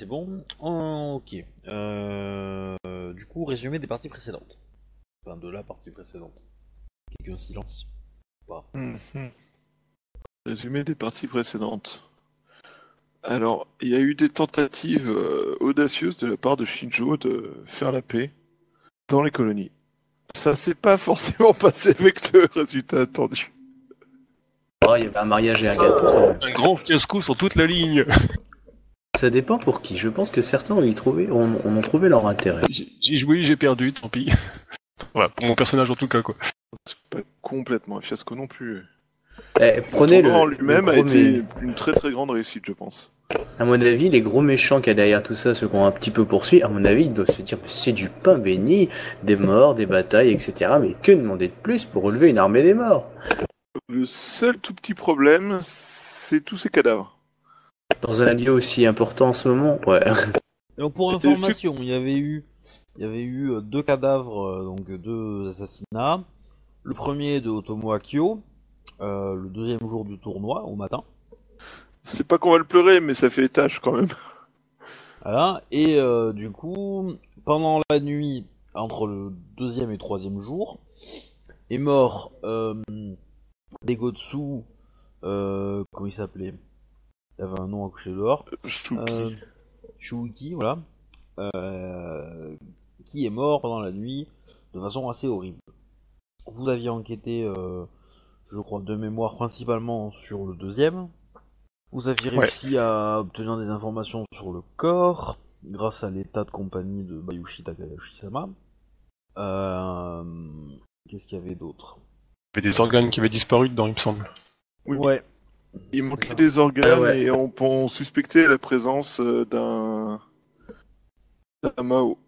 C'est bon. ok. Euh, du coup, résumé des parties précédentes. Enfin, de la partie précédente. Quelqu'un silence. Mhm. Résumé des parties précédentes. Alors, il y a eu des tentatives euh, audacieuses de la part de Shinjo de faire la paix dans les colonies. Ça s'est pas forcément passé avec le résultat attendu. Oh, il y avait un mariage et un gâteau. Un grand fiasco sur toute la ligne. Ça dépend pour qui. Je pense que certains ont, y trouvé, ont, ont trouvé leur intérêt. J'ai j'ai joué, j'ai perdu, tant pis. Voilà, pour mon personnage en tout cas, quoi. C'est pas complètement un fiasco non plus. Eh, prenez Le en lui-même a été mé- une très très grande réussite, je pense. À mon avis, les gros méchants qu'il y a derrière tout ça, ceux qu'on un petit peu poursuivi, à mon avis, ils doivent se dire, c'est du pain béni, des morts, des batailles, etc. Mais que demander de plus pour relever une armée des morts? Le seul tout petit problème, c'est tous ces cadavres. Dans un lieu aussi important en ce moment Ouais. Donc pour information, il y avait eu, il y avait eu euh, deux cadavres, euh, donc deux assassinats. Le premier de Otomo Akio, euh, le deuxième jour du tournoi au matin. C'est pas qu'on va le pleurer, mais ça fait étage quand même. Voilà. Et euh, du coup, pendant la nuit entre le deuxième et troisième jour, est mort euh, Degotsu, euh, comment il s'appelait? Il avait un nom à coucher dehors. Shuki. Euh, Shuiki, voilà. Euh, qui est mort pendant la nuit de façon assez horrible. Vous aviez enquêté, euh, je crois, de mémoire principalement sur le deuxième. Vous aviez Ouais. réussi à obtenir des informations sur le corps grâce à l'état de compagnie de Bayushi Takahashi-sama. Euh, Qu'est-ce qu'il y avait d'autre? Il y avait des organes qui avaient disparu dedans, il me semble. Oui. Ouais. Il manquait des organes Ah ouais. et on, on suspectait la présence euh, d'un d'un Mao.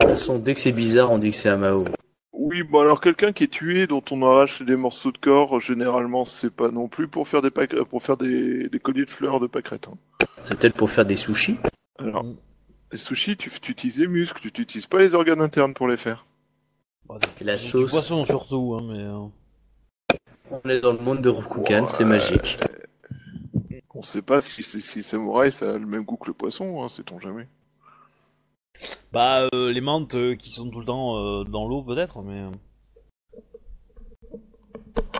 De toute façon, dès que c'est bizarre, on dit que c'est Amao. Oui, bon alors quelqu'un qui est tué, dont on arrache des morceaux de corps, généralement c'est pas non plus pour faire des pâquer- pour faire des, des colliers de fleurs de pâquerettes. hein. C'est peut-être pour faire des sushis Alors, les sushis, tu, tu utilises les muscles, tu n'utilises pas les organes internes pour les faire. Bah, Et la du sauce. poisson surtout, hein, mais. On est dans le monde de Rokugan, c'est magique. On sait pas si, si, si le samouraï ça a le même goût que le poisson, hein, sait-on jamais. Bah, euh, les menthes euh, qui sont tout le temps euh, dans l'eau, peut-être, mais. euh,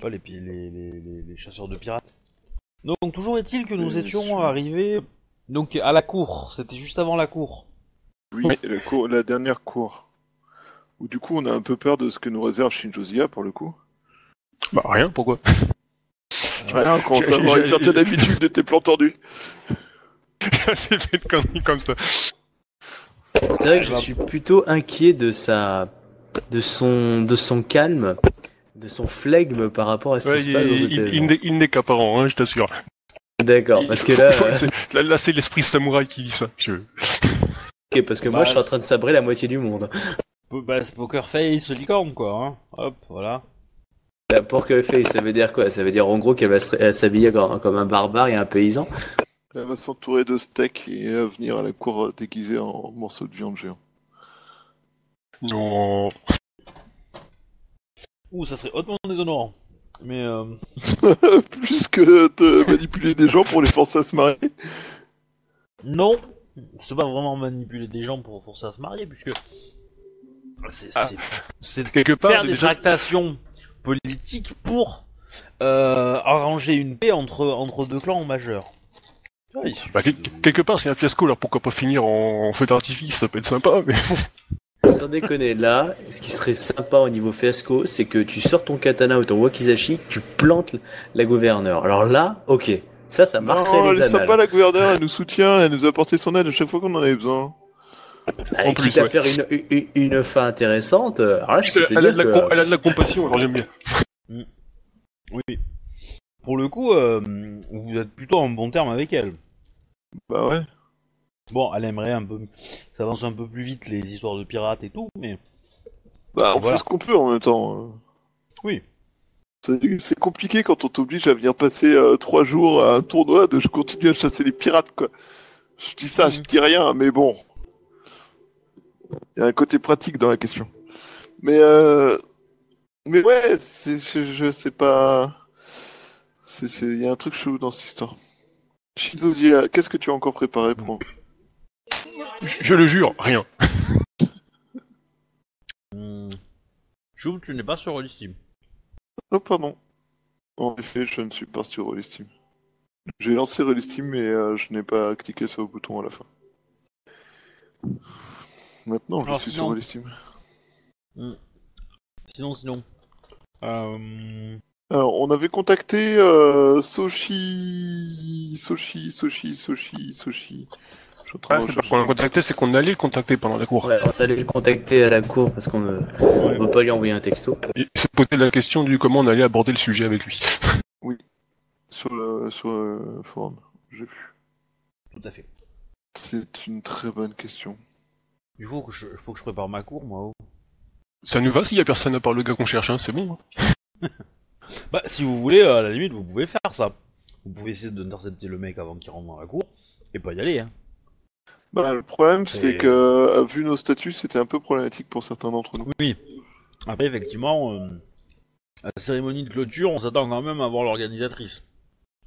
Pas les, les, les, les- les chasseurs de pirates. Donc, toujours est-il que nous Bien étions sûr. arrivés. Donc, à la cour, c'était juste avant la cour. Oui, la, cour- la dernière cour. Où du coup on a un peu peur de ce que nous réserve Shinjo Zia pour le coup. Bah rien, pourquoi Rien, on commence j'ai- à avoir une certaine habitude de tes plans tordus. C'est fait de conneries comme ça. C'est vrai que je suis plutôt inquiet de sa, de son, de son calme, de son flegme par rapport à ce Ouais, qui se il, passe dans cet il- il n'est- il n'est qu'apparent, hein, je t'assure. D'accord, parce que là, euh, C'est- là, là, c'est l'esprit samouraï qui dit ça. Je... ok, parce que moi je suis en train de sabrer la moitié du monde. Bah, c'est Poker Face licorne, quoi. Hein. Hop, voilà. La Pork face, ça veut dire quoi? Ça veut dire en gros qu'elle va s'habiller comme, comme un barbare et un paysan? Elle va s'entourer de steaks et à venir à la cour euh, déguisée en morceaux de viande géant. Non. Ouh, ça serait hautement déshonorant. Mais. Euh... Plus que de manipuler des gens pour les forcer à se marier. Non, c'est pas vraiment manipuler des gens pour forcer à se marier, puisque c'est Ah. c'est- c'est Quelque part, faire des déjà- tractations politiques pour euh, arranger une paix entre, entre deux clans majeurs. Ouais, il suffit Bah, de- quelque part, c'est un fiasco, alors pourquoi pas finir en, en feu d'artifice, ça peut être sympa, mais Sans déconner, là, ce qui serait sympa au niveau fiasco, c'est que tu sors ton katana ou ton wakizashi, tu plantes la gouverneure. Alors là, ok, ça, ça marquerait Non, elle les est sympa la gouverneure, elle nous soutient, elle nous a apporté son aide à chaque fois qu'on en avait besoin. En plus, quitte à ouais. faire une, une, une fin intéressante, euh, alors là, je elle, a de la, que... com- elle a de la compassion, alors j'aime bien. Oui. Pour le coup, euh, vous êtes plutôt en bon terme avec elle. Bah ouais. Bon, elle aimerait un peu. Ça avance un peu plus vite les histoires de pirates et tout, mais. Bah on Voilà. fait ce qu'on peut en même temps. euh. Oui. C'est c'est compliqué quand on t'oblige à venir passer euh, trois jours à un tournoi de je continue à chasser les pirates quoi. Je dis ça, je dis rien, mais bon. Il y a un côté pratique dans la question. Mais euh... mais ouais, c'est je, je sais pas. C'est c'est il y a un truc chelou dans cette histoire. Shizuzi, qu'est-ce que tu as encore préparé pour Je, je le jure, rien. Hmm. Tu n'es pas sur Rollistim. Oh, pardon. En effet, je ne suis pas sur Rollistim. J'ai lancé Rollistim, mais euh, je n'ai pas cliqué sur le bouton à la fin. Maintenant, je Alors, suis sinon- sur Rollistim. Sinon, sinon. Euh... Alors, on avait contacté euh, Soshi... Soshi, Soshi, Soshi, Soshi. Je suis en train Ah, c'est pas qu'on l'a contacté, c'est qu'on allait le contacter pendant la cour. Ouais, on allait le contacter à la cour parce qu'on ne peut pas lui envoyer un texto. Et se poser la question du comment on allait aborder le sujet avec lui. Sur le, sur le forum, j'ai vu. Tout à fait. C'est une très bonne question. Il faut que je, faut que je prépare ma cour, moi. oh. Ça nous va s'il y a personne à part le gars qu'on cherche, hein, c'est bon. hein. Bah, si vous voulez, à la limite, vous pouvez faire ça. Vous pouvez essayer d'intercepter le mec avant qu'il rentre dans la cour et pas y aller. Hein. Bah, le problème, c'est Et- que, vu nos statuts, c'était un peu problématique pour certains d'entre nous. Oui. Après, effectivement, euh, à la cérémonie de clôture, on s'attend quand même à voir l'organisatrice.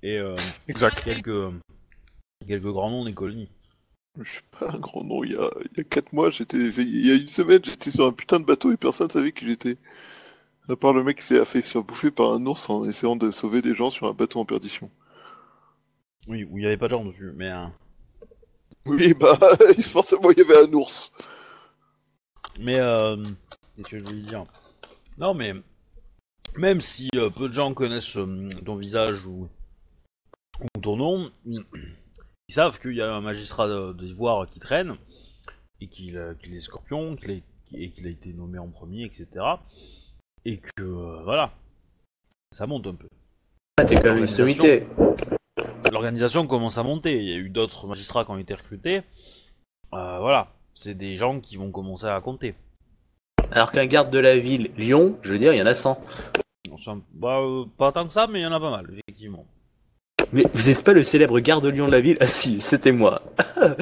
Et euh, Exact. quelques, quelques grands noms des colonies. Je suis pas un grand nom. Il y a, il y a 4 mois, j'étais, il y a une semaine, j'étais sur un putain de bateau et personne savait qui j'étais. À part le mec qui s'est fait se bouffer par un ours en essayant de sauver des gens sur un bateau en perdition. Oui, où il n'y avait pas de gens dessus, mais... euh, Oui, bah, forcément, il y avait un ours. Mais, euh, qu'est-ce que je voulais dire? Non, mais même si euh, peu de gens connaissent euh, ton visage ou, ou ton nom, ils, ils savent qu'il y a un magistrat de- d'ivoire qui traîne et qu'il euh, est scorpion, qu'il et qu'il a été nommé en premier, etc. Et que euh, voilà, ça monte un peu. Ah, t'es quand même une sommité. L'organisation commence à monter. Il y a eu d'autres magistrats qui ont été recrutés. Euh, voilà, c'est des gens qui vont commencer à compter. Alors qu'un garde de la ville, Lyon, je veux dire, il y en a 100. On s'en- bah, euh, pas tant que ça, mais il y en a pas mal, effectivement. Mais vous êtes pas le célèbre garde Lyon de la ville? Ah si, c'était moi.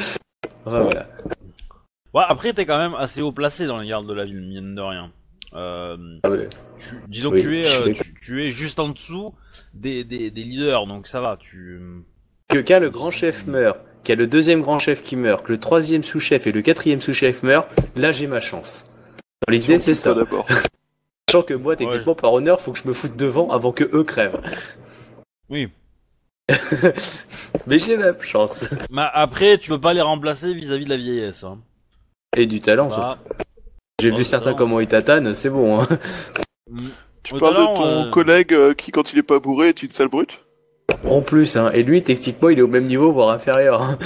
voilà. Ouais, après, t'es quand même assez haut placé dans les gardes de la ville, mine de rien. Euh, Ah ouais. tu- disons Oui, que tu es, euh, tu, tu es juste en dessous des, des, des leaders, donc ça va. Tu... Que quand le grand chef meurt, qu'il y a le deuxième grand chef qui meurt, que le troisième sous-chef et le quatrième sous-chef meurent, là j'ai ma chance. Dans l'idée c'est ça. D'abord. Sachant que moi, techniquement, par honneur, faut que je me foute devant avant que eux crèvent. Oui. Mais j'ai ma chance. Mais après, tu peux pas les remplacer vis-à-vis de la vieillesse. Hein. Et du talent, surtout. Bah, J'ai oh, vu certains talent, comment ils tatanent, c'est bon. Hein. mm, Tu Au parles talent, de ton euh, collègue euh, qui, quand il est pas bourré, est une sale brute? En plus, hein. Et lui, techniquement, il est au même niveau, voire inférieur. hein.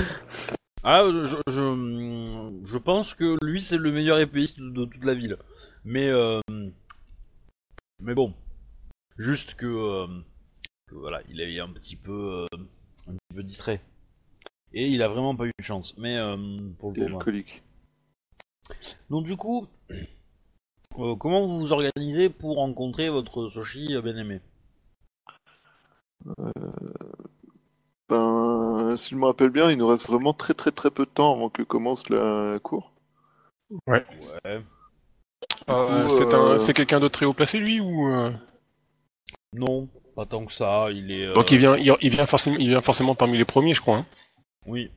Ah, je, je, je pense que lui, c'est le meilleur épéiste de, de toute la ville. Mais, euh, mais bon. Juste que, euh, que voilà, il est un petit peu, euh, un petit peu distrait. Et il a vraiment pas eu de chance. Mais euh, pour le tournoi. alcoolique. Donc du coup, euh, comment vous vous organisez pour rencontrer votre Soshi bien aimé Ben, si je me rappelle bien, il nous reste vraiment très très très peu de temps avant que commence la cour. Ouais. Euh, coup, c'est euh, un, c'est quelqu'un de très haut placé lui ou Non, pas tant que ça. Il est. euh, donc il vient, il, il vient forcément, il vient forcément parmi les premiers, je crois. hein. Oui.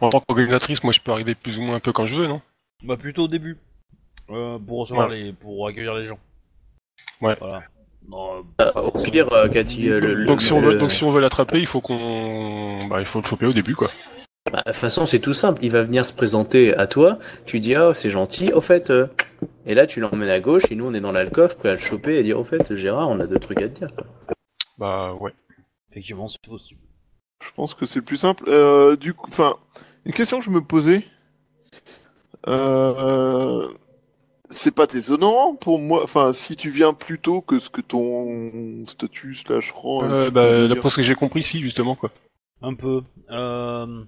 En tant qu'organisatrice, moi je peux arriver plus ou moins un peu quand je veux, non? Bah plutôt au début. Euh, pour recevoir Ouais. les, pour accueillir les gens. Ouais. Voilà. Non, euh, Euh, Au pire, euh, euh, le, le- Donc si on veut, le- donc si on veut l'attraper, il faut qu'on, bah il faut le choper au début quoi. Bah, de toute façon, c'est tout simple. Il va venir se présenter à toi. Tu dis, oh, c'est gentil. Au fait, euh, et là, tu l'emmènes à gauche. Et nous, on est dans l'alcôve, prêt à le choper et dire, au fait, Gérard, on a deux trucs à te dire. Bah ouais. effectivement, c'est possible. Je pense que c'est le plus simple. Euh, du coup, enfin, une question que je me posais. Euh, c'est pas désonnant pour moi. Enfin, si tu viens plus tôt que ce que ton statut slash rang. Euh, je bah, d'après ce que j'ai compris, si justement quoi. Un peu. Euh...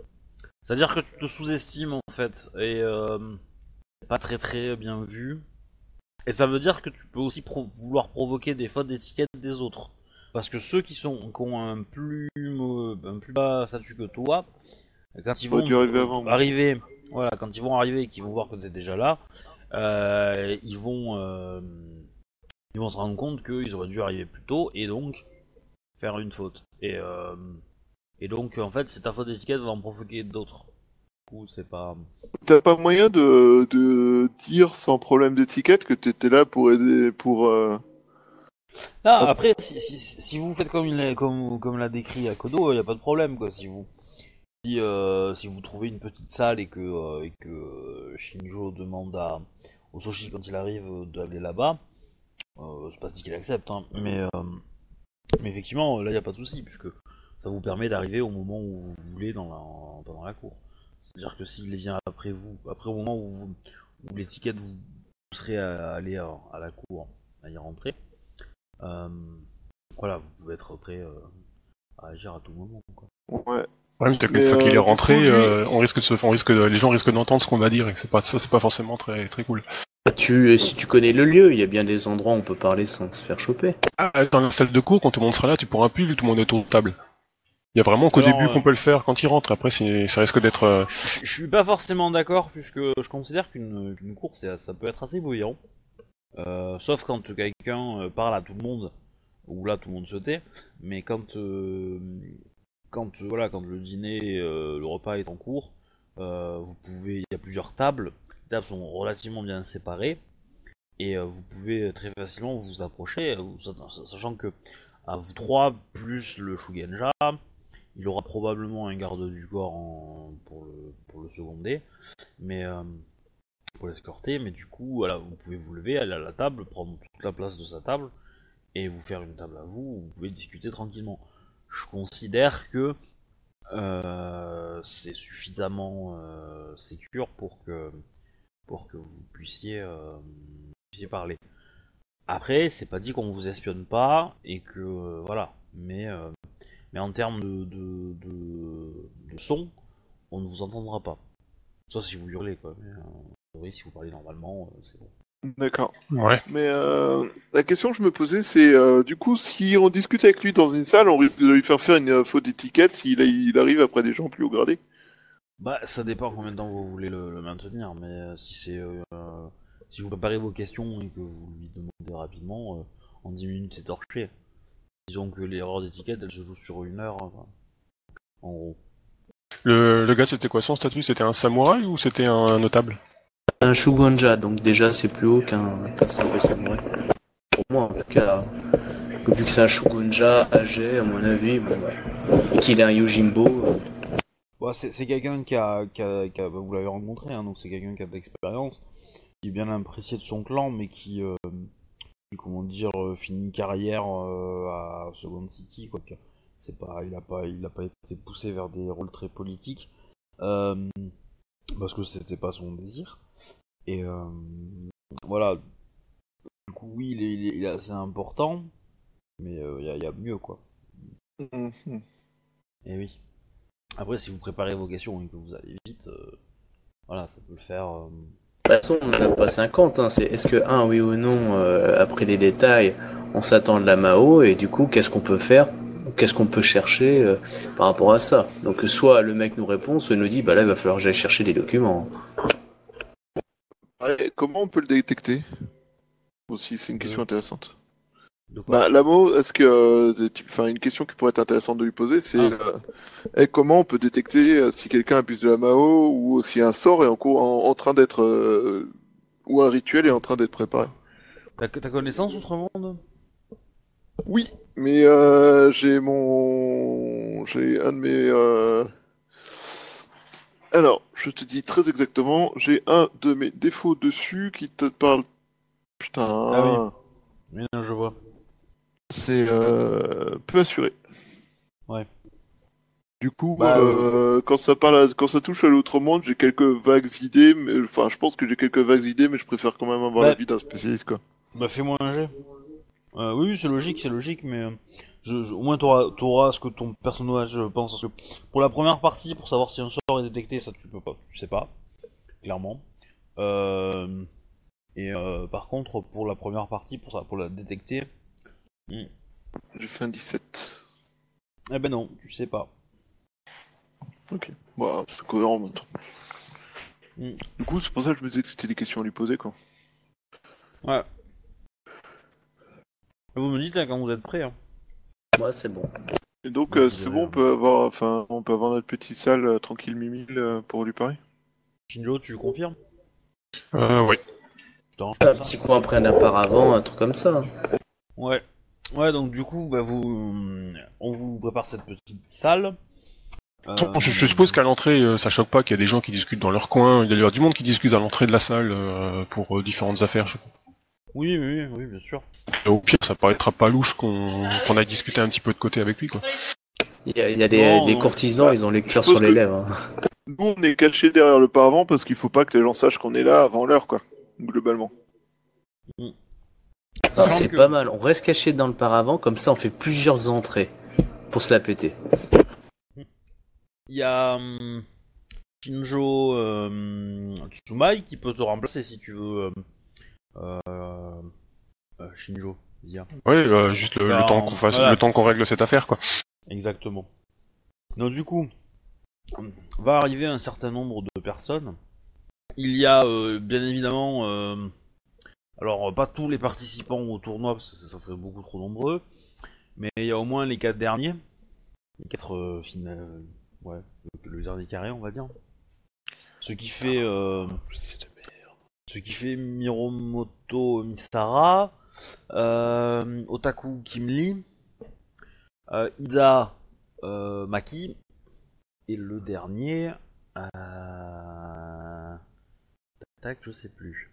C'est-à-dire que tu te sous-estimes en fait. Et euh... c'est pas très très bien vu. Et ça veut dire que tu peux aussi pro- vouloir provoquer des fautes d'étiquette des autres. Parce que ceux qui sont qui ont un plus un plus bas statut que toi, quand ils vont avant. arriver, voilà, quand ils vont arriver et qu'ils vont voir que t'es déjà là, euh, ils vont euh, ils vont se rendre compte qu'ils auraient dû arriver plus tôt et donc faire une faute. Et euh, et donc en fait, c'est ta faute d'étiquette va en provoquer d'autres. Du coup, c'est pas. T'as pas moyen de, de dire sans problème d'étiquette que t'étais là pour aider, pour. euh, Ah, après, si, si, si vous faites comme il l'a comme, comme l'a décrit Akodo, il n'y a pas de problème, quoi. Si vous, si, euh, si vous trouvez une petite salle et que, euh, et que euh, Shinjo demande à, au Soshi quand il arrive d'aller là-bas, euh, c'est pas dit qu'il accepte, hein, mais, euh, mais effectivement, là, il n'y a pas de souci, puisque ça vous permet d'arriver au moment où vous voulez dans la, pendant la cour. C'est-à-dire que s'il vient après vous, après au moment où, vous, où l'étiquette vous serez à, à aller à, à la cour, à y rentrer, euh, voilà, vous pouvez être prêt euh, à agir à tout moment. Quoi. Ouais. Problème, c'est qu'une Mais, fois qu'il euh, est rentré, coup, lui- euh, on risque de se, on risque de, les gens risquent d'entendre ce qu'on va dire et c'est pas, ça, c'est pas forcément très, très cool. Bah, tu, si tu connais le lieu, il y a bien des endroits où on peut parler sans se faire choper. Ah, dans la salle de cours, quand tout le monde sera là, tu pourras plus vu que tout le monde est autour de table. Il y a vraiment qu'au Alors, début euh, qu'on peut le faire quand il rentre. Après, c'est- ça risque d'être. euh, Je je suis pas forcément d'accord puisque je considère qu'une qu'une course ça peut être assez bouillant. Euh, sauf quand quelqu'un parle à tout le monde, ou là tout le monde se tait, mais quand euh, quand voilà quand le dîner, le repas est en cours, vous pouvez il y a plusieurs tables, les tables sont relativement bien séparées et vous pouvez très facilement vous approcher, sachant que à vous trois plus le Shugenja, il aura probablement un garde du corps pour, le, seconder, mais euh, pour l'escorter. Mais du coup, vous pouvez vous lever, aller à la table, prendre toute la place de sa table et vous faire une table à vous. Vous pouvez discuter tranquillement. Je considère que euh, c'est suffisamment euh, pour que pour que vous puissiez, euh, puissiez parler. Après, c'est pas dit qu'on vous espionne pas et que voilà, mais mais en termes de, de, de, de son, on ne vous entendra pas. Sauf si vous hurlez, quoi. Mais, euh, en théorie, si vous parlez normalement, euh, c'est bon. D'accord. Ouais. Mais euh, la question que je me posais, c'est euh, du coup, si on discute avec lui dans une salle, on risque de lui faire faire une euh, faute d'étiquette s'il il arrive après des gens plus haut gradés. Bah, ça dépend combien de temps vous voulez le, le maintenir, mais euh, si c'est. si vous préparez vos questions et que vous lui demandez rapidement, euh, en 10 minutes c'est torché. Disons que l'erreur d'étiquette elle se joue sur une heure, enfin, en gros. Le, le gars, c'était quoi son statut? C'était un samouraï ou c'était un notable? Un Shugonja, donc déjà c'est plus haut qu'un samouraï. Pour moi, en tout cas, vu que c'est un Shugonja âgé, à mon avis, bon, ouais. et qu'il est un Yojimbo, euh, Bah, c'est c'est quelqu'un qui a, qui a- qui a- bah, vous l'avez rencontré, hein, donc c'est quelqu'un qui a de l'expérience, qui est bien apprécié de son clan, mais qui, euh, qui, comment dire, euh, finit une carrière euh, à Second City, quoi. C'est pas, il a pas, il a pas été poussé vers des rôles très politiques, euh, parce que c'était pas son désir. Et voilà. Du coup, oui, il est, il est- il est assez important, mais il y, a- il y a mieux, quoi. Mhm. Et oui. Après, si vous préparez vos questions et que vous allez vite, euh, voilà, ça peut le faire. euh, toute façon, on n'a pas 50, hein. c'est est-ce que, un, oui ou non, euh, après les détails, on s'attend de la Mao, et du coup, qu'est-ce qu'on peut faire Qu'est-ce qu'on peut chercher euh, par rapport à ça? Donc, soit le mec nous répond, soit il nous dit, bah là, il va falloir que j'aille chercher des documents. Comment on peut le détecter? Aussi, c'est une question intéressante. Bah, Lamo, est-ce que, euh, enfin, une question qui pourrait être intéressante de lui poser, c'est Ah. euh, comment on peut détecter euh, si quelqu'un abuse de la Mao ou si un sort est en cours, en, en train d'être, euh, ou un rituel est en train d'être préparé? T'as connaissance Outre-Monde Oui, mais euh, j'ai mon, j'ai un de mes. Alors, je te dis très exactement, j'ai un de mes défauts dessus qui te parle. Putain, Ah oui. Mais je vois. C'est euh, peu assuré. Ouais. Du coup, Bah, euh, quand ça parle, à- quand ça touche à l'autre monde, j'ai quelques vagues idées, mais enfin, je pense que j'ai quelques vagues idées, mais je préfère quand même avoir Bah. l'avis d'un spécialiste, quoi. Bah fais-moi un jet. Euh, oui, c'est logique, c'est logique, mais euh, je, je- au moins t'auras, t'auras ce que ton personnage pense. Parce que pour la première partie, pour savoir si un sort est détecté, ça tu peux pas, tu sais pas, clairement. Euh, et euh, par contre, pour la première partie, pour ça, pour la détecter, hmm, J'ai fait un 17. eh ben non, tu sais pas. Ok. Bah, c'est cohérent en même temps. Mm. Du coup, c'est pour ça que je me disais que c'était des questions à lui poser, quoi. Ouais. Vous me dites hein, quand vous êtes prêt. Hein. Moi, c'est bon. Et donc, Ouais, euh, c'est bon, on hein. peut avoir, enfin, on peut avoir notre petite salle euh, tranquille mimile euh, pour lui parler? Shinjo, tu confirmes? Euh, oui. Attends, Un petit coin après un apparavant, un truc comme ça. Ouais. Ouais, donc du coup, bah, vous, on vous prépare cette petite salle. Euh, Je, je suppose qu'à l'entrée, euh, ça choque pas qu'il y a des gens qui discutent dans leur coin. Il y a du monde qui discute à l'entrée de la salle euh, pour euh, différentes affaires. je- Oui, oui, oui, bien sûr. Et au pire, ça paraîtra pas louche qu'on qu'on aille discuter un petit peu de côté avec lui, quoi. Il y a, il y a des, Non, les non. courtisans, ils ont les cœurs sur les que- lèvres. hein. Nous, on est caché derrière le paravent parce qu'il faut pas que les gens sachent qu'on est là avant l'heure, quoi. Globalement. Ça, c'est que- pas mal. On reste caché dans le paravent, comme ça on fait plusieurs entrées pour se la péter. Il y a hum, Shinjo euh, Tsumai qui peut te remplacer si tu veux. euh, euh, euh, Shinjo, dire. Ouais, euh, juste le, le temps qu'on fasse, voilà. le temps qu'on règle cette affaire, quoi. Exactement. Donc du coup, va arriver un certain nombre de personnes. Il y a euh, bien évidemment, euh, alors pas tous les participants au tournoi parce que ça, ferait beaucoup trop nombreux, mais il y a au moins les quatre derniers, les quatre euh, finales, ouais, le, dernier carré on va dire. Ce qui fait, euh, ce qui fait Miromoto Misara, euh, Otaku Kimli, euh, Ida euh, Maki et le dernier euh... tac je sais plus euh...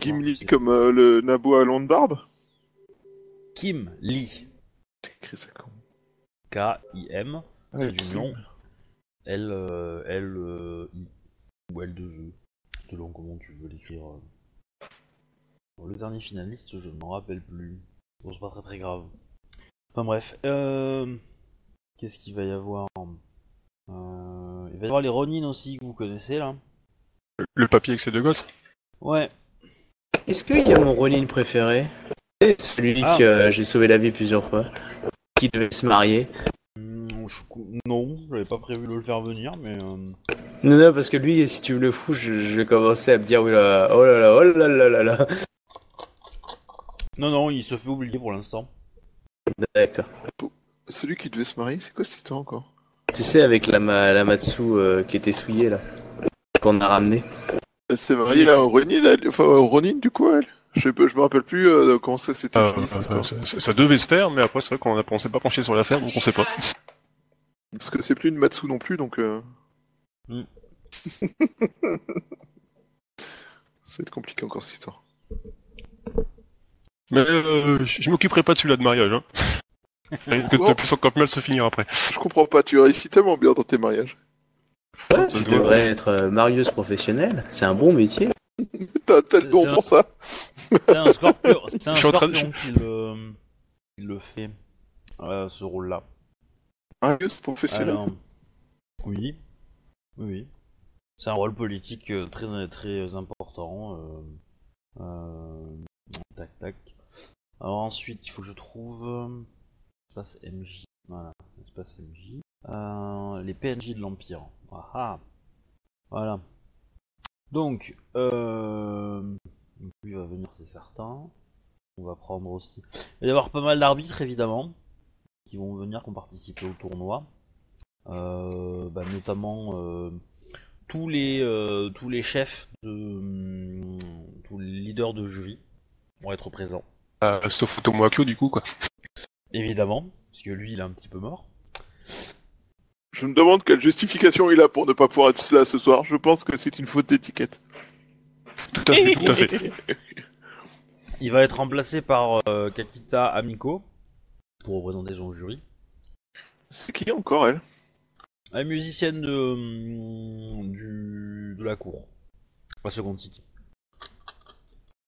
Kim je Lee sais comme euh, le nabo à longue barbe. Kim Lee Écris ça comme. K I M Ouais, d'union L euh, L euh, I ou L 2 E selon comment tu veux l'écrire euh. Bon, le dernier finaliste je ne m'en rappelle plus bon c'est pas très très grave enfin bref euh... qu'est-ce qu'il va y avoir? Euh, il va y avoir les Ronin aussi que vous connaissez là Le papier avec ses deux gosses. ouais Est-ce qu'il y a mon Ronin préféré? Celui Ah. que euh, j'ai sauvé la vie plusieurs fois. Qui devait se marier. Hmm, je- non j'avais pas prévu de le faire venir mais euh, Non, non, parce que lui, si tu me le fous, je, je vais commencer à me dire, oui, là, oh là là, oh là là là là. non non il se fait oublier pour l'instant D'accord. Celui qui devait se marier, c'est quoi cette histoire encore? Tu sais, avec la, ma- la Matsu euh, qui était souillée, là. Qu'on a ramené. Elle s'est mariée à Ronin, elle... enfin à Ronin du coup, elle. Je me rappelle plus euh, comment ça s'était Euh, fini euh, ça, ça- ça devait se faire, mais après, c'est vrai qu'on on s'est pas penché sur l'affaire, donc on sait pas. Parce que c'est plus une Matsu non plus, donc. Euh... Hmm. ça va être compliqué encore cette histoire. Mais euh, je m'occuperai pas de celui-là de mariage. Hein. que ça puisse encore mal se finir après. Je comprends pas, tu réussis tellement bien dans tes mariages. Ouais, Ça tu devrais être euh, marieuse professionnelle. C'est un bon métier. T'as le don pour ça. c'est un scorpion c'est un Je suis en train de- qui le qui le fait euh, ce rôle là Marieuse professionnelle. Alors, oui, oui. C'est un rôle politique euh, très très important. euh, euh, tac tac. Alors ensuite, il faut que je trouve espace MJ. Voilà, espace MJ. Euh, les PNJ de l'Empire. Ah ah. Voilà. Donc, euh, donc lui va venir, c'est certain. On va prendre aussi. Il va y avoir pas mal d'arbitres évidemment qui vont venir, qui ont participé au tournoi. Euh, bah, notamment euh, tous les euh, tous les chefs de hum, tous les leaders de jury vont être présents. Sauf Otomo Akio, du coup, quoi. Évidemment, parce que lui il est un petit peu mort. Je me demande quelle justification il a pour ne pas pouvoir être là ce soir. Je pense que c'est une faute d'étiquette. Tout à fait, tout à fait. Il va être remplacé par euh, Kakita Amiko pour représenter son jury. C'est qui encore elle? La musicienne de, hum, du, de la cour. La seconde city.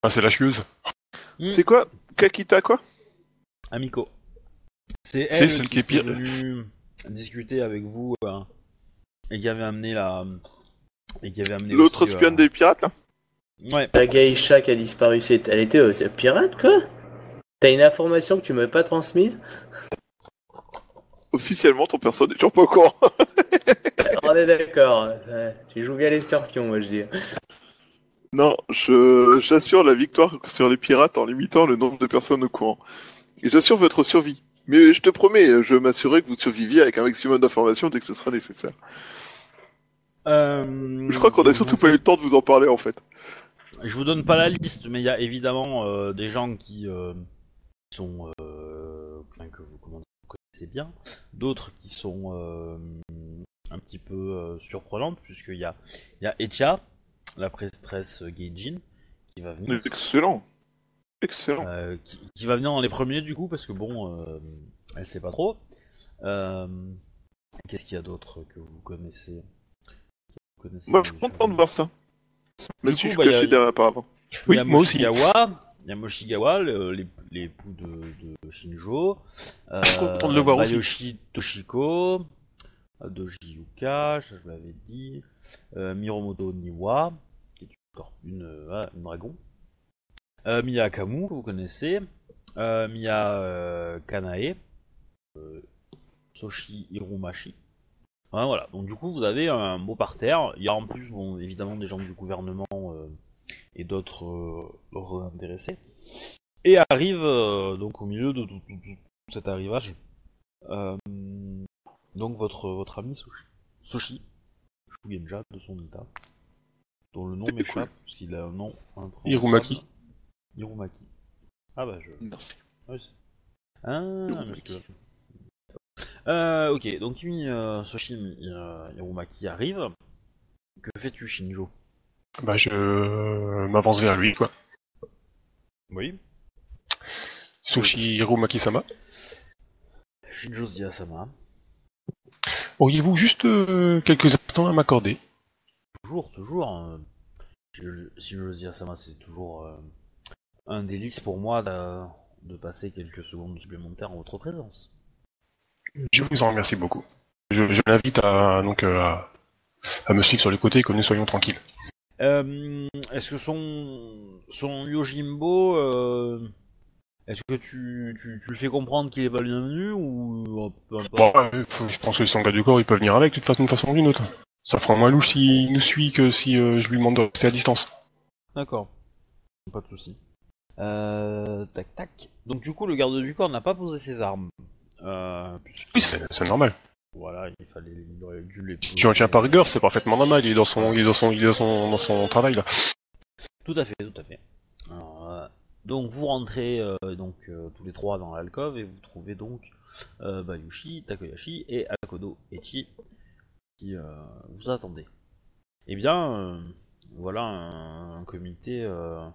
Ah, c'est la chieuse. Hmm. C'est quoi? Kakita quoi? Amiko. C'est elle celle qui, qui est pire. est discuter avec vous euh, et qui avait amené la et qui avait amené L'autre aussi, espionne euh, des pirates là Ouais. La geisha qui a disparu, c'est... elle était euh, c'est pirate, quoi T'as une information que tu m'avais pas transmise? Officiellement, ton perso n'est toujours pas au courant. On est d'accord. Tu joues bien les scorpions, moi, je dis. non, je j'assure la victoire sur les pirates en limitant le nombre de personnes au courant. Et j'assure votre survie. Mais je te promets, je m'assurerai que vous surviviez avec un maximum d'informations dès que ce sera nécessaire. Euh, Je crois qu'on a surtout pas eu le temps de vous en parler en fait. Je vous donne pas la liste, mais il y a évidemment euh, des gens qui euh, sont, enfin, que vous, comment dire, vous connaissez bien, d'autres qui sont un petit peu surprenantes, puisqu'il y a, y a Etia, la prêtresse Geijin, qui va venir, Excellent. Excellent. euh, qui, qui va venir dans les premiers du coup, parce que bon, euh, elle sait pas trop. Euh, Qu'est-ce qu'il y a d'autre que vous connaissez, Vous connaissez Moi, je suis content de voir ça. Mais Du si coup, je bah, y a- cachais derrière. Il Oui, y a moi aussi. Moshigawa, il y a Moshigawa, le- les- l'époux de, de Shinjo. Euh, Je suis content de le voir aussi. Bayoshi Toshiko, euh, Doji Yuka, ça je l'avais dit. Euh, Miromoto Niwa, qui est une, une, une dragon. Euh, Miya Akamu, que vous connaissez. Euh, Miya euh, Kanae. Euh, Soshi Hiromashi. Ouais, voilà, donc du coup vous avez un beau parterre. Il y a en plus, bon, évidemment, des gens du gouvernement euh, et d'autres intéressés. Et arrive donc au milieu de tout, tout- tout cet arrivage, donc votre, votre ami Soshi, Soshi Shugenja de son état, dont le nom m'échappe, parce qu'il a un nom imprononçable. Hirumaki. Hirumaki. Ah bah je... Merci. Ah, mais je- Euh, ok, donc Mi, euh, Soshi euh, arrive. Que fais-tu, Shinjo? Bah, je m'avance vers lui, quoi. Oui. Sushi Hirumaki-sama. Shinjo Ziyasama. Auriez-vous juste euh, quelques instants à m'accorder? Toujours, toujours. euh, Shinjo Ziyasama, c'est toujours euh, un délice pour moi de, de passer quelques secondes supplémentaires en votre présence. Je vous en remercie beaucoup. Je, je l'invite à, donc, euh, à, à me suivre sur les côtés et que nous soyons tranquilles. Euh, Est-ce que son, son Yojimbo, euh, est-ce que tu, tu, tu le fais comprendre qu'il est pas le bienvenu ou Bon, je pense que son gars du corps, il peut venir avec, de toute façon, d'une façon ou d'une autre. Ça fera moins louche s'il nous suit que si euh, je lui demande de rester à distance. D'accord. Pas de souci. Euh, tac tac. Donc du coup, le garde du corps n'a pas posé ses armes. Euh, puisque- Oui, c'est c'est normal. Voilà, il fallait, il aurait dû les. Si tu en tiens par rigueur, c'est parfaitement normal. Il est dans son, il est dans son, il est dans son, dans son travail là. Tout à fait, tout à fait. Alors, euh, donc vous rentrez euh, donc euh, tous les trois dans l'alcôve et vous trouvez donc euh, Bayushi, Takoyashi et Akodo Echi qui euh, vous attendez. Eh bien, euh, voilà un, un comité euh,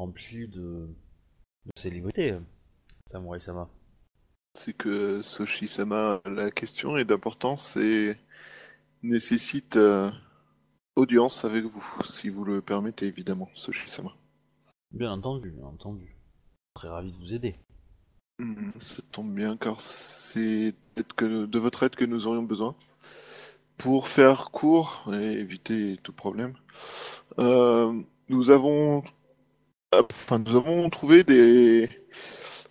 rempli de, de célébrités, Samurai Sama. C'est que Soshi-sama, la question est d'importance et nécessite euh, audience avec vous, si vous le permettez évidemment, Soshi-sama. Bien entendu, bien entendu. Très ravi de vous aider. Hmm, Ça tombe bien car c'est que de votre aide que nous aurions besoin. Pour faire court et éviter tout problème, euh, nous avons, enfin, nous avons trouvé des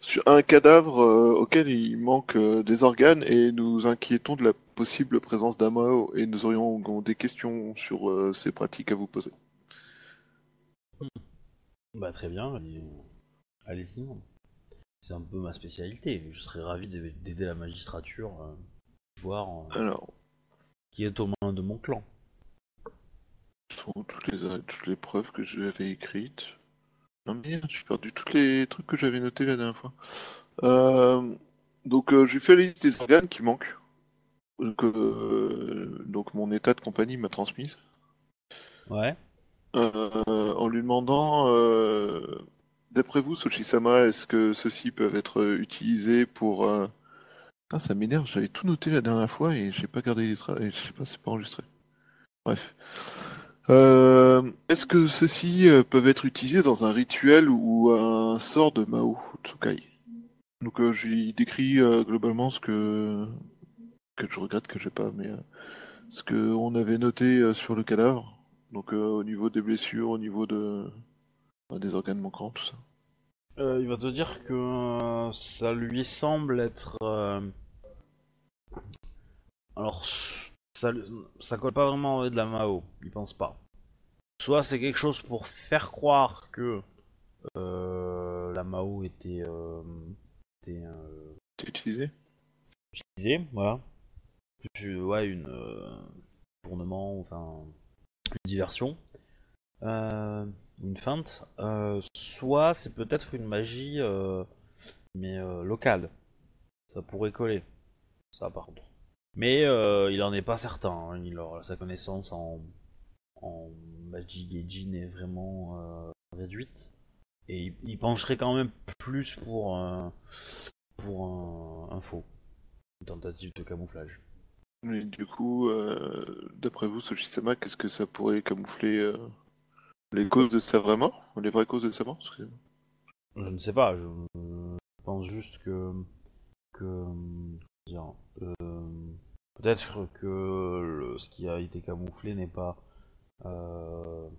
sur un cadavre euh, auquel il manque euh, des organes et nous inquiétons de la possible présence d'un Mao et nous aurions des questions sur euh, ces pratiques à vous poser. Bah très bien, allez- allez-y. C'est un peu ma spécialité. Je serais ravi d'aider la magistrature, voir Alors, qui est aux mains de mon clan. ce sont toutes les, toutes les preuves que j'avais écrites. Non merde, j'ai perdu tous les trucs que j'avais notés la dernière fois. Euh, donc euh, j'ai fait la liste des organes qui manquent. Que euh, donc mon état de compagnie m'a transmise. Ouais. Euh, en lui demandant, d'après vous, Sochi-sama, est-ce que ceux-ci peuvent être utilisés pour... euh, Ah, ça m'énerve, j'avais tout noté la dernière fois et j'ai pas gardé les traces, je sais pas, c'est pas enregistré. Bref. Euh, est-ce que ceux-ci euh, peuvent être utilisés dans un rituel ou un sort de Mao Tsukai? Donc euh, décris euh, globalement ce que que je regrette que j'ai pas, mais ce que on avait noté sur le cadavre. Donc au niveau des blessures, au niveau de ouais, des organes manquants, tout ça. Il va te dire que ça lui semble être. Alors, ça, ça colle pas vraiment de la Mao, il pense pas. Soit c'est quelque chose pour faire croire que euh, la Mao était, euh, était, euh, C'est utilisé Utilisé, voilà. Ouais, une euh, tournement, enfin une diversion, une feinte. Soit c'est peut-être une magie, mais locale. Ça pourrait coller. Ça par contre. Mais euh, il en est pas certain. hein. Il aura sa connaissance en, en magie Gaijin est vraiment euh, réduite. Et il, il pencherait quand même plus pour un, pour un, un faux. Une tentative de camouflage. Mais du coup, euh, d'après vous, Soshisama, qu'est-ce que ça pourrait camoufler les causes de sa vraie mort Les vraies causes de sa mort. Je ne sais pas, je pense juste que. que dire, euh, Peut-être que le- ce qui a été camouflé n'est pas. euh,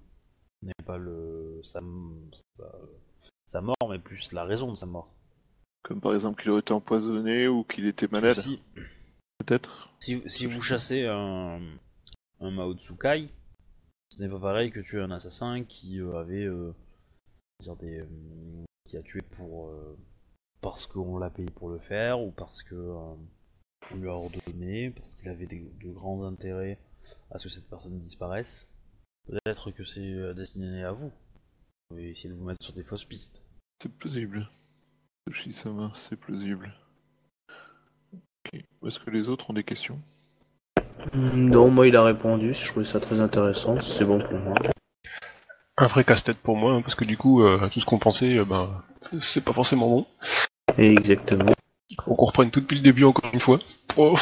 n'est pas le. Sa, sa, sa mort, mais plus la raison de sa mort. Comme par exemple qu'il aurait été empoisonné ou qu'il était malade, Si, peut-être si, si vous chassez un, un Mao Tsukai, ce n'est pas pareil que tuer un assassin qui euh, avait. euh, des, euh, qui a tué pour. euh, parce qu'on l'a payé pour le faire ou parce que. On lui a ordonné, parce qu'il avait des- de grands intérêts à ce que cette personne disparaisse. Peut-être que c'est euh, destiné à vous. Vous pouvez essayer de vous mettre sur des fausses pistes. C'est plausible. Soshisama, c'est plausible. Est-ce que les autres ont des questions? Non, moi il a répondu, je trouvais ça très intéressant, c'est bon pour moi. Un vrai casse-tête pour moi, hein, parce que du coup, euh, tout ce qu'on pensait, euh, ben, c'est pas forcément bon. Exactement. Faut qu'on reprenne tout depuis le début encore une fois. Oh.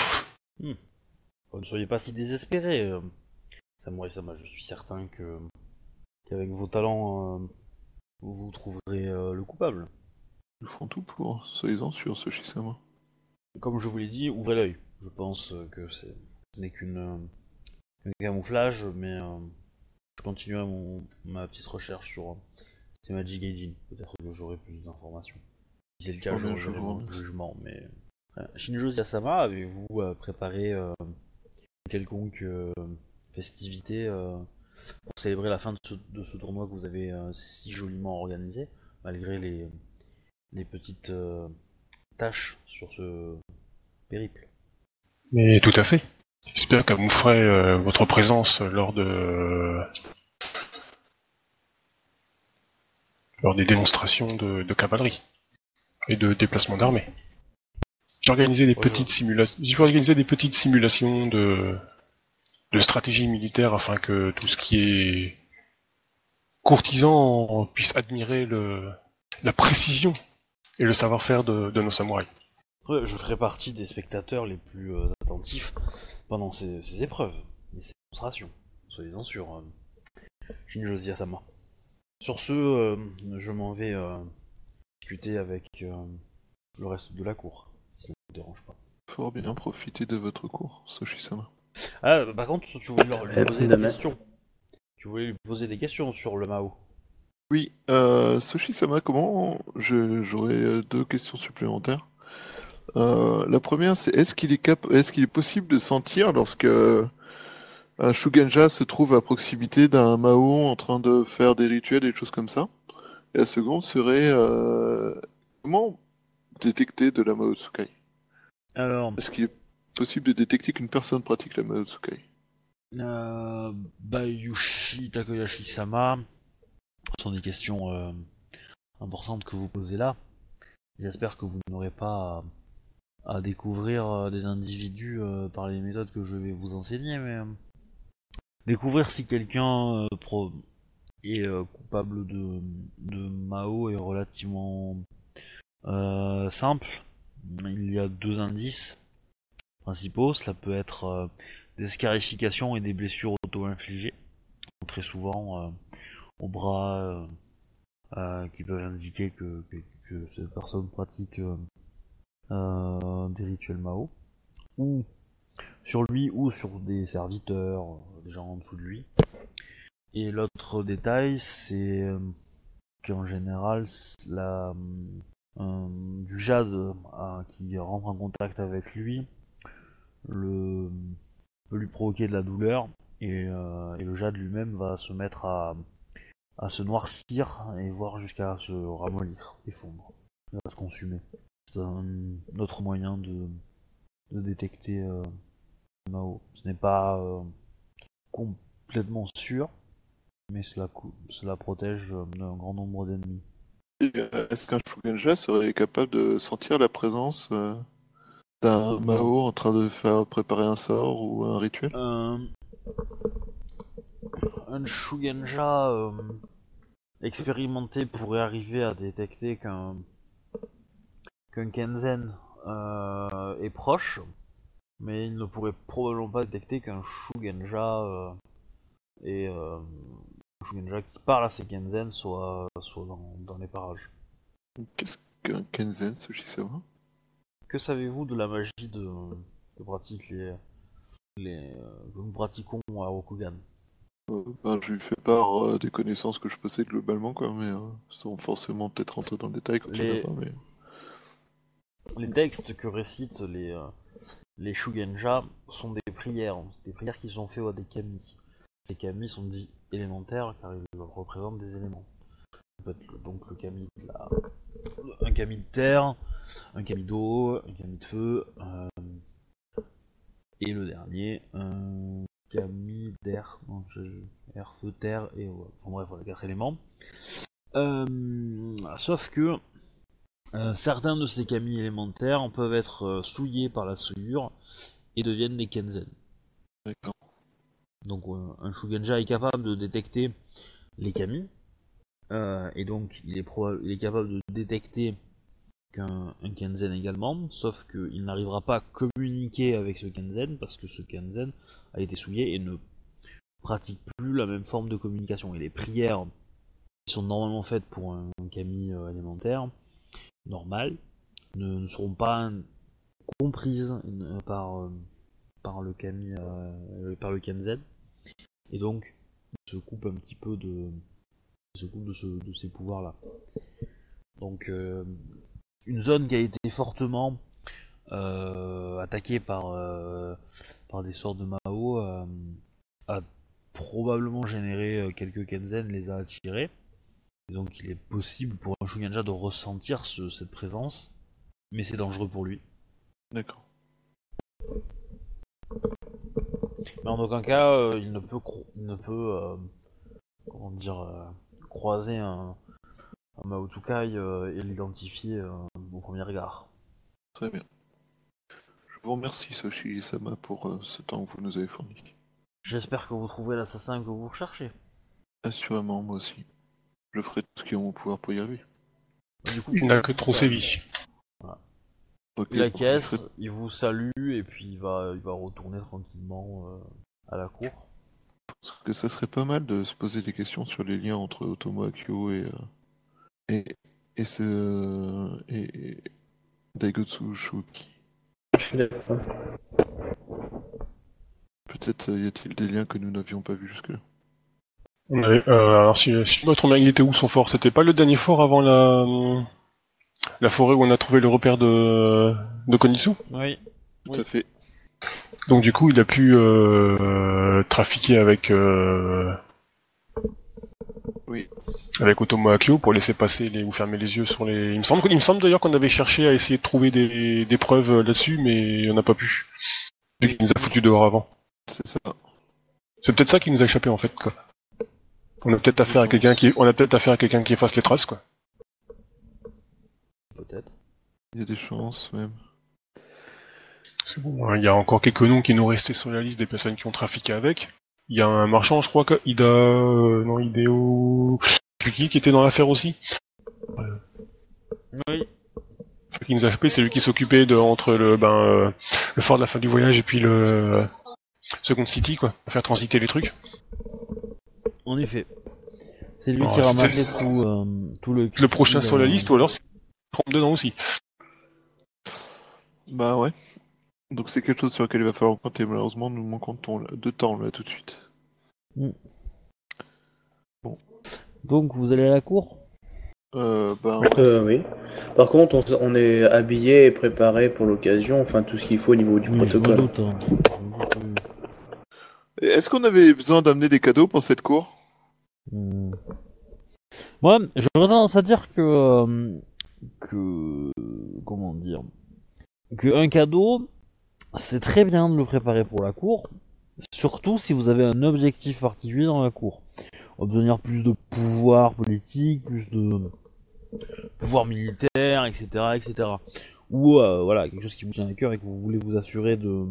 ne soyez pas si désespérés. euh. Samurai Sama, je suis certain que qu'avec vos talents, euh, vous trouverez euh, le coupable. Nous ferons tout pour, soyez-en sûrs, Soshisama. Comme je vous l'ai dit, ouvrez l'œil. Je pense que c'est, ce n'est qu'une euh, qu'un camouflage, mais euh, je continuerai mon, ma petite recherche sur euh, ces Magic Gaijin. Peut-être que j'aurai plus d'informations. Si c'est le cas, Oh je jugement. Mais euh, Shinjo Yasama, avez-vous euh, préparé euh, quelconque euh, festivité euh, pour célébrer la fin de ce, de ce tournoi que vous avez euh, si joliment organisé, malgré les, les petites euh, tâches sur ce périple? Mais tout à fait. J'espère que vous ferez euh, votre présence lors de lors des démonstrations de, de cavalerie et de déplacement d'armée. J'ai organisé des petites simulations. J'ai organisé des petites simulations de de stratégie militaire afin que tout ce qui est courtisan puisse admirer le la précision et le savoir-faire de, de nos samouraïs. Après, je ferai partie des spectateurs les plus euh, attentifs pendant ces, ces épreuves et ces démonstrations. Soyez-en sûrs, euh, Yasama. Sur ce, euh, je m'en vais euh, discuter avec euh, le reste de la cour, si ça ne vous dérange pas. Fort bien profiter de votre cours, Soshisama. Ah, par contre, tu voulais leur- lui Eh, poser des questions. Tu voulais lui poser des questions sur le Mao. Oui, euh, Soshisama, comment je- J'aurais euh, deux questions supplémentaires. Euh, la première, c'est est-ce qu'il est, cap... est-ce qu'il est possible de sentir lorsque un Shuganja se trouve à proximité d'un Mao en train de faire des rituels et des choses comme ça? Et la seconde serait euh, comment détecter de la Mao Tsukai? Alors, Est-ce qu'il est possible de détecter qu'une personne pratique la Mao Tsukai? Euh, Bayushi Takoyashi-sama, ce sont des questions euh, importantes que vous posez là. J'espère que vous n'aurez pas à, à découvrir euh, des individus par les méthodes que je vais vous enseigner, mais découvrir si quelqu'un pro- est euh, coupable de, de Mao est relativement euh, simple. Il y a deux indices principaux. Cela peut être euh, des scarifications et des blessures auto-infligées, très souvent au bras, qui peuvent indiquer que, que, que cette personne pratique des rituels Mao, ou sur lui ou sur des serviteurs, des gens en dessous de lui. Et l'autre détail, c'est euh, qu'en général, la, euh, du jade euh, qui rentre en contact avec lui peut lui provoquer de la douleur et, euh, le jade lui-même va se mettre à, se noircir et voire jusqu'à se ramollir et fondre. Va se consumer. c'est un autre moyen de, de détecter euh, Mao. Ce n'est pas euh, complètement sûr, mais cela, protège euh, d'un grand nombre d'ennemis. Euh, Est-ce qu'un Shugenja serait capable de sentir la présence euh, d'un Mao en train de faire préparer un sort ou un rituel? Un, un Shugenja euh, expérimenté pourrait arriver à détecter qu'un qu'un Kenzen euh, est proche, mais il ne pourrait probablement pas détecter qu'un Shugenja euh, euh, un Shugenja qui parle à ses Kenzen soit, soit dans, dans les parages. Qu'est-ce qu'un Kenzen, ce Shisawa Que savez-vous de la magie de, que pratiquent les, les euh, que nous pratiquons à Rokugan? Euh, ben, je lui fais part euh, des connaissances que je possède globalement, quoi, mais euh, sans forcément peut-être rentrer dans le détail quand Les- pas, mais... Les textes que récitent les, les Shugenja sont des prières, des prières qui sont faites à des kami. Ces kami sont dits élémentaires car ils représentent des éléments. Donc le kami de la... un de terre, un kami d'eau, un kami de feu, euh, et le dernier, un kami d'air, air, feu, terre, et enfin bref, voilà, quatre éléments. Euh, sauf que euh, certains de ces kami élémentaires peuvent être souillés par la souillure et deviennent des kenzen. D'accord. Donc euh, un Shugenja est capable de détecter les kami, euh, et donc il est, capable de détecter qu'un un kenzen également, sauf qu'il n'arrivera pas à communiquer avec ce kenzen parce que ce kenzen a été souillé et ne pratique plus la même forme de communication. Et les prières qui sont normalement faites pour un, kami euh, normal ne, seront pas comprises par, le kami par le kenzen et donc il se coupe un petit peu de ces pouvoirs là donc euh, une zone qui a été fortement euh, attaquée par euh, par des sorts de Mao a probablement généré quelques kenzen les a attirés. Et donc il est possible pour un Shugenja de ressentir ce- cette présence mais c'est dangereux pour lui. D'accord. Mais en aucun cas, euh, il ne peut, cro- il ne peut euh, comment dire, euh, croiser un, un Maotukai euh, et l'identifier euh, au premier regard. Très bien. Je vous remercie, Soshi-sama, pour euh, ce temps que vous nous avez fourni. J'espère que vous trouverez l'assassin que vous recherchez. Assurément, moi aussi. Je ferai tout ce qui est en mon pouvoir pour y arriver. Du coup, Il n'a que trop sévi. Je ferai- il vous salue et puis il va, il va retourner tranquillement euh, à la cour. Parce que ça serait pas mal de se poser des questions sur les liens entre Otomo Akio et, euh, et, et ce. et, et Daigotsu Shoki. Je suis d'accord. Peut-être euh, y a-t-il des liens que nous n'avions pas vus jusque-là? Euh, alors si, si je me trompe bien, il était où son fort? C'était pas le dernier fort avant la la forêt où on a trouvé le repère de de Konitsu Oui. Tout Oui. à fait. Donc du coup, il a pu euh, trafiquer avec euh, Oui. avec Otomo Akio pour laisser passer les ou fermer les yeux sur les. Il me semble, il me semble d'ailleurs qu'on avait cherché à essayer de trouver des, des preuves là-dessus, mais on n'a pas pu. Vu qu'il nous a foutu dehors avant. C'est ça. C'est peut-être ça qui nous a échappé en fait quoi. On a peut-être affaire à quelqu'un qui, on a peut-être affaire à quelqu'un qui efface les traces quoi. Peut-être. Il y a des chances même. C'est bon. hein, Il y a encore quelques noms qui nous restaient sur la liste des personnes qui ont trafiqué avec. Il y a un marchand, je crois que Ida, euh, non Hideo, je sais plus qui, qui était dans l'affaire aussi? Oui. Qui nous a c'est lui qui s'occupait de entre le ben euh, le fort de la fin du voyage et puis le euh, Second City quoi, pour faire transiter les trucs. En effet. C'est lui Oh, qui ramasse tout, euh, tout le. Le prochain sur la euh, liste ou alors c'est trompe dedans aussi. Bah ouais. Donc c'est quelque chose sur lequel il va falloir compter. Malheureusement, nous manquons de temps, là, de temps là tout de suite. Donc vous allez à la cour? Euh, bah, Euh, oui. Par contre, on, est habillé et préparé pour l'occasion, enfin tout ce qu'il faut au niveau du Oui, protocole. doute, hein. Est-ce qu'on avait besoin d'amener des cadeaux pour cette cour? Hmm. Moi, j'aurais tendance à dire que euh, que comment dire? Que un cadeau, c'est très bien de le préparer pour la cour, surtout si vous avez un objectif particulier dans la cour. Obtenir plus de pouvoir politique, plus de pouvoir militaire, etc., etc. Ou euh, voilà quelque chose qui vous tient à cœur et que vous voulez vous assurer de,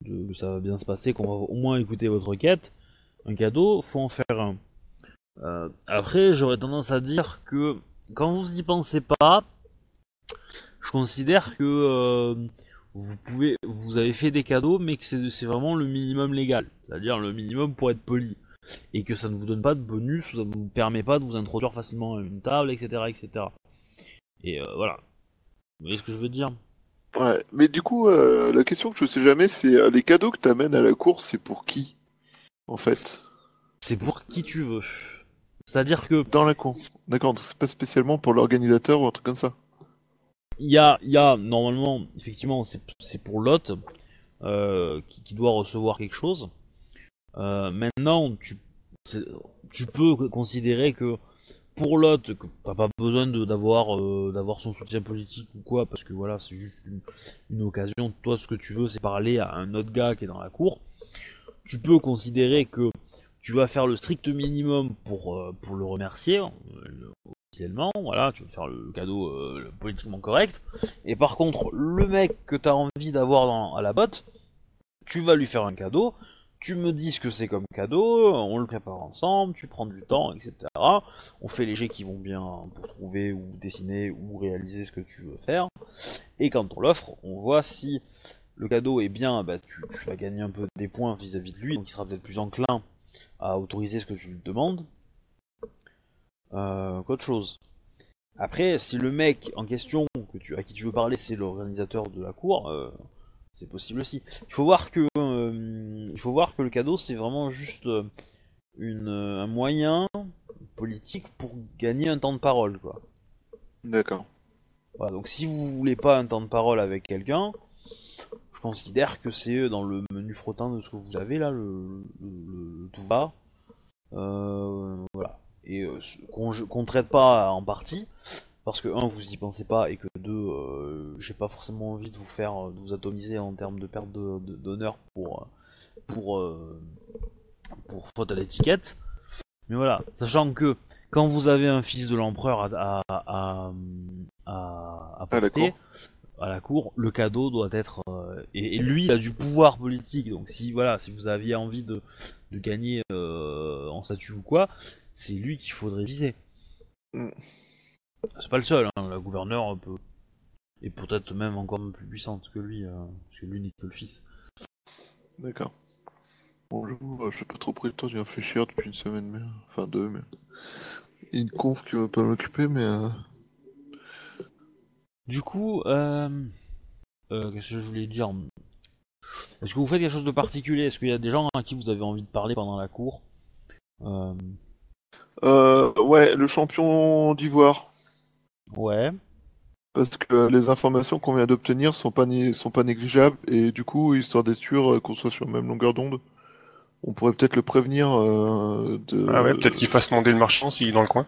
de que ça va bien se passer, qu'on va au moins écouter votre requête. Un cadeau, faut en faire un. Euh, après, j'aurais tendance à dire que quand vous y pensez pas, je considère que euh, vous pouvez, vous avez fait des cadeaux, mais que c'est vraiment le minimum légal, c'est-à-dire le minimum pour être poli, et que ça ne vous donne pas de bonus, ou ça ne vous permet pas de vous introduire facilement à une table, etc., etc. Et euh, voilà. Vous voyez ce que je veux dire? Ouais, mais du coup, euh, la question que je sais jamais, c'est les cadeaux que t'amènes à la course, c'est pour qui En fait, C'est pour qui tu veux. C'est-à-dire que dans la course. D'accord, donc c'est pas spécialement pour l'organisateur ou un truc comme ça. Il y a, y a normalement, effectivement, c'est pour l'hôte euh, qui, doit recevoir quelque chose. Euh, maintenant, tu, peux considérer que pour l'hôte, que t'as pas besoin d'avoir euh, d'avoir son soutien politique ou quoi, parce que voilà, c'est juste une, occasion. Toi, ce que tu veux, c'est parler à un autre gars qui est dans la cour. Tu peux considérer que tu vas faire le strict minimum pour le remercier. Voilà, tu vas faire le cadeau euh, politiquement correct. Et par contre, le mec que t'as envie d'avoir à la botte, tu vas lui faire un cadeau, tu me dis ce que c'est comme cadeau, on le prépare ensemble, tu prends du temps, etc. On fait les jets qui vont bien pour trouver ou dessiner ou réaliser ce que tu veux faire. Et quand on l'offre, on voit si le cadeau est bien, bah, tu, vas gagner un peu des points vis-à-vis de lui, donc il sera peut-être plus enclin à autoriser ce que tu lui demandes qu'autre chose. Après, si le mec en question que tu, à qui tu veux parler, c'est l'organisateur de la cour, euh, c'est possible aussi. Il faut voir que, euh, il faut voir que le cadeau, c'est vraiment juste euh, une, euh, un moyen politique pour gagner un temps de parole, quoi. D'accord. Voilà, donc si vous voulez pas un temps de parole avec quelqu'un, je considère que c'est dans le menu frottin de ce que vous avez là, le, le, le- le tout va. Euh, voilà. Et euh, qu'on qu'on traite pas en partie, parce que un, vous y pensez pas, et que deux, euh, j'ai pas forcément envie de vous faire, de vous atomiser en termes de perte de- de- d'honneur pour, euh, pour, euh, pour faute à l'étiquette. Mais voilà, sachant que quand vous avez un fils de l'empereur à, à, à, à, à À la porter, cour. à la cour, le cadeau doit être euh, et, et lui il a du pouvoir politique. Donc si voilà, si vous aviez envie de, de gagner euh, en statut ou quoi, c'est lui qu'il faudrait viser. Mm. C'est pas le seul, hein, la gouverneure peut et peut-être même encore plus puissante que lui, euh, parce que lui n'est que le fils. D'accord. Bonjour, je sais pas trop pris le temps d'y réfléchir depuis une semaine, mais... enfin deux, mais... Il y a une conf qui va pas m'occuper, mais... euh, Du coup, euh, euh, qu'est-ce que je voulais dire? Est-ce que vous faites quelque chose de particulier? Est-ce qu'il y a des gens à qui vous avez envie de parler pendant la cour? Euh, Euh, ouais, le champion d'ivoire. Ouais. Parce que les informations qu'on vient d'obtenir sont pas né- sont pas négligeables et du coup, histoire d'être sûr euh, qu'on soit sur la même longueur d'onde, on pourrait peut-être le prévenir euh, de. Ah ouais, peut-être qu'il fasse demander le marchand s'il est dans le coin,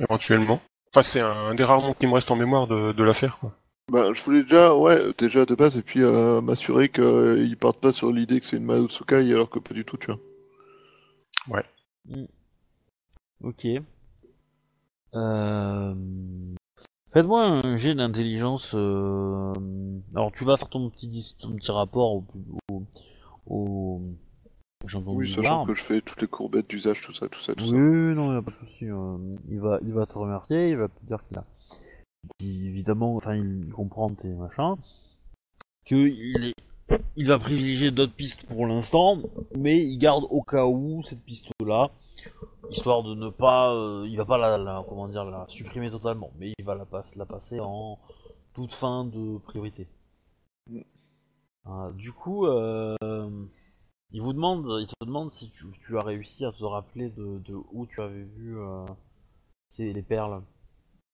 éventuellement. Enfin, c'est un, un des rares noms qui me reste en mémoire de, de l'affaire, quoi. Bah, je voulais déjà, ouais, déjà de base et puis euh, m'assurer qu'ils partent pas sur l'idée que c'est une Mao Tsukai alors que pas du tout, tu vois. Ok. Euh... Faites-moi un jet d'intelligence. euh, Alors tu vas faire ton petit, dis- ton petit rapport au, au, au... Oui, sachant que je fais toutes les courbettes d'usage, tout ça, tout ça, tout Oui, ça. non, y a pas de souci. euh, il va, il va te remercier, il va te dire qu'il a, qu'il- évidemment, enfin, il comprend tes machins, que il va privilégier d'autres pistes pour l'instant, mais il garde au cas où cette piste-là, histoire de ne pas, euh, il va pas la, la- comment dire, la supprimer totalement, mais il va la, passe, la passer en toute fin de priorité. Ah, du coup, euh, il vous demande, il te demande si tu, as réussi à te rappeler de, de où tu avais vu euh, ces, les perles.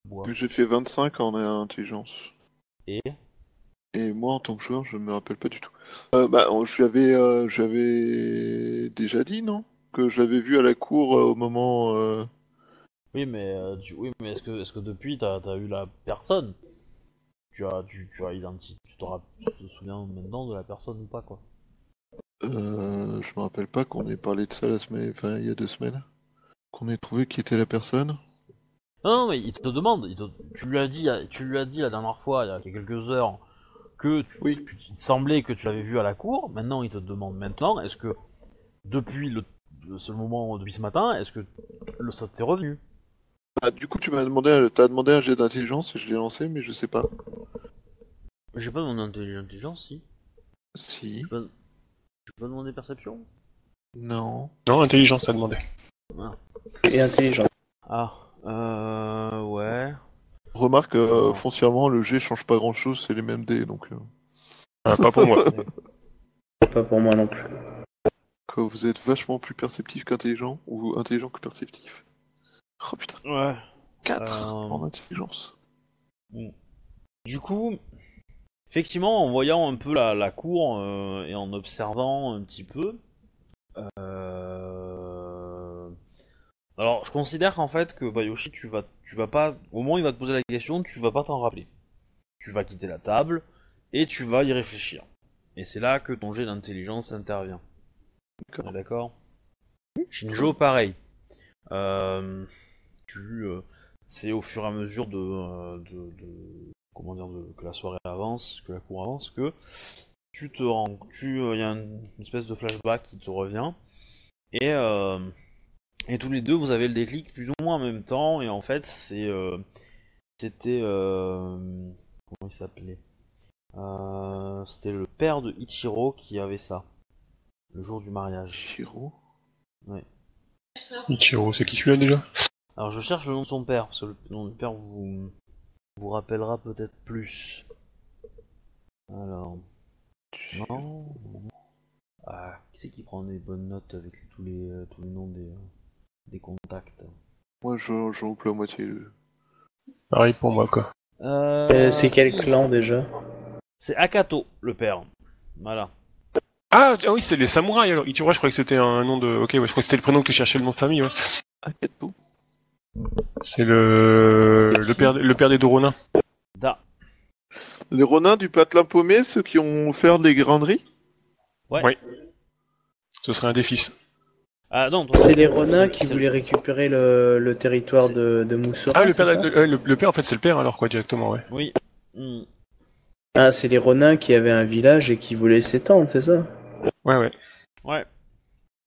Bois. J'ai fait 25 en intelligence. Et Et moi, en tant que joueur, je me rappelle pas du tout. Euh, bah, l'avais, euh, déjà dit, non? Que je l'avais vu à la cour euh, au moment, euh, Oui, mais, euh, tu... oui, mais est-ce que, est-ce que depuis, t'as as eu la personne? Tu as, tu, tu as identifié, tu, tu te souviens maintenant de la personne ou pas, quoi? Euh, je me rappelle pas qu'on ait parlé de ça la semaine, enfin il y a deux semaines. Qu'on ait trouvé qui était la personne. Non, non, mais il te demande, il te- tu, lui as dit, tu lui as dit la dernière fois, il y a quelques heures, que tu, Oui. tu- il te semblait que tu l'avais vu à la cour. Maintenant, il te demande maintenant, est-ce que depuis le, ce moment, depuis ce matin, est-ce que le, ça t'est revenu? Ah, du coup, tu m'as demandé, t'as demandé un jet d'intelligence et je l'ai lancé, mais je sais pas. J'ai pas demandé intelli- intelligence, si. Si. J'ai pas, j'ai pas demandé perception? Non. Non, intelligence, t'as demandé. Et intelligent. Ah, euh, ouais. Remarque, euh, foncièrement, le jet change pas grand chose, c'est les mêmes dés, donc. euh, Ah, pas pour moi. Pas pour moi non plus. quoi, vous êtes vachement plus perceptif qu'intelligent, ou intelligent que perceptif. Oh putain, Ouais. 4 Euh, en intelligence. Du coup, effectivement, en voyant un peu la, la cour euh, et en observant un petit peu, euh... alors je considère qu'en fait que Bayoshi, tu vas, tu vas pas, au moment où il va te poser la question, tu vas pas t'en rappeler. Tu vas quitter la table et tu vas y réfléchir. Et c'est là que ton jet d'intelligence intervient. D'accord. Shinjo, pareil. Euh, tu, euh, c'est au fur et à mesure de, euh, de, de- comment dire, de- que la soirée avance, que la cour avance, que tu te rends, tu, il y a une, une espèce de flashback qui te revient, et et tous les deux vous avez le déclic plus ou moins en même temps, et en fait c'est, euh, c'était, euh, comment il s'appelait, Euh, c'était le père de Ichiro qui avait ça, le jour du mariage. Chiro. Ichiro, c'est qui celui-là déjà? Alors je cherche le nom de son père, parce que le nom du père vous, vous rappellera peut-être plus. Alors. Non. Ah, qui c'est qui prend des bonnes notes avec tous les, tous les noms des, des contacts Moi, j'en loupe la moitié. le- Pareil pour moi, quoi. euh, Euh, c'est quel clan déjà C'est Akato, le père. Voilà. Ah, ah oui, c'est les samouraïs alors. Je croyais que c'était un nom de. Ok, ouais, je crois que c'était le prénom que tu cherchais le nom de famille, ouais. Akato. C'est le. Le père, le père des Doronin. Da. Les Ronins du patelin paumé, ceux qui ont offert des graineries? Ouais. Ouais. Ce serait un des fils. Ah non, toi, C'est les Ronin qui voulaient récupérer le, le territoire de, de Moussora. Ah, le père, ça le, le- le père, en fait, c'est le père alors, quoi, directement, ouais. Oui. Hmm. Ah, c'est les Ronins qui avaient un village et qui voulaient s'étendre, c'est ça? Ouais, ouais. Ouais.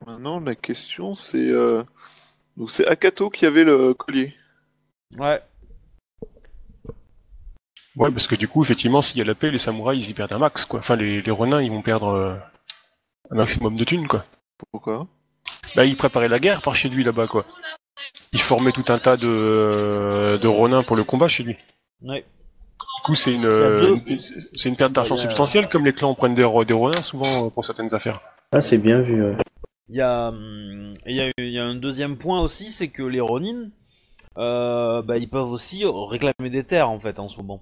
Maintenant, la question, c'est... euh, Donc, c'est Akato qui avait le collier. Ouais. Ouais, parce que du coup, effectivement, s'il y a la paix, les samouraïs, ils y perdent un max, quoi. Enfin, les, les renins, ils vont perdre euh, un maximum de thunes, quoi. Pourquoi? Bah, ils préparaient la guerre par chez lui, là-bas, quoi. Ils formaient tout un tas de, euh, de renins pour le combat chez lui. Ouais. Du coup, c'est une, deux. une- c'est c'est une perte d'argent Il a- substantielle, comme les clans prennent des, des renins, souvent, euh, pour certaines affaires. Ah, c'est bien vu. ouais. Il y a, hum, il y, a, il y a un deuxième point aussi, c'est que les Ronin, euh, bah, ils peuvent aussi réclamer des terres en fait en ce moment.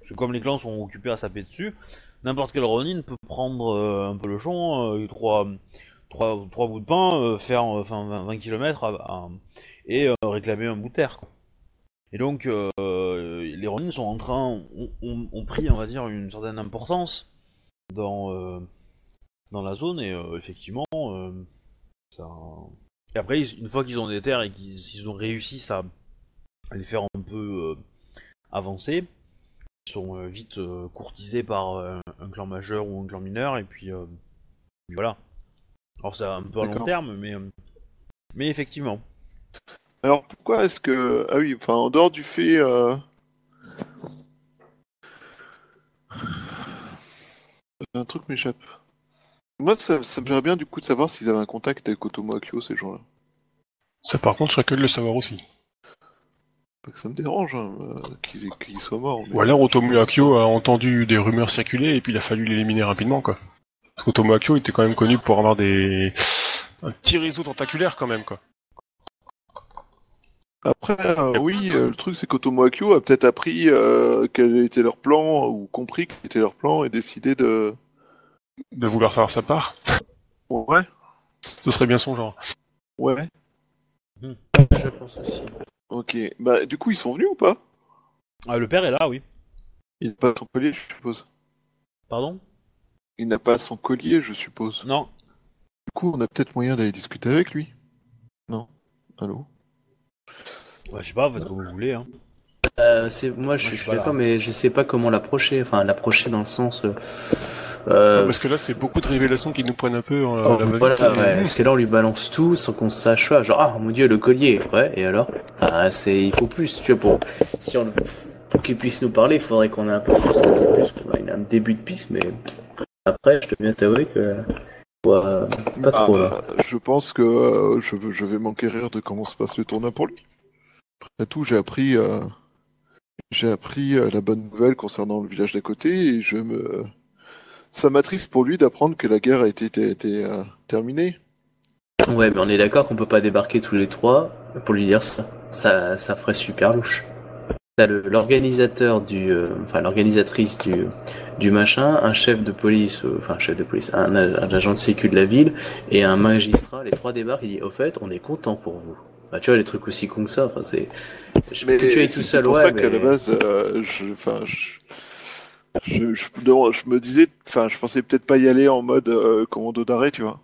Parce que comme les clans sont occupés à saper dessus, n'importe quel Ronin peut prendre euh, un peu le champ, euh, trois, trois, trois bouts de pain, euh, faire euh, enfin 20, 20 km et euh, réclamer un bout de terre. Et donc les Ronin sont en train, ont, pris on va dire une certaine importance dans dans la zone et effectivement ça... Après, une fois qu'ils ont des terres et qu'ils ils ont réussi à, à les faire un peu avancer, ils sont vite courtisés par un clan majeur ou un clan mineur, et puis voilà. Alors c'est un peu à long terme, mais, euh, mais effectivement. Alors, pourquoi est-ce que... Ah oui, enfin, en dehors du fait... euh, Un truc m'échappe. Moi, ça, ça me plairait bien, du coup, de savoir s'ils avaient un contact avec Otomo Akio, ces gens-là. Ça, par contre, je serais curieux de le savoir aussi. Pas que ça me dérange, hein, euh, qu'ils soient morts. mais- Ou alors, Otomu Akio a entendu des rumeurs circuler, et puis il a fallu l'éliminer rapidement, quoi. Parce Akio était quand même connu pour avoir des... un petit réseau tentaculaire, quand même, quoi. Après, euh, oui, euh, le truc c'est qu'Otomo Akio a peut-être appris euh, quel était leur plan, ou compris quel était leur plan, et décidé de... De vouloir savoir sa part. Ouais, Ce serait bien son genre. ouais. Je pense aussi. Ok. Bah, du coup, ils sont venus ou pas? Ah, le père est là, oui. Il n'a pas son collier, je suppose. Pardon? Il n'a pas son collier, je suppose. Non. Du coup, on a peut-être moyen d'aller discuter avec lui. Non. Allô? Ouais, je sais pas, faites comme vous voulez. Hein. Euh, c'est moi, je, suis d'accord, là. mais je sais pas comment l'approcher. Enfin, l'approcher dans le sens. euh, euh, Parce que là, c'est beaucoup de révélations qui nous prennent un peu euh, oh, la voilà, ouais, parce que là, on lui balance tout sans qu'on sache pas. Genre, ah mon dieu, le collier. Ouais, et alors? Ah, c'est, il faut plus. Tu vois, pour si on pour qu'il puisse nous parler, il faudrait qu'on ait un peu plus. Là, c'est plus qu'on ait un début de piste, mais après, je te bien t'avouer que. ouais, euh, pas Ah, trop là. bah, Je pense que euh, je, je vais m'enquérir de comment se passe le tournoi pour lui. Après tout, j'ai appris, euh, j'ai appris euh, la bonne nouvelle concernant le village d'à côté et je me, ça m'attriste pour lui d'apprendre que la guerre a été, été, été, terminée. Ouais, mais on est d'accord qu'on peut pas débarquer tous les trois pour lui dire ça. Ça, ça ferait super louche. T'as l'organisateur du, euh, enfin l'organisatrice du, du machin, un chef de police, euh, enfin chef de police, un, un agent de sécu de la ville et un magistrat. Les trois débarquent. Il dit au fait, on est content pour vous. Bah, tu vois les trucs aussi cons que ça. Enfin c'est. je- Mais que tu ailles c'est tout c'est seul, pour ouais. ça qu'à mais- la base, euh, je, enfin, je, je, je, je me disais, enfin, je pensais peut-être pas y aller en mode euh, commando d'arrêt, tu vois.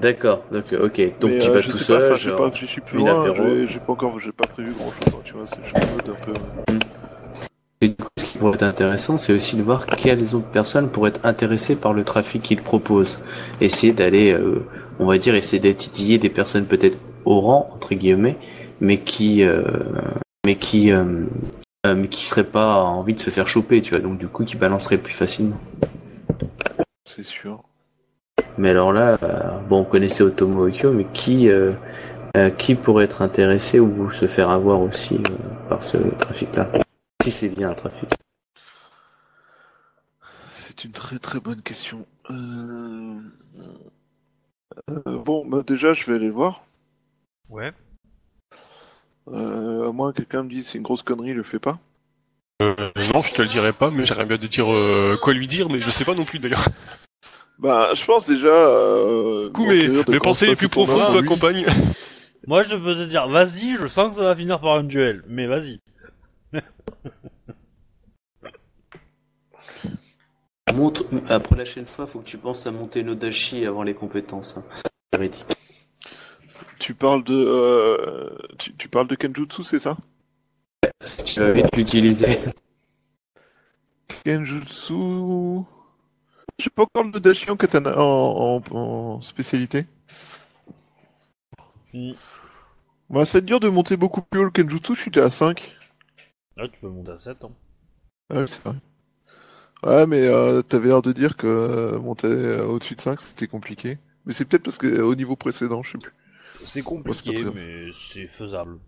D'accord. Donc euh, ok. Donc Mais, tu euh, vas je tout sais seul. pas, je sais genre, pas, je suis plus loin, j'ai- pas encore, j'ai pas prévu grand chose, tu vois, je un peu. Et du coup, ce qui pourrait être intéressant, c'est aussi de voir quelles autres personnes pourraient être intéressées par le trafic qu'il propose. Essayer d'aller, euh, on va dire, essayer d'étiller des personnes peut-être au rang entre guillemets, mais qui, euh, mais qui, euh, euh, mais qui seraient pas envie de se faire choper, tu vois. Donc du coup, qui balanceraient plus facilement. C'est sûr. Mais alors là, euh, bon, on connaissait Otomo Okyo, mais qui, euh, euh, qui pourrait être intéressé ou se faire avoir aussi euh, par ce trafic-là Si c'est bien un trafic. C'est une très très bonne question. Euh... euh, bon, bah, déjà, je vais aller le voir. Ouais. Euh, à moins que quelqu'un me dise c'est une grosse connerie, le fais pas. Euh, non, je te le dirai pas, mais j'aimerais bien te dire euh, quoi lui dire, mais je sais pas non plus d'ailleurs. Bah, je pense déjà. Euh, Du coup, de mes pensées les plus profondes t'accompagnent. Moi, je peux te dire, vas-y, je sens que ça va finir par un duel, mais vas-y. Montre, la prochaine fois, faut que tu penses à monter Nodashi avant les compétences. Hein. Tu parles de. Euh... Tu, tu parles de Kenjutsu, c'est ça? Si tu vas vite l'utiliser. Kenjutsu. J'ai pas encore le Dashi en katana en, en, en spécialité. Bah, c'est dur de monter beaucoup plus haut le Kenjutsu, je suis à 5. Là, tu peux monter à 7. Hein. Ouais, c'est vrai. Ouais, mais euh, t'avais l'air de dire que euh, monter euh, au-dessus de 5 c'était compliqué. Mais c'est peut-être parce que euh, au niveau précédent, je sais plus. C'est compliqué, mais c'est faisable.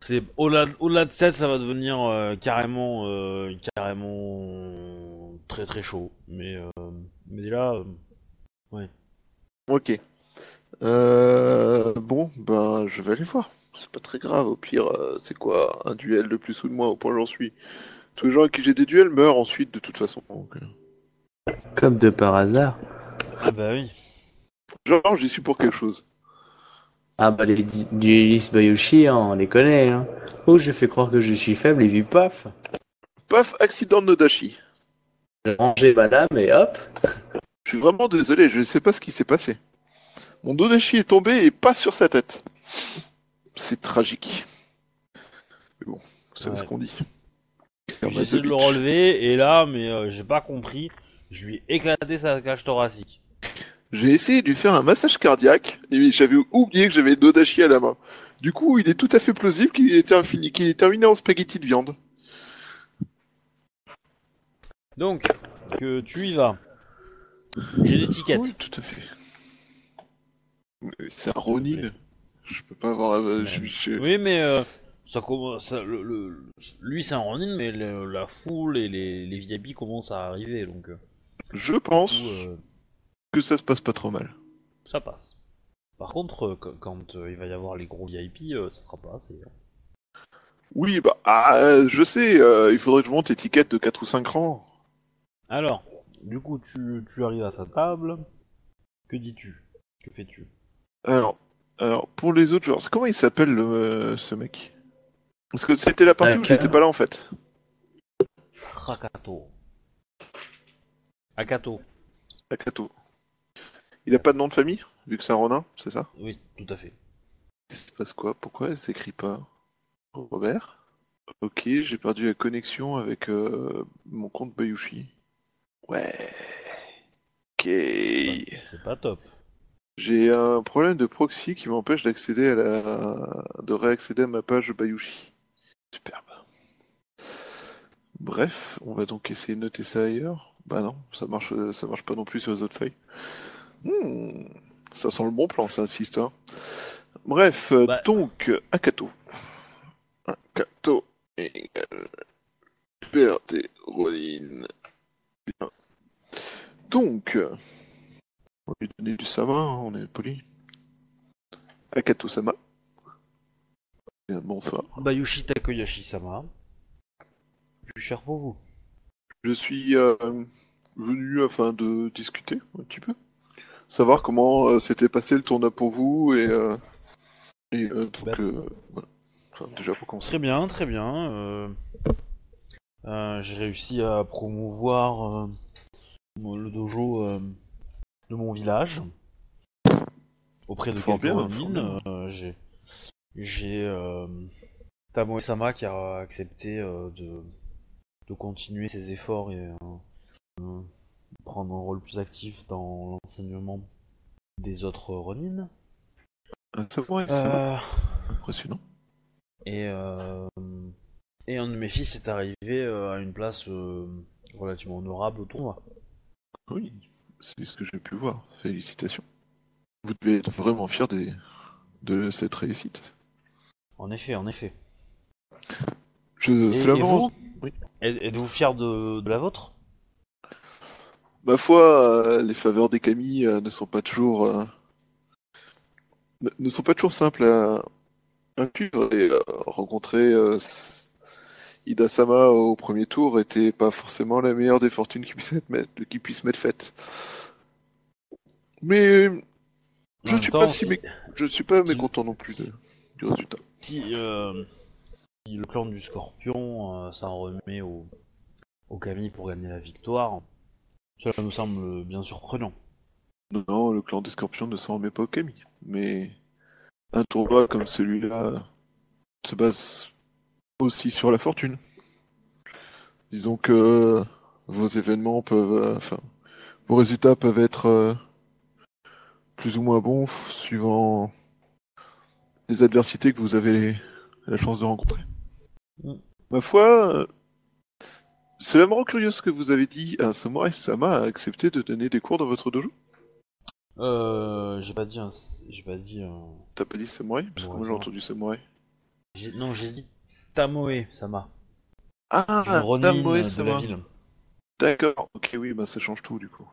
C'est au-delà de 7, ça va devenir euh, carrément carrément très très chaud. Mais euh, mais déjà, euh, Ok. Euh, bon, ben je vais aller voir. C'est pas très grave. Au pire, euh, c'est quoi un duel de plus ou de moins au point où j'en suis. Tous les gens avec qui j'ai des duels meurent ensuite de toute façon. Donc. Comme de par hasard. ah bah oui. Genre, j'y suis pour quelque chose. Ah bah les du- duellistes Bayoshi, hein, on les connaît. Hein. Oh, je fais croire que je suis faible et puis paf, Paf, accident de Nodashi. J'ai rangé ma lame et hop. Je suis vraiment désolé, je ne sais pas ce qui s'est passé. Mon Nodashi est tombé et paf sur sa tête. C'est tragique. Mais bon, vous savez Ouais. ce qu'on dit. J'ai essayé de le relever et là, mais euh, j'ai pas compris. Je lui ai éclaté sa cage thoracique. J'ai essayé de lui faire un massage cardiaque et j'avais oublié que j'avais Nodashi à la main. Du coup, il est tout à fait plausible qu'il ait, terminé- qu'il ait terminé en spaghetti de viande. Donc, que tu y vas. J'ai l'étiquette. Oui, tout à fait. C'est un Ronin. Je peux pas avoir. euh, je- je- Oui, mais euh, ça commence. ça- le, le- lui, c'est un Ronin, mais le- la foule et les, les VIP commencent à arriver, donc euh, Je pense coup, euh, que ça se passe pas trop mal. ça passe. Par contre, quand, il va y avoir les gros VIP, ça sera pas assez. hein. Oui, bah, ah, je sais, il faudrait que je monte étiquette de 4 ou 5 rangs. Alors, du coup, tu, tu arrives à sa table. Que dis-tu? Que fais-tu? Alors, Alors, pour les autres joueurs, comment il s'appelle le- ce mec? Parce que c'était la partie où j'étais pas là en fait. Rakato. Akato. Akato. Il a pas de nom de famille Vu que c'est un Ronin, c'est ça? Oui, tout à fait. Il se passe quoi? Pourquoi elle s'écrit pas? Robert? Ok, j'ai perdu la connexion avec euh, mon compte Bayushi. Ouais. Ok. C'est pas top. J'ai un problème de proxy qui m'empêche d'accéder à la... de réaccéder à ma page Bayushi. Superbe. Bref, on va donc essayer de noter ça ailleurs. Bah non, ça marche, ça marche pas non plus sur les autres feuilles. Hmm, ça sent le bon plan, ça insiste. Hein. Bref, euh, Bah. donc Akato. Akato égale Berthe Roline. Bien. Donc, on va lui donner du sama, hein, on est poli. Akato Sama. Bien, bonsoir. Bayushi Takoyashi-sama. Plus cher pour vous. Je suis euh, venu afin de discuter un petit peu. Savoir comment euh, s'était passé le tournoi pour vous et, euh, et donc voilà. Enfin, déjà pour commencer. Très bien, très bien. J'ai réussi à promouvoir le dojo euh, de mon village auprès de Fort quelques bien, Ronin. fort bien. euh, J'ai j'ai euh, Tamoe-sama qui a accepté de, de continuer ses efforts et prendre un rôle plus actif dans l'enseignement des autres Ronin. Sama, impressionnant. Et, et un de mes fils est arrivé à une place relativement honorable au tournoi. Oui, c'est ce que j'ai pu voir. Félicitations. Vous devez être vraiment fier des... de cette réussite. En effet, en effet. Je, Et, vous oui. Êtes-vous fier de, de la vôtre? Ma foi, euh, les faveurs des Camille euh, ne sont pas toujours euh, ne, sont pas toujours simples à, à suivre et rencontrer euh, S- Ida Sama au premier tour était pas forcément la meilleure des fortunes qui puisse être mettre, qui puisse m'être faite. Mais je suis temps, pas si si- mé- je suis pas si- mécontent non plus de- du résultat. Si, euh, le clan du Scorpion euh, s'en remet au, au Camille pour gagner la victoire, cela me semble bien surprenant. Non, non, le clan des Scorpions ne s'en remet pas au Camille. Mais un tournoi comme celui-là se base aussi sur la fortune. Disons que vos événements peuvent, euh, enfin, vos résultats peuvent être euh, plus ou moins bons suivant les adversités que vous avez la chance de rencontrer. Mm. Ma foi, euh, cela me rend curieux ce que vous avez dit à Samurai Sama a accepté de donner des cours dans votre dojo. Euh, j'ai pas dit un, j'ai pas dit un, T'as pas dit samouraï Parce que moi j'ai entendu samouraï. j'ai- non, j'ai dit Tamoe, Sama, Ah, Tamoe Sama. D'accord, ok, oui, bah ça change tout du coup.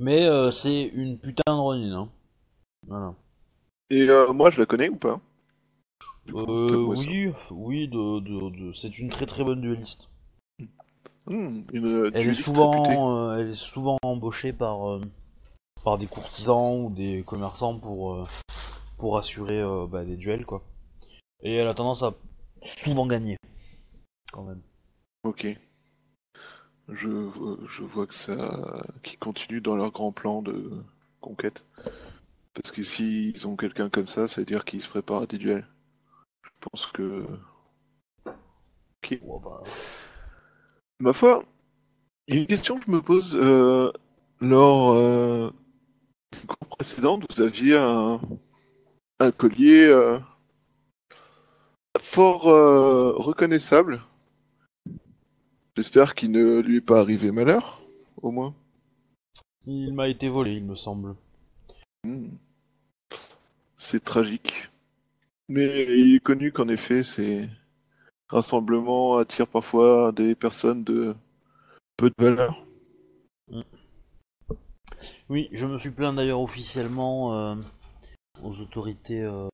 Mais euh, c'est une putain de Ronin, hein. Voilà. Et euh, moi je la connais ou pas? Coup, Euh, oui, oui, de, de, de- c'est une très très bonne dueliste. Hmm, une euh, Elle est souvent, elle est souvent embauchée par, par des courtisans ou des commerçants pour, pour assurer bah, des duels, quoi. Et elle a tendance à souvent gagner, quand même. Ok. Je, vois- je vois que ça. qui continue dans leur grand plan de conquête. Parce que s'ils ont quelqu'un comme ça, ça veut dire qu'ils se préparent à des duels. Je pense que. Ok. Bah, Ma foi, il y a une question que je me pose. euh, lors euh, du cours précédent, vous aviez un, un collier euh, fort euh, reconnaissable. J'espère qu'il ne lui est pas arrivé malheur, au moins. il m'a été volé, il me semble. Hmm. C'est tragique. Mais il est connu qu'en effet, ces rassemblements attirent parfois des personnes de peu de valeur. Oui, je me suis plaint d'ailleurs officiellement euh, aux autorités, euh,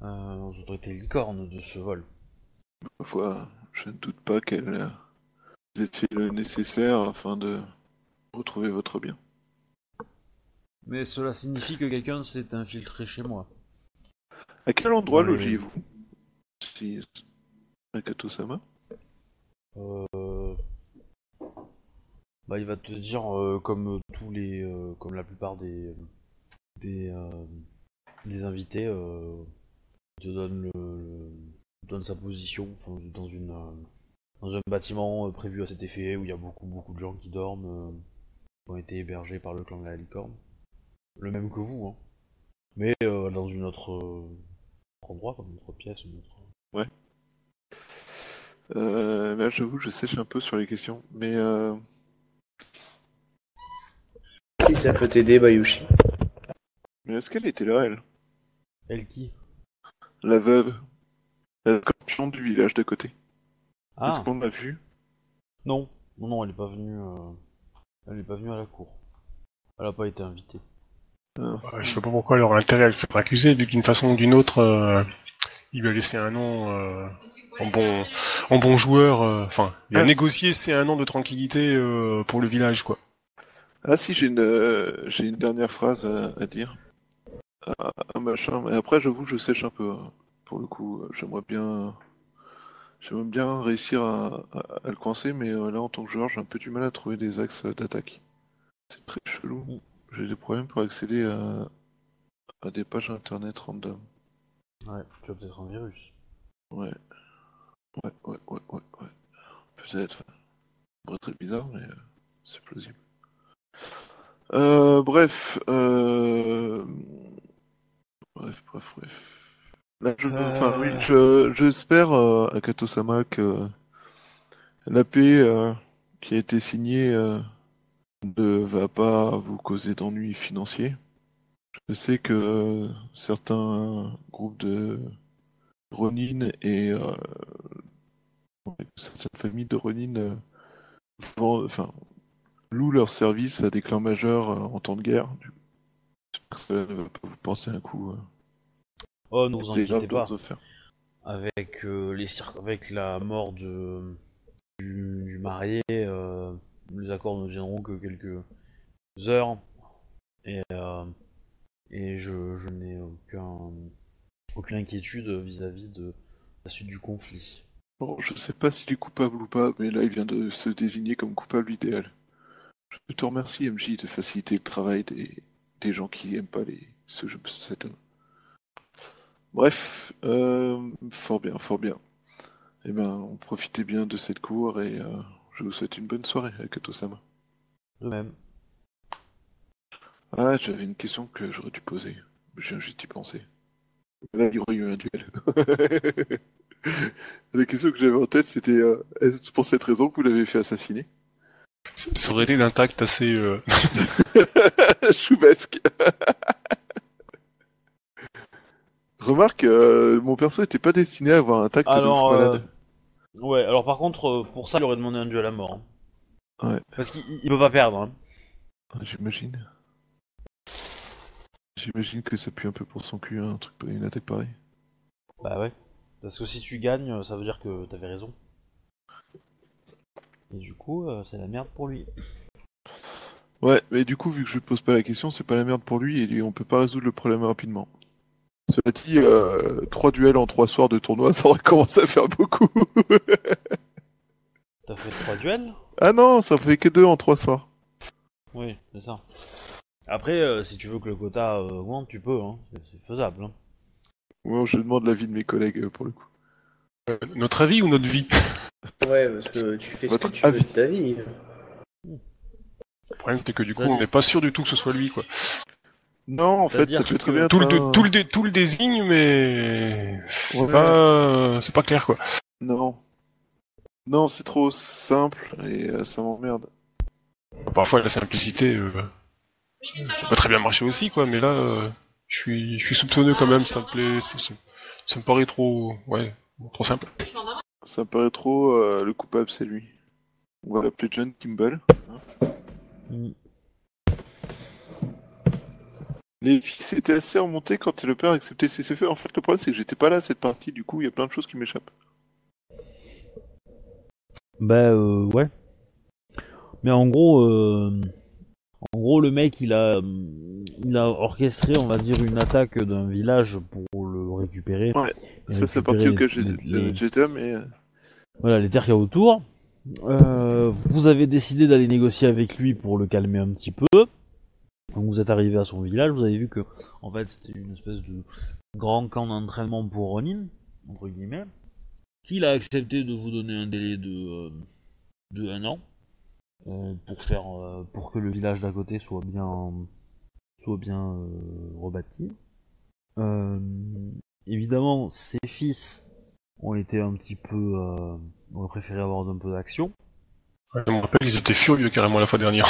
aux autorités licornes de ce vol. Parfois, je ne doute pas qu'elle ait fait le nécessaire afin de retrouver votre bien. Mais cela signifie que quelqu'un s'est infiltré chez moi. À quel endroit Dans les- logez-vous Si... Akato-sama Euh... Bah, il va te dire euh, comme tous les, euh, comme la plupart des des, euh, des invités, euh, il te donne le, le- il te donne sa position, enfin, dans une euh, dans un bâtiment euh, prévu à cet effet où il y a beaucoup beaucoup de gens qui dorment, euh, qui ont été hébergés par le clan de la licorne, le même que vous, hein. Mais euh, dans une autre euh, endroit, comme une autre pièce, une autre. euh, Là, j'avoue, je sèche un peu sur les questions, mais euh, Si ça peut t'aider, Bayushi. mais est-ce qu'elle était là, elle? Elle qui? La veuve La scorpion du village d'à côté Ah Est-ce qu'on l'a vue? Non, non, non, elle est pas venue. euh, Elle est pas venue à la cour. Elle a pas été invitée. Euh, je sais pas pourquoi elle aurait intérêt à le faire accuser, vu que d'une façon ou d'une autre, euh, il lui a laissé un nom euh, en, bon, en bon joueur. euh, Enfin, il a Ah, négocié c'est un an de tranquillité euh, pour le village, quoi. Ah si, j'ai une, euh, j'ai une dernière phrase à, à dire. Ah, machin, mais après, j'avoue, je sèche un peu. hein. Pour le coup, euh, j'aimerais bien... J'aimerais bien réussir à, à- à le coincer, mais euh, là, en tant que joueur, j'ai un peu du mal à trouver des axes d'attaque. C'est très chelou. J'ai des problèmes pour accéder à, à des pages internet random. Ouais, tu as peut-être un virus. Ouais. Ouais, ouais, ouais, ouais, ouais. Peut-être. Très bizarre, mais euh, c'est plausible. Euh, bref, euh... Bref, bref, bref. Là, je, Euh. enfin, oui, je, j'espère, euh, Akato-sama, que la paix euh, qui a été signée euh, ne va pas vous causer d'ennuis financiers. Je sais que certains groupes de Ronin et euh, certaines familles de Ronin vendent- enfin, louent leurs services à des clans majeurs en temps de guerre. Du coup, ça ne va pas vous porter un coup. euh, Oh, ne vous graves inquiétez pas. d'autres affaires. Avec euh, les cir- avec la mort de du, du marié, euh, les accords ne viendront que quelques heures. Et euh, et je, je n'ai aucun aucune inquiétude vis-à-vis de la suite du conflit. Bon, je sais pas s'il est coupable ou pas, mais là il vient de se désigner comme coupable idéal. Je te remercie MJ de faciliter le travail des, des gens qui aiment pas les, ce jeu, cet homme. Bref, euh, fort bien, fort bien. Eh ben, profitez bien de cette cour et euh, je vous souhaite une bonne soirée avec Atosama. De même. Ah, j'avais une question que j'aurais dû poser. Je viens juste d'y penser. Là, il y aurait eu un duel. La question que j'avais en tête, c'était euh, est-ce pour cette raison que vous l'avez fait assassiner? Ça ça aurait été d'un tact assez. euh, Choubesque. Remarque, euh, mon perso était pas destiné à avoir un tact Alors, de ouf euh, malade. ouais. Alors par contre, euh, pour ça, il aurait demandé un duel à mort. hein. Ouais. Parce qu'il il peut pas perdre. Hein. Ah, J'imagine. J'imagine que ça pue un peu pour son cul, hein, un truc, une attaque pareille. Bah ouais. Parce que si tu gagnes, ça veut dire que t'avais raison. Et du coup, euh, c'est la merde pour lui. Ouais, mais du coup, vu que je pose pas la question, c'est pas la merde pour lui et on peut pas résoudre le problème rapidement. Cela dit, euh, trois duels en trois soirs de tournoi, ça aurait commencé à faire beaucoup. T'as fait trois duels? Ah non, ça fait que deux en trois soirs. Oui, c'est ça. Après, euh, si tu veux que le quota euh, augmente, tu peux, hein. C'est- c'est faisable. Hein. Ouais, je demande l'avis de mes collègues euh, pour le coup. Notre avis ou notre vie Ouais, parce que tu fais ce que tu veux de ta vie. Le problème, c'est que du coup, on n'est pas sûr du tout que ce soit lui, quoi. Non, en fait, ça peut très bien Tout le, être dé- un- tout, le dé- tout le désigne, mais c'est Ouais. pas, c'est pas clair, quoi. Non. Non, c'est trop simple et euh, ça m'emmerde. Parfois, la simplicité, euh, ça peut très bien marcher aussi, quoi. Mais là, euh, je suis, je suis soupçonneux quand même. Ça me plaît, ça me paraît trop, ouais, trop simple. Ça me paraît trop, euh, le coupable c'est lui. On va l'appeler John Kimball. Mm. Les fils étaient assez remontés quand le père a accepté ses faits. En fait, le problème c'est que j'étais pas là à cette partie, du coup il y a plein de choses qui m'échappent. Bah euh, ouais. Mais en gros, euh, en gros le mec il a, il a orchestré, on va dire, une attaque d'un village pour le récupérer. Ouais, Ça, c'est parti j'étais, mais. euh, voilà, les terres qu'il y a autour. Euh, vous avez décidé d'aller négocier avec lui pour le calmer un petit peu. Quand vous êtes arrivé à son village, vous avez vu que, en fait, c'était une espèce de grand camp d'entraînement pour Ronin, entre guillemets, qu'il a accepté de vous donner un délai de, euh, de un an euh, pour faire, pour que le village d'à côté soit bien, soit bien rebâti. Euh, évidemment, ses fils ont été un petit peu, euh, auraient préféré avoir un peu d'action. Ouais, Je me rappelle, ils étaient furieux carrément la fois dernière.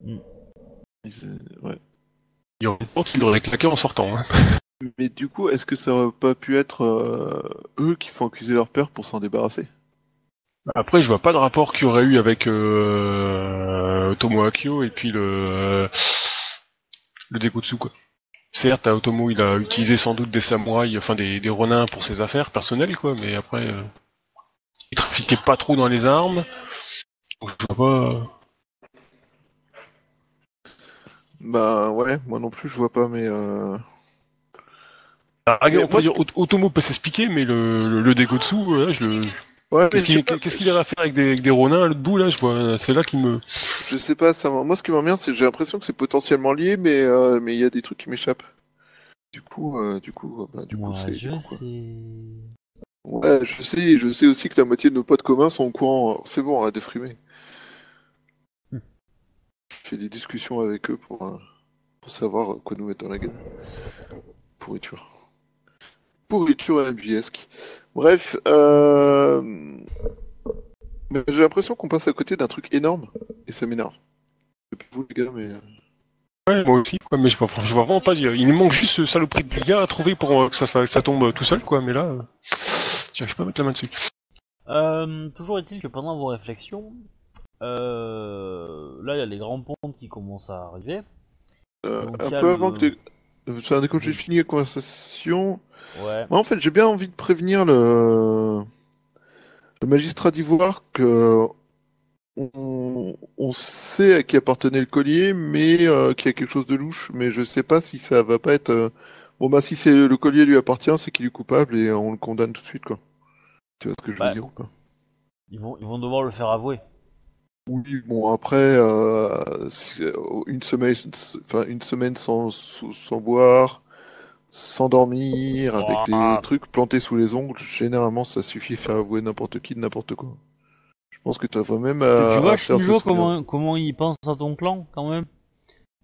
ils- euh, ouais. Il y aurait une porte qu'ils auraient claqué en sortant. hein. Mais du coup, est-ce que ça aurait pas pu être euh, eux qui font accuser leur père pour s'en débarrasser? Après, je vois pas de rapport qu'il y aurait eu avec euh, Otomo Akio et puis le le Dekotsu quoi. Certes, à Otomo, il a utilisé sans doute des samouraïs, enfin des, des ronins pour ses affaires personnelles quoi, mais après, euh, il trafiquait pas trop dans les armes. Donc, je vois pas. Bah ouais, moi non plus, je vois pas, mais. Euh... Ah, Mais on peut moi, dire, Ot- Otomo peut s'expliquer, mais le, le, le Dekotsu, euh, là, je le. Ouais, Qu'est-ce qu'il qu'est-ce qu'il irait faire avec des, avec des ronins à l'autre bout là Je vois, c'est là qui me. Je sais pas, ça, m'a- moi ce qui m'emmerde, c'est que j'ai l'impression que c'est potentiellement lié, mais euh, mais il y a des trucs qui m'échappent. Du coup, euh, du coup, bah, du coup, Moi, c'est. je sais. Ouais, je sais, je sais aussi que la moitié de nos potes communs sont au courant. C'est bon, on a défrimé. Hmm. Je fais des discussions avec eux pour, euh, pour savoir quoi nous mettre dans la gueule. Pourriture. Pourriture. Bref, euh... j'ai l'impression qu'on passe à côté d'un truc énorme et ça m'énerve. Vous les gars, mais. euh, Ouais, moi aussi, quoi, mais je vois, je vois vraiment pas dire. Il nous manque juste ce saloperie de gars à trouver pour euh, que ça, ça, ça tombe tout seul, quoi, mais là, euh, j'arrive pas à mettre la main dessus. Euh, toujours est-il que pendant vos réflexions, euh, là il y a les grands ponts qui commencent à arriver. euh, Donc, un peu le- avant que. quand j'ai fini la conversation, Ouais. En fait, j'ai bien envie de prévenir le, le magistrat d'Ivoire que on... on sait à qui appartenait le collier, mais euh, qu'il y a quelque chose de louche. Mais je sais pas si ça va pas être. euh, Bon, bah, si c'est le collier lui appartient, c'est qu'il est coupable et on le condamne tout de suite, quoi. Tu vois ce que je veux dire ou pas? Ils vont, ils vont devoir le faire avouer. Oui, bon, après, euh, euh, une semaine, enfin, une semaine sans sans boire, sans dormir, avec Ah. des trucs plantés sous les ongles, généralement, ça suffit à faire avouer n'importe qui de n'importe quoi. Je pense que tu vas même à, tu vois, à faire ce comment, comment il pense à ton clan, quand même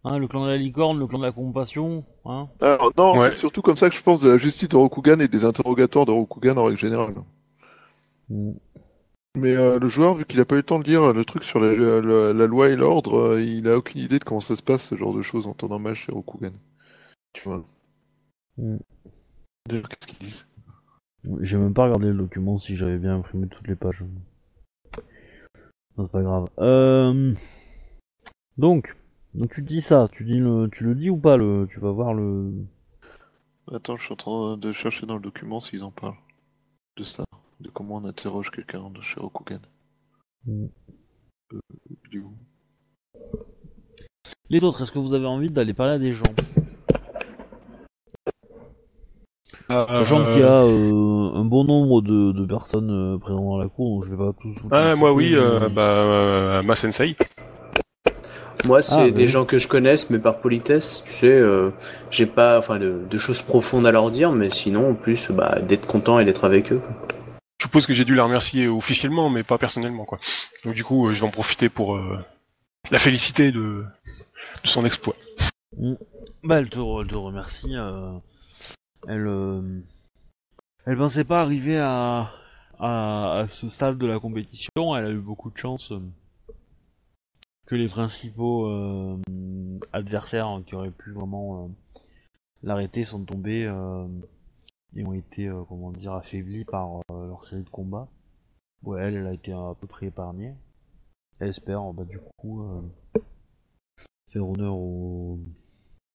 hein, Le clan de la licorne, le clan de la compassion, hein Alors, non, Ouais. c'est surtout comme ça que je pense de la justice de Rokugan et des interrogatoires de Rokugan en règle générale. Mais euh, le joueur, vu qu'il a pas eu le temps de lire le truc sur la, la- la loi et l'ordre, euh, il a aucune idée de comment ça se passe, ce genre de choses, en temps normal chez Rokugan. Tu vois. Mm. D'ailleurs, qu'est-ce qu'ils disent J'ai même pas regardé le document si j'avais bien imprimé toutes les pages. Non, c'est pas grave. Euh... Donc, donc tu dis ça, tu dis le, tu le dis ou pas le, tu vas voir le. Attends, je suis en train de chercher dans le document s'ils en parlent. De ça. De comment on interroge quelqu'un de chez Rokugan. Mm. Euh, Les autres, est-ce que vous avez envie d'aller parler à des gens? Sachant qu'il y a euh, un bon nombre de, de personnes euh, présentes dans la cour, donc je vais pas tous vous. Ah, moi oui, mais- euh, bah, euh, ma sensei. Moi, c'est Ah, des oui. gens que je connaisse, mais par politesse, tu sais, euh, j'ai pas, enfin, de, de choses profondes à leur dire, mais sinon, en plus, bah, d'être content et d'être avec eux. Je suppose que j'ai dû la remercier officiellement, mais pas personnellement, quoi. Donc du coup, euh, je vais en profiter pour euh, la féliciter de, de son exploit. Bah, elle te, elle te remercie. Elle, euh, elle pensait pas arriver à, à, à ce stade de la compétition. Elle a eu beaucoup de chance euh, que les principaux euh, adversaires qui auraient pu vraiment euh, l'arrêter sont tombés euh, et ont été, comment dire, affaiblis par leur série de combats. Ouais, elle, elle a été à peu près épargnée. Elle espère, bah, du coup, faire honneur au,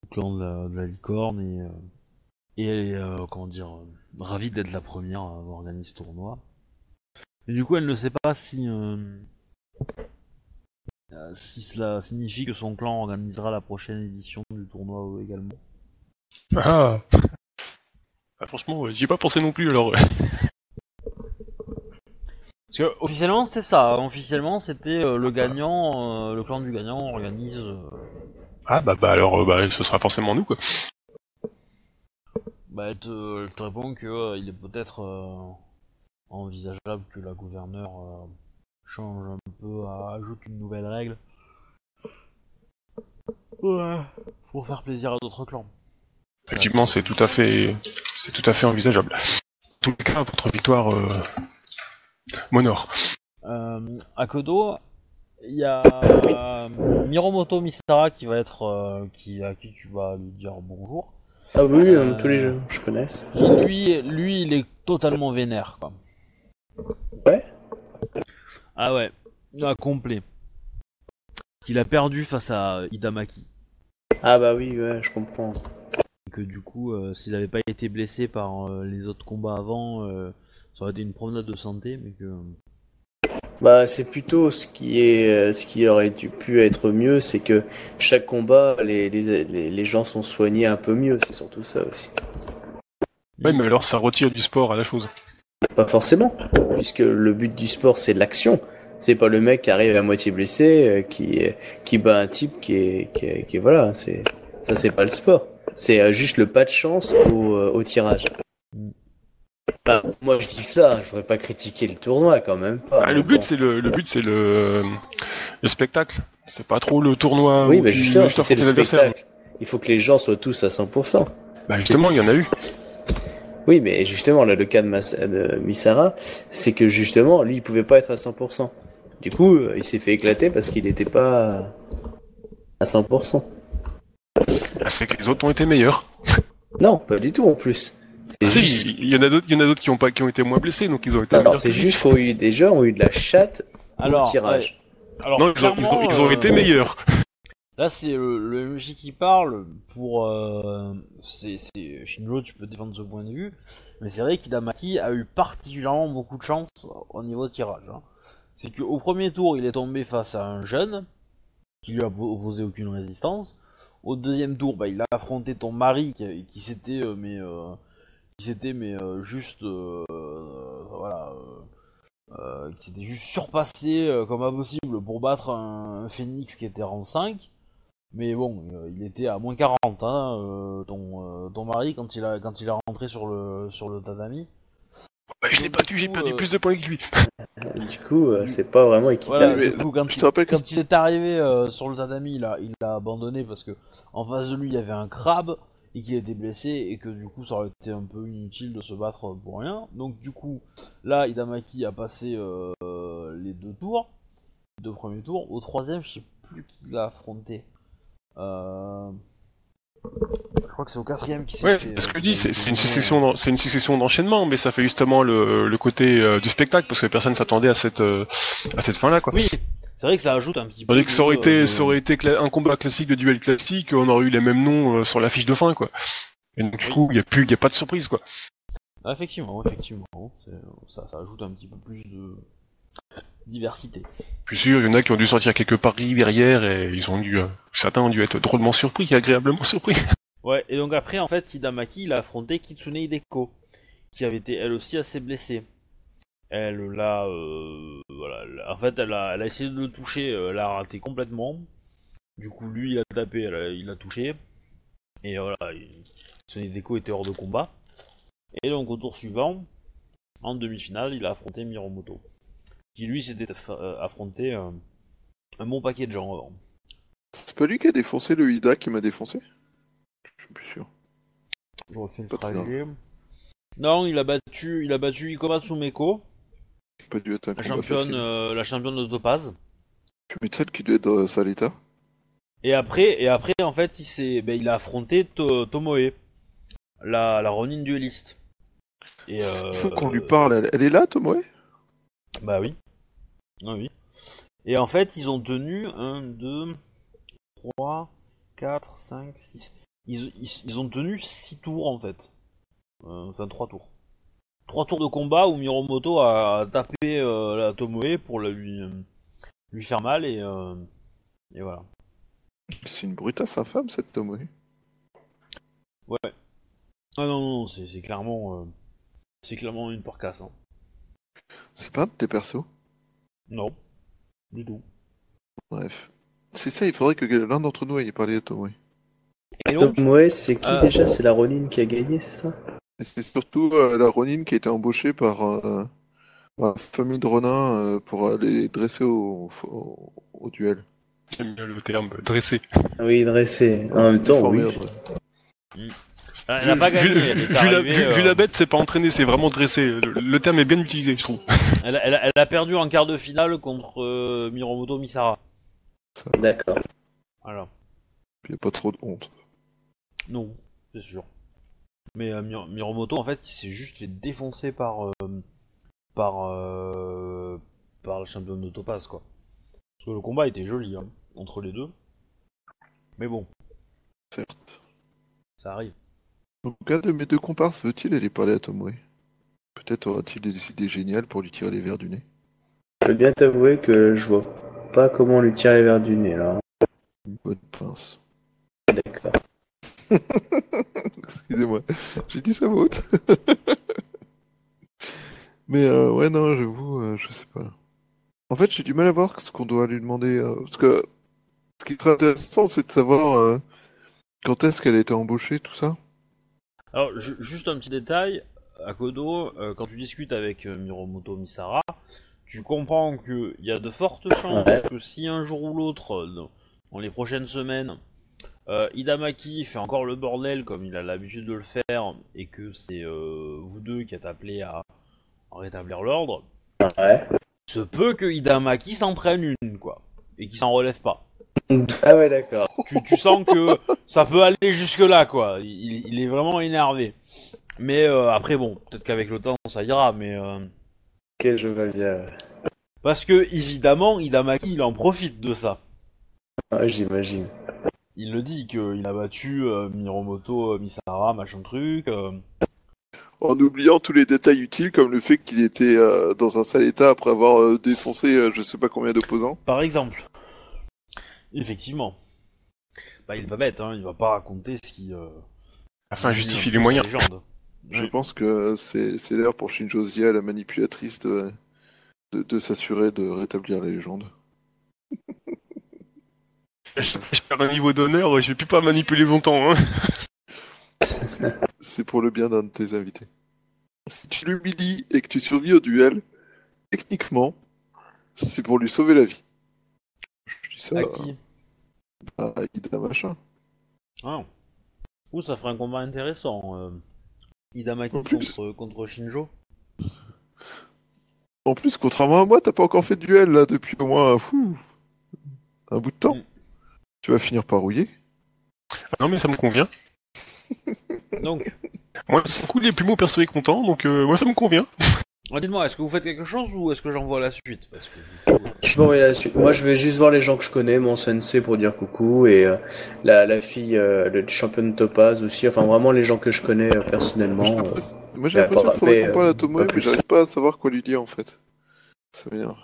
au clan de la, de la licorne et, et elle est euh, comment dire euh, ravie d'être la première à avoir gagné ce tournoi. Et du coup elle ne sait pas si euh, euh, si cela signifie que son clan organisera la prochaine édition du tournoi également. Ah. Ah, franchement, j'y ai pas pensé non plus alors. Parce que officiellement c'était ça, officiellement c'était euh, le gagnant, euh, le clan du gagnant organise. euh, Ah bah bah alors bah ce sera forcément nous quoi. Bah, elle te, elle te répond que euh, il est peut-être euh, envisageable que la gouverneure euh, change un peu, ajoute une nouvelle règle. Ouais. Pour faire plaisir à d'autres clans. Effectivement, c'est tout à fait c'est tout à fait envisageable. En tous les cas, votre victoire m'honore. À Kodo, il y a Miromoto Misara qui va être euh, qui à qui tu vas lui dire bonjour. Ah oui, Euh, euh, tous les jeux, je connais. Lui, lui, il est totalement vénère quoi. Ouais. Ah ouais, ah, complet. Qu'il a perdu face à Idamaki. Ah bah oui, ouais, je comprends. Et que du coup, euh, s'il n'avait pas été blessé par euh, les autres combats avant, euh, ça aurait été une promenade de santé, mais que. Bah c'est plutôt ce qui est euh, ce qui aurait dû pu être mieux, c'est que chaque combat, les, les, les, gens sont soignés un peu mieux, c'est surtout ça aussi. Ouais, mais alors ça retire du sport à la chose. Pas forcément, puisque le but du sport c'est l'action. C'est pas le mec qui arrive à moitié blessé, euh, qui qui bat un type qui est qui est, qui est- voilà, c'est ça c'est pas le sport. C'est euh, juste le pas de chance au, euh, au tirage. Bah, moi je dis ça, je voudrais pas critiquer le tournoi quand même. Pas, Ah, le but bon. c'est le, le but c'est le le spectacle. C'est pas trop le tournoi Oui, mais tu justement, c'est le spectacle. Il faut que les gens soient tous à 100%. Bah justement, il y en a eu. Oui, mais justement, là, le cas de, Mas- de Misara, c'est que justement, lui, il pouvait pas être à 100%. Du coup, euh, il s'est fait éclater parce qu'il n'était pas à 100%. Bah, c'est que les autres ont été meilleurs. Non, pas du tout en plus. C'est Ah, si, juste, il y en a d'autres, il y en a d'autres qui ont pas, qui ont été moins blessés, donc ils ont été alors, meilleurs. c'est juste qu'on a eu des gens ont eu de la chatte Alors, au tirage. ouais. Alors, Non, ils ont, ils ont- ils ont clairement, été euh, meilleurs. Là, c'est le, le MJ qui parle pour. Euh, c'est Shinjo, tu peux défendre ce point de vue, mais c'est vrai qu'Idamaki a eu particulièrement beaucoup de chance au niveau de tirage. hein. C'est qu'au premier tour, il est tombé face à un jeune qui lui a po- opposé aucune résistance. Au deuxième tour, bah, il a affronté ton mari qui, qui s'était euh, mais euh, qui s'était mais euh, juste euh, euh, voilà qui s'était juste surpassé euh, comme impossible pour battre un, un phénix qui était rang 5. Mais bon, euh, il était à moins 40, hein, euh, ton, euh, ton mari, quand il, a, quand il est rentré sur le, sur le tatami. Ouais, je l'ai battu, j'ai coup, perdu euh, plus de points que lui. Du coup, euh, c'est pas vraiment équitable. du coup, quand, Je il, te rappelle que quand il est arrivé euh, sur le tatami, il a, il a abandonné parce que en face de lui, il y avait un crabe et qu'il était blessé et que du coup, ça aurait été un peu inutile de se battre pour rien. Donc du coup, là, Idamaki a passé euh, les deux tours, les deux premiers tours. Au troisième, je sais plus qui l'a affronté. Euh... Je crois que c'est au quatrième qui s'est Ouais, fait, c'est ce euh, que je dis, c'est une succession, d'en- c'est une succession d'enchaînements, mais ça fait justement le, le côté euh, du spectacle parce que personne s'attendait à cette euh, à cette fin-là, quoi. Oui, c'est vrai que ça ajoute un petit peu. Que ça aurait été, de- ça aurait été un combat classique de duel classique, on aurait eu les mêmes noms euh, sur la fiche de fin, quoi. Et donc du coup, il y a plus, y a pas de surprise, quoi. Ah, effectivement, effectivement. Ça, ça ajoute un petit peu plus de diversité. Puis sûr, il y en a qui ont dû sortir quelques paris derrière et ils ont dû, euh, certains ont dû être drôlement surpris, agréablement surpris. Ouais, et donc après, en fait, Hidamaki, il a affronté Kitsune Hideko, qui avait été elle aussi assez blessée. Elle l'a, euh, voilà, en fait, elle a, elle a essayé de le toucher, euh, elle a raté complètement. Du coup, lui, il a tapé, elle a- il a touché. Et voilà, il- Kitsune Hideko était hors de combat. Et donc, au tour suivant, en demi-finale, il a affronté Miromoto, qui lui s'était euh, affronté euh, un bon paquet de gens avant. C'est pas lui qui a défoncé le Ida qui m'a défoncé? Je suis plus sûr. Je refais le trajet. Non, il a battu, il a battu Ikomatsu Meko, Il a pas dû être un la championne, euh, la championne de Topaz. Tu m'étonnes qu'il doit être sale état. Et après, et après, en fait, il s'est, ben, il a affronté To- Tomoe, la, la Ronin dueliste. Et, euh, Il faut qu'on lui parle. Elle, elle est là, Tomoe? Bah oui. Ah oui. Et en fait, ils ont tenu 1, 2, 3, 4, 5, 6. Ils, ils, ils ont tenu 6 tours en fait. Euh, enfin, 3 tours. 3 tours de combat où Miromoto a tapé euh, la Tomoe pour la- lui, lui faire mal et, euh, Et voilà. C'est une brutasse infâme cette Tomoe. Ah non, non, c'est c'est clairement. euh, c'est clairement une porcasse. Hein. C'est pas un de tes persos? Non. Du tout. Bref. C'est ça, il faudrait que l'un d'entre nous aille parler à Tomoe. Et donc, ouais, c'est qui euh, déjà? C'est la Ronin qui a gagné, c'est ça? C'est surtout euh, la Ronin qui a été embauchée par euh, la famille de Ronin euh, pour aller dresser au, au, au duel. J'aime bien le terme dressé. Oui, dressé. En même temps, oui. elle a pas Vu- la- bête, c'est pas entraîné, c'est vraiment dressé. Le, le terme est bien utilisé, je trouve. elle, a- elle a- elle a perdu en quart de finale contre euh, Miromoto Misara. D'accord. Voilà. Puis y a pas trop de honte. Non, c'est sûr. Mais euh, Mir- Miromoto, en fait, il s'est juste fait défoncer par. euh, par. euh, par le champion de Topaz, quoi. Parce que le combat était joli, hein, entre les deux. Mais bon, Certes. ça arrive. Donc, un de mes deux comparses veut-il aller parler à Tomoe? Peut-être aura-t-il des idées géniales pour lui tirer les verres du nez. Je veux bien t'avouer que je vois pas comment lui tirer les verres du nez, là. Une bonne pince. D'accord. Excusez-moi, j'ai dit ça haute. Mais euh, ouais, non, j'avoue, euh, je sais pas. En fait, j'ai du mal à voir ce qu'on doit lui demander. euh, parce que ce qui est très intéressant, c'est de savoir euh, quand est-ce qu'elle a été embauchée, tout ça. Alors, ju- juste un petit détail, à Kodo, euh, quand tu discutes avec euh, Miromoto Misara, tu comprends qu'il y a de fortes chances que si un jour ou l'autre, dans les prochaines semaines, euh, Hidamaki fait encore le bordel comme il a l'habitude de le faire, et que c'est euh, vous deux qui êtes appelés à, rétablir l'ordre, Ouais. se peut que Hidamaki s'en prenne une, quoi, et qu'il s'en relève pas. Ah ouais, d'accord. tu, tu sens que ça peut aller jusque là quoi. Il, il est vraiment énervé. Mais euh, après bon, peut-être qu'avec le temps ça ira. Mais euh, Ok, je vois bien. parce que évidemment Hidamaki il en profite de ça. Ouais, j'imagine. Il le dit qu'il a battu euh, Miromoto euh, Misara machin truc. euh. En oubliant tous les détails utiles, comme le fait qu'il était euh, dans un sale état après avoir euh, défoncé euh, je sais pas combien d'opposants. Par exemple. Effectivement. Bah il est pas bête hein. Il va pas raconter ce qui. Euh, Enfin, justifie les moyens. légende. Je Ouais. pense que c'est c'est l'heure pour Shinjo Zia, la manipulatrice, de, de, de s'assurer de rétablir la légende. Je, perds un niveau d'honneur, je vais plus pas manipuler longtemps. Hein. C'est pour le bien d'un de tes invités. Si tu l'humilies et que tu survis au duel, techniquement, c'est pour lui sauver la vie. Je dis ça À qui? À Ida machin. Ah. Ouh, ça ferait un combat intéressant. euh. Hidamaki En plus. contre, contre Shinjo. En plus, contrairement à moi, t'as pas encore fait de duel là depuis au moins fou, un bout de temps. Tu vas finir par rouiller. Ah non, mais ça me convient. Donc, Moi, c'est cool, les plus mots perso est content, donc euh, moi ça me convient. Ah, Dites-moi, est-ce que vous faites quelque chose ou est-ce que j'envoie la suite? Parce que du coup, Tu peux envoyer la suite. Moi, je vais juste voir les gens que je connais, mon sensei pour dire coucou et euh, la, la fille, euh, le championne de Topaz aussi. Enfin, vraiment les gens que je connais euh, personnellement. Moi j'ai l'impression qu'il parle euh, à Tomoe, pas mais j'arrive pas à savoir quoi lui dire en fait. Ça m'énerve.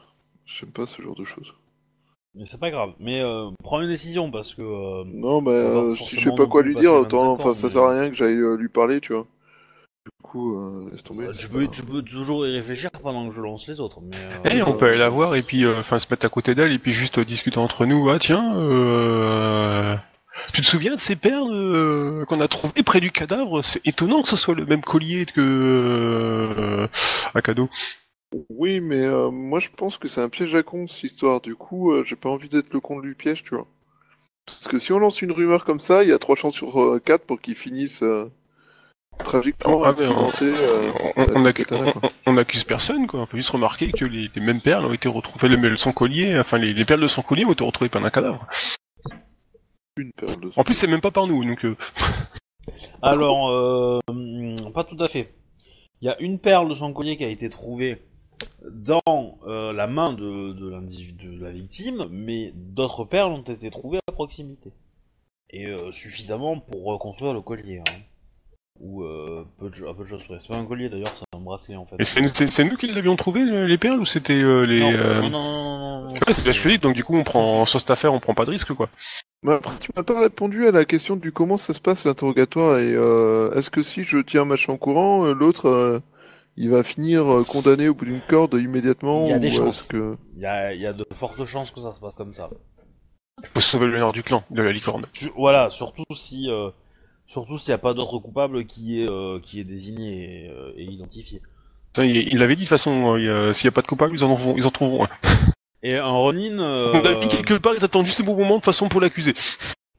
J'aime pas ce genre de choses. Mais c'est pas grave. Mais euh, prends une décision parce que. euh, Non, mais euh, si je sais pas quoi lui dire, 25 autant, enfin ça sert à rien que j'aille euh, lui parler, tu vois. Du coup, euh, laisse tomber. tu, c'est peux, tu peux toujours y réfléchir pendant que je lance les autres. Mais, euh, Eh, on peut aller la voir et puis euh, enfin se mettre à côté d'elle et puis juste euh, discuter entre nous. Ah tiens, euh... tu te souviens de ces perles euh, qu'on a trouvées près du cadavre? C'est étonnant que ce soit le même collier que euh, un cadeau. Oui, mais euh, moi je pense que c'est un piège à con cette histoire. Du coup, euh, j'ai pas envie d'être le con du piège, tu vois. Parce que si on lance une rumeur comme ça, il y a trois chances sur euh, quatre pour qu'ils finissent euh, tragiquement Ah, on- euh, On, katana, accuse personne, quoi. On peut juste remarquer que les, les mêmes perles ont été retrouvées, le- son collier, enfin les, les perles de son collier ont été retrouvées par un cadavre. Une perle de En plus, c'est même pas par nous, donc. euh, Alors, pas tout à fait. Il y a une perle de son collier qui a été trouvée dans euh, la main de, de, l'individu- de la victime, mais d'autres perles ont été trouvées à proximité. Et euh, suffisamment pour reconstruire le collier. Hein. Ou euh, peu de, à peu de choses près. C'est pas un collier d'ailleurs, c'est un bracelet en fait. Et c'est c'est- c'est nous qui l'avions trouvé les perles ou c'était euh, les non, euh, non, non, non, non, non, Ouais, c'est donc du coup on prend sur cette affaire on prend pas de risque quoi. Mais après, tu m'as pas répondu à la question du comment ça se passe l'interrogatoire et euh, est-ce que si je tiens un machin au courant, l'autre euh, il va finir euh, condamné au bout d'une corde immédiatement Il y a des chances. que Il y a, il y a de fortes chances que ça se passe comme ça. Faut sauver le nord du clan de la licorne. Voilà, surtout si, euh, surtout s'il n'y a pas d'autre coupable qui est, euh, qui est désigné et, euh, et identifié. Ça, il il l'avait dit de toute façon, euh, il s'il y a pas de coupable ils en auront- ils en trouveront. un. Et un Ronin, euh, On a dit quelque part ils attendent juste le bon moment de façon pour l'accuser.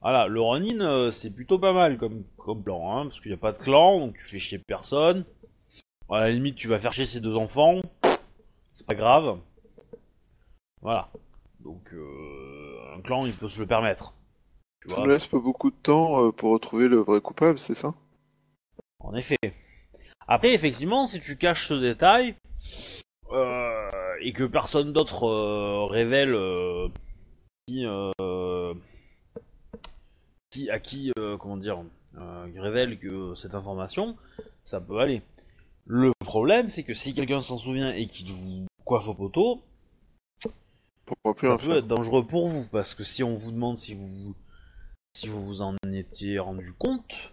voilà, le Ronin, c'est plutôt pas mal comme, comme plan, hein, parce qu'il n'y a pas de clan, donc tu fais chier personne. À la limite, tu vas faire chier ses deux enfants, c'est pas grave. Voilà. Donc, euh, un clan, il peut se le permettre. Tu ça vois, laisse pas beaucoup de temps euh, pour retrouver le vrai coupable, c'est ça? En effet. Après, effectivement, si tu caches ce détail euh, et que personne d'autre euh, révèle qui, qui à qui comment dire révèle que cette information, ça peut aller. Le problème, c'est que si quelqu'un s'en souvient et qu'il vous coiffe au poteau, plus ça peut faire. être dangereux pour vous parce que si on vous demande si vous si vous vous en étiez rendu compte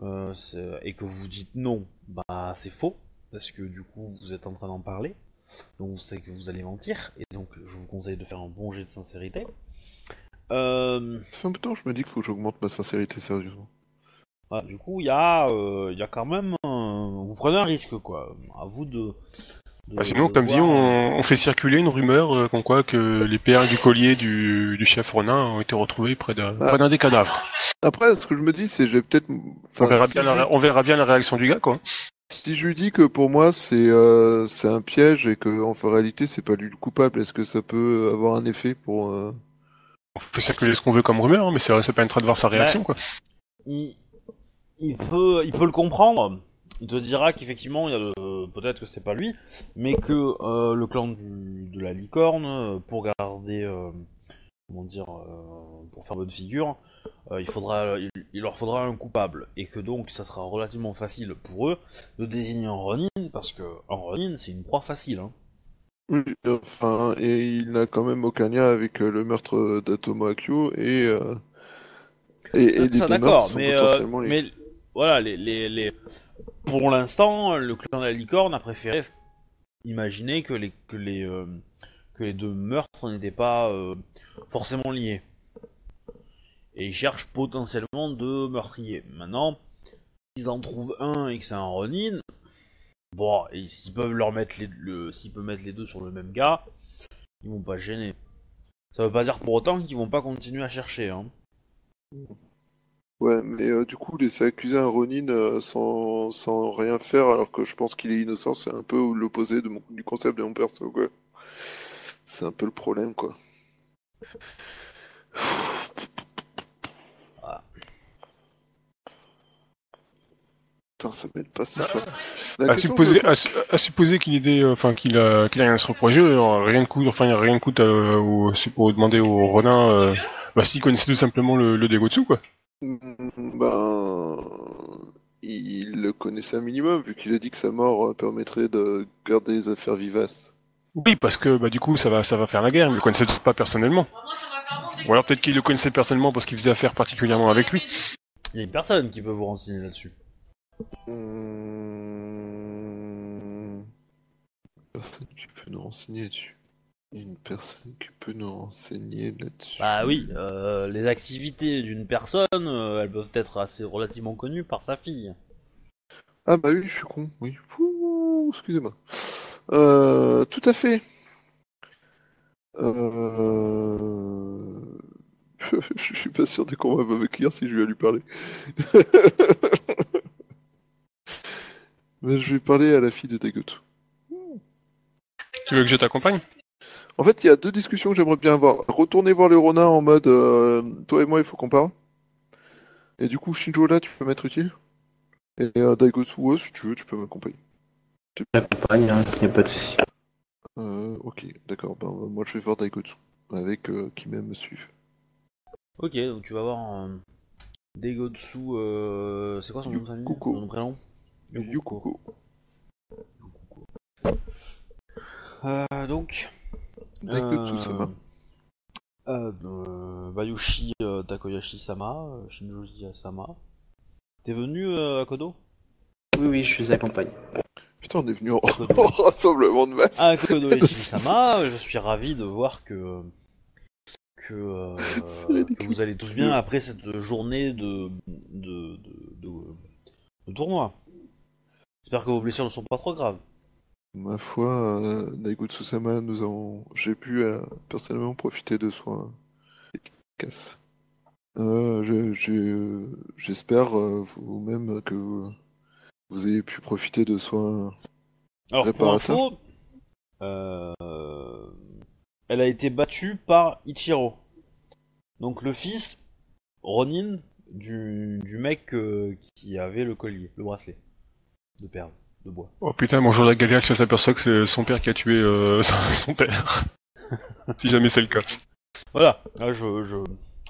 euh, et que vous dites non, bah c'est faux parce que du coup vous êtes en train d'en parler, donc vous savez que vous allez mentir et donc je vous conseille de faire un bon jet de sincérité. Euh, Ça fait un peu de temps que je me dis qu'il faut que j'augmente ma sincérité sérieusement. voilà, du coup il y a euh, y a quand même prenez un risque quoi. À vous de. de- Bah, sinon de comme dit voir- on, on fait circuler une rumeur euh, comme quoi que les perles du collier du, du chef Ronin ont été retrouvées près d'un Ah. près d'un des cadavres. Après, ce que je me dis, c'est j'ai peut-être. On enfin, si bien je- la, on verra bien la réaction du gars quoi. Si je lui dis que pour moi c'est euh, c'est un piège et que en réalité c'est pas lui le coupable, est-ce que ça peut avoir un effet pour euh, On fait circuler ce qu'on veut comme rumeur, hein, mais ça, ça permettra de voir sa réaction quoi. il, il peut, il peut le comprendre. Il te dira qu'effectivement, il y a le- peut-être que c'est pas lui, mais que euh, le clan du, de la licorne, euh, pour garder, euh, comment dire, euh, pour faire bonne figure, il faudra, il, il leur faudra un coupable, et que donc ça sera relativement facile pour eux de désigner un Ronin, parce que un Ronin c'est une proie facile. Hein. Oui, enfin, et il n'a quand même aucun lien avec le meurtre d'Atomo Akio et, et, et des ça deux d'accord, mais, voilà, les, les, les... pour l'instant, le clan de la licorne a préféré imaginer que les, que les, euh, que les deux meurtres n'étaient pas euh, forcément liés. Et ils cherchent potentiellement deux meurtriers. Maintenant, s'ils en trouvent un et que c'est un Ronin, bon, et s'ils peuvent leur mettre les, le, s'ils peuvent mettre les deux sur le même gars, ils vont pas gêner. Ça veut pas dire pour autant qu'ils vont pas continuer à chercher, hein. Ouais, mais euh, du coup, laisser accuser un Ronin euh, sans, sans rien faire alors que je pense qu'il est innocent, c'est un peu l'opposé de mon, du concept de mon perso, quoi. C'est un peu le problème, quoi. Voilà. Putain, ça m'aide pas cette fois. La À question supposer, que- à, su- à supposer qu'il ait des, euh, enfin qu'il a, qu'il a rien à se reprocher, euh, rien ne coûte, enfin rien ne coûte euh, au, au demander au Ronin, euh, bah s'il connaissait tout simplement le, le Degotsu quoi. Ben, il le connaissait un minimum, vu qu'il a dit que sa mort euh, permettrait de garder les affaires vivaces. Oui, parce que bah du coup ça va, ça va faire la guerre, mais il le connaissait pas personnellement. Ou alors peut-être qu'il le connaissait personnellement parce qu'il faisait affaire particulièrement avec lui. Il y a une personne qui peut vous renseigner là-dessus. Hmm. Personne qui peut nous renseigner dessus. Une personne qui peut nous renseigner là-dessus. Bah oui, euh, les activités d'une personne, euh, elles peuvent être assez relativement connues par sa fille. Ah bah oui, je suis con, oui. Ouh, excusez-moi. Euh, tout à fait. Euh... je suis pas sûr de comment elle va m'écrire si je vais lui parler. Mais je vais parler à la fille de Dagotu. Tu veux que je t'accompagne? En fait, il y a deux discussions que j'aimerais bien avoir. Retourner voir le Ronin en mode euh, toi et moi, il faut qu'on parle. Et du coup, Shinjo là, tu peux m'être utile. Et euh, Daigotsu, si tu veux, tu peux m'accompagner. J'accompagne, hein, y a pas de souci. Euh, ok, d'accord. Ben, euh, moi, je vais voir Daigotsu. Avec euh, qui même me suivre. Ok, donc tu vas voir euh, euh, c'est quoi son nom de famille Yukuko. Son prénom? Yukoko. Euh, donc, Daikotsu-sama. euh, euh, Bayushi euh, Takoyashi-sama, euh, Shinjoji-sama. T'es venu euh, à Kodo? Oui, oui, je suis accompagné. Putain, on est venu en, en rassemblement de masse. Ah, Kodo Yashi-sama, je suis ravi de voir que que, euh, que vous allez tous bien après cette journée de de, de, de- de tournoi. J'espère que vos blessures ne sont pas trop graves. Ma foi, euh, Daigotsu-sama, nous avons... j'ai pu euh, personnellement profiter de soins efficaces. Euh, je- je- J'espère euh, vous-même que vous ayez pu profiter de soins. Alors info, elle a été battue par Ichiro. Donc le fils, Ronin, du, du mec qui avait le collier, le bracelet de perles, de bois. Oh putain, bonjour la galère, je s'aperçoit que c'est son père qui a tué euh, son père. si jamais c'est le cas. Voilà, là, je, je,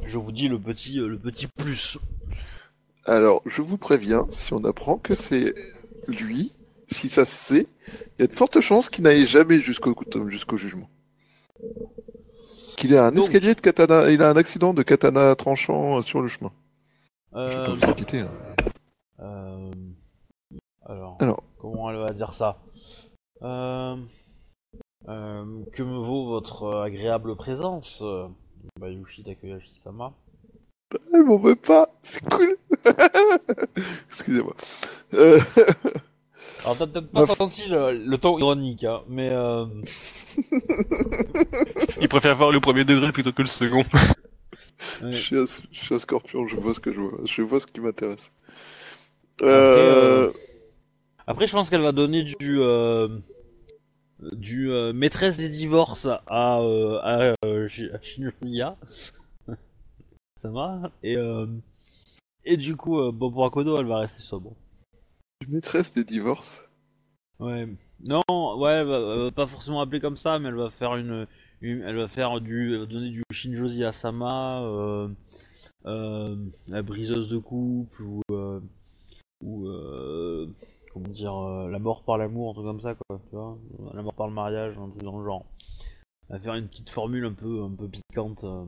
je vous dis le petit, euh, le petit plus. Alors, je vous préviens, si on apprend que c'est lui, si ça se sait, il y a de fortes chances qu'il n'aille jamais jusqu'au jusqu'au jugement. Qu'il ait un Donc- escalier de katana, il a un accident de katana tranchant sur le chemin. Je peux Euh, vous inquiéter. hein. euh, alors, Alors. Comment elle va dire ça euh, euh, Que me vaut votre euh, agréable présence, euh, Bayushi Takoyashi-sama Elle m'en veut pas, c'est cool. Excusez-moi. Euh, Alors t'as peut-être pas Ma- senti le, le ton ironique, hein, mais euh, Il préfère voir le premier degré plutôt que le second. ouais. je, suis un, je suis un scorpion, je vois ce que je vois, je vois ce qui m'intéresse. Euh, euh, après je pense qu'elle va donner du euh, du euh, maîtresse des divorces à euh, à, euh, à Shinjuya. Ça va Et et du coup, euh, bon pour Akodo, elle va rester sobre. maîtresse des divorces. Ouais. Non, ouais, elle va, elle va pas forcément appeler comme ça, mais elle va faire une, une- elle va faire du, elle va donner du Shinjozi Asama, euh, euh, la briseuse de couple ou ou euh, comment dire, euh, la mort par l'amour, un truc comme ça quoi, tu vois, la mort par le mariage, un truc dans le genre. Va faire une petite formule un peu, un peu piquante. euh.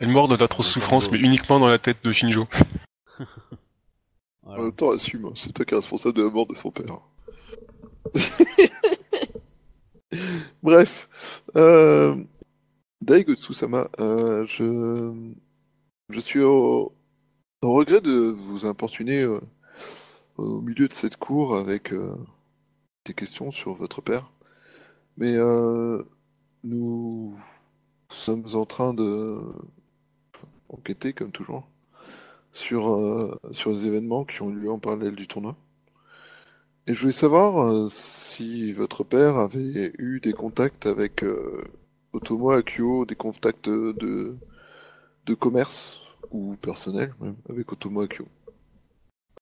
Elle mord de d'atroces souffrances, mais uniquement dans la tête de Shinjo. Voilà. En même temps, assume, hein, c'est toi qui es responsable de la mort de son père. Bref, euh, Daigotsu-sama, euh, je, je suis au, au regret de vous importuner euh, au milieu de cette cour avec euh, des questions sur votre père, mais euh, nous sommes en train de enquêter, comme toujours, sur, euh, sur les événements qui ont eu lieu en parallèle du tournoi. Et je voulais savoir si votre père avait eu des contacts avec Otomo Akio, des contacts de, de commerce ou personnels même avec Otomo Akio.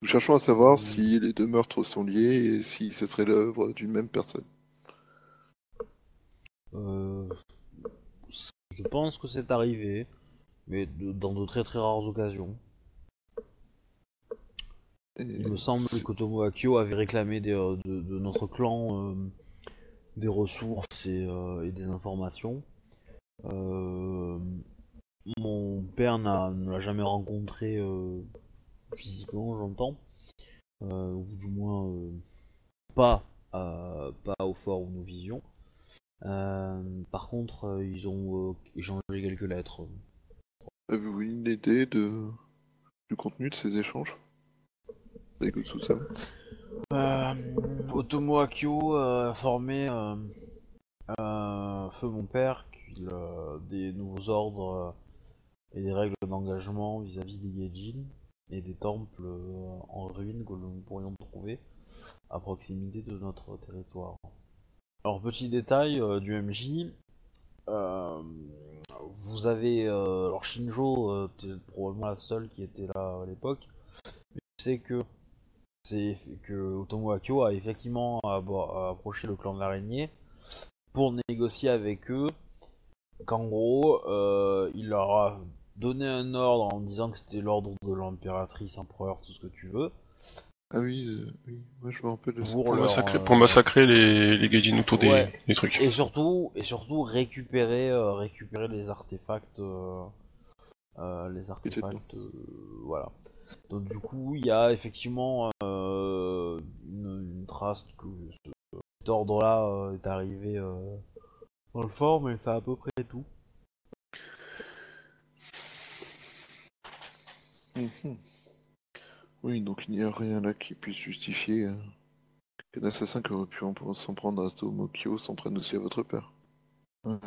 Nous cherchons à savoir si les deux meurtres sont liés et si ce serait l'œuvre d'une même personne. Euh, je pense que c'est arrivé, mais de- dans de très très rares occasions. Et Il me semble c'est- qu'Otomo Akio avait réclamé des, euh, de, de notre clan euh, des ressources et, euh, et des informations. Euh, mon père n'a- ne l'a jamais rencontré euh, physiquement, j'entends. Euh, ou du moins euh, pas, euh, pas au fort où nous vivions. Euh, par contre, euh, ils ont euh, échangé quelques lettres. Avez-vous une idée de... du contenu de ces échanges? Daigotsu-sama Euh, Otomo Akio a informé euh, euh, feu mon père qu'il a des nouveaux ordres euh, et des règles d'engagement vis-à-vis des Gaijin et des temples euh, en ruine que nous pourrions trouver à proximité de notre territoire. Alors petit détail euh, du MJ, euh, vous avez alors Shinjo, probablement la seule qui était là à l'époque, mais c'est que Otomo Akio a effectivement approché le clan de l'araignée pour négocier avec eux qu'en gros il leur a donné un ordre en disant que c'était l'ordre de l'impératrice, empereur, tout ce que tu veux, Ah oui, euh, oui, moi je me rappelle de ça. Pour Pour, leur, massacrer, euh, pour massacrer les, les gaijins autour des, Ouais. des trucs. Et surtout, et surtout récupérer, euh, récupérer les artefacts, euh, les artefacts, voilà. Donc du coup, il y a effectivement une, une trace que ce- cet ordre-là est arrivé dans le fort, mais c'est à peu près tout. Mhm. Oui, donc il n'y a rien là qui puisse justifier euh, qu'un assassin qui aurait pu en- s'en prendre à Tomokyo s'en prenne aussi à votre père. Euh,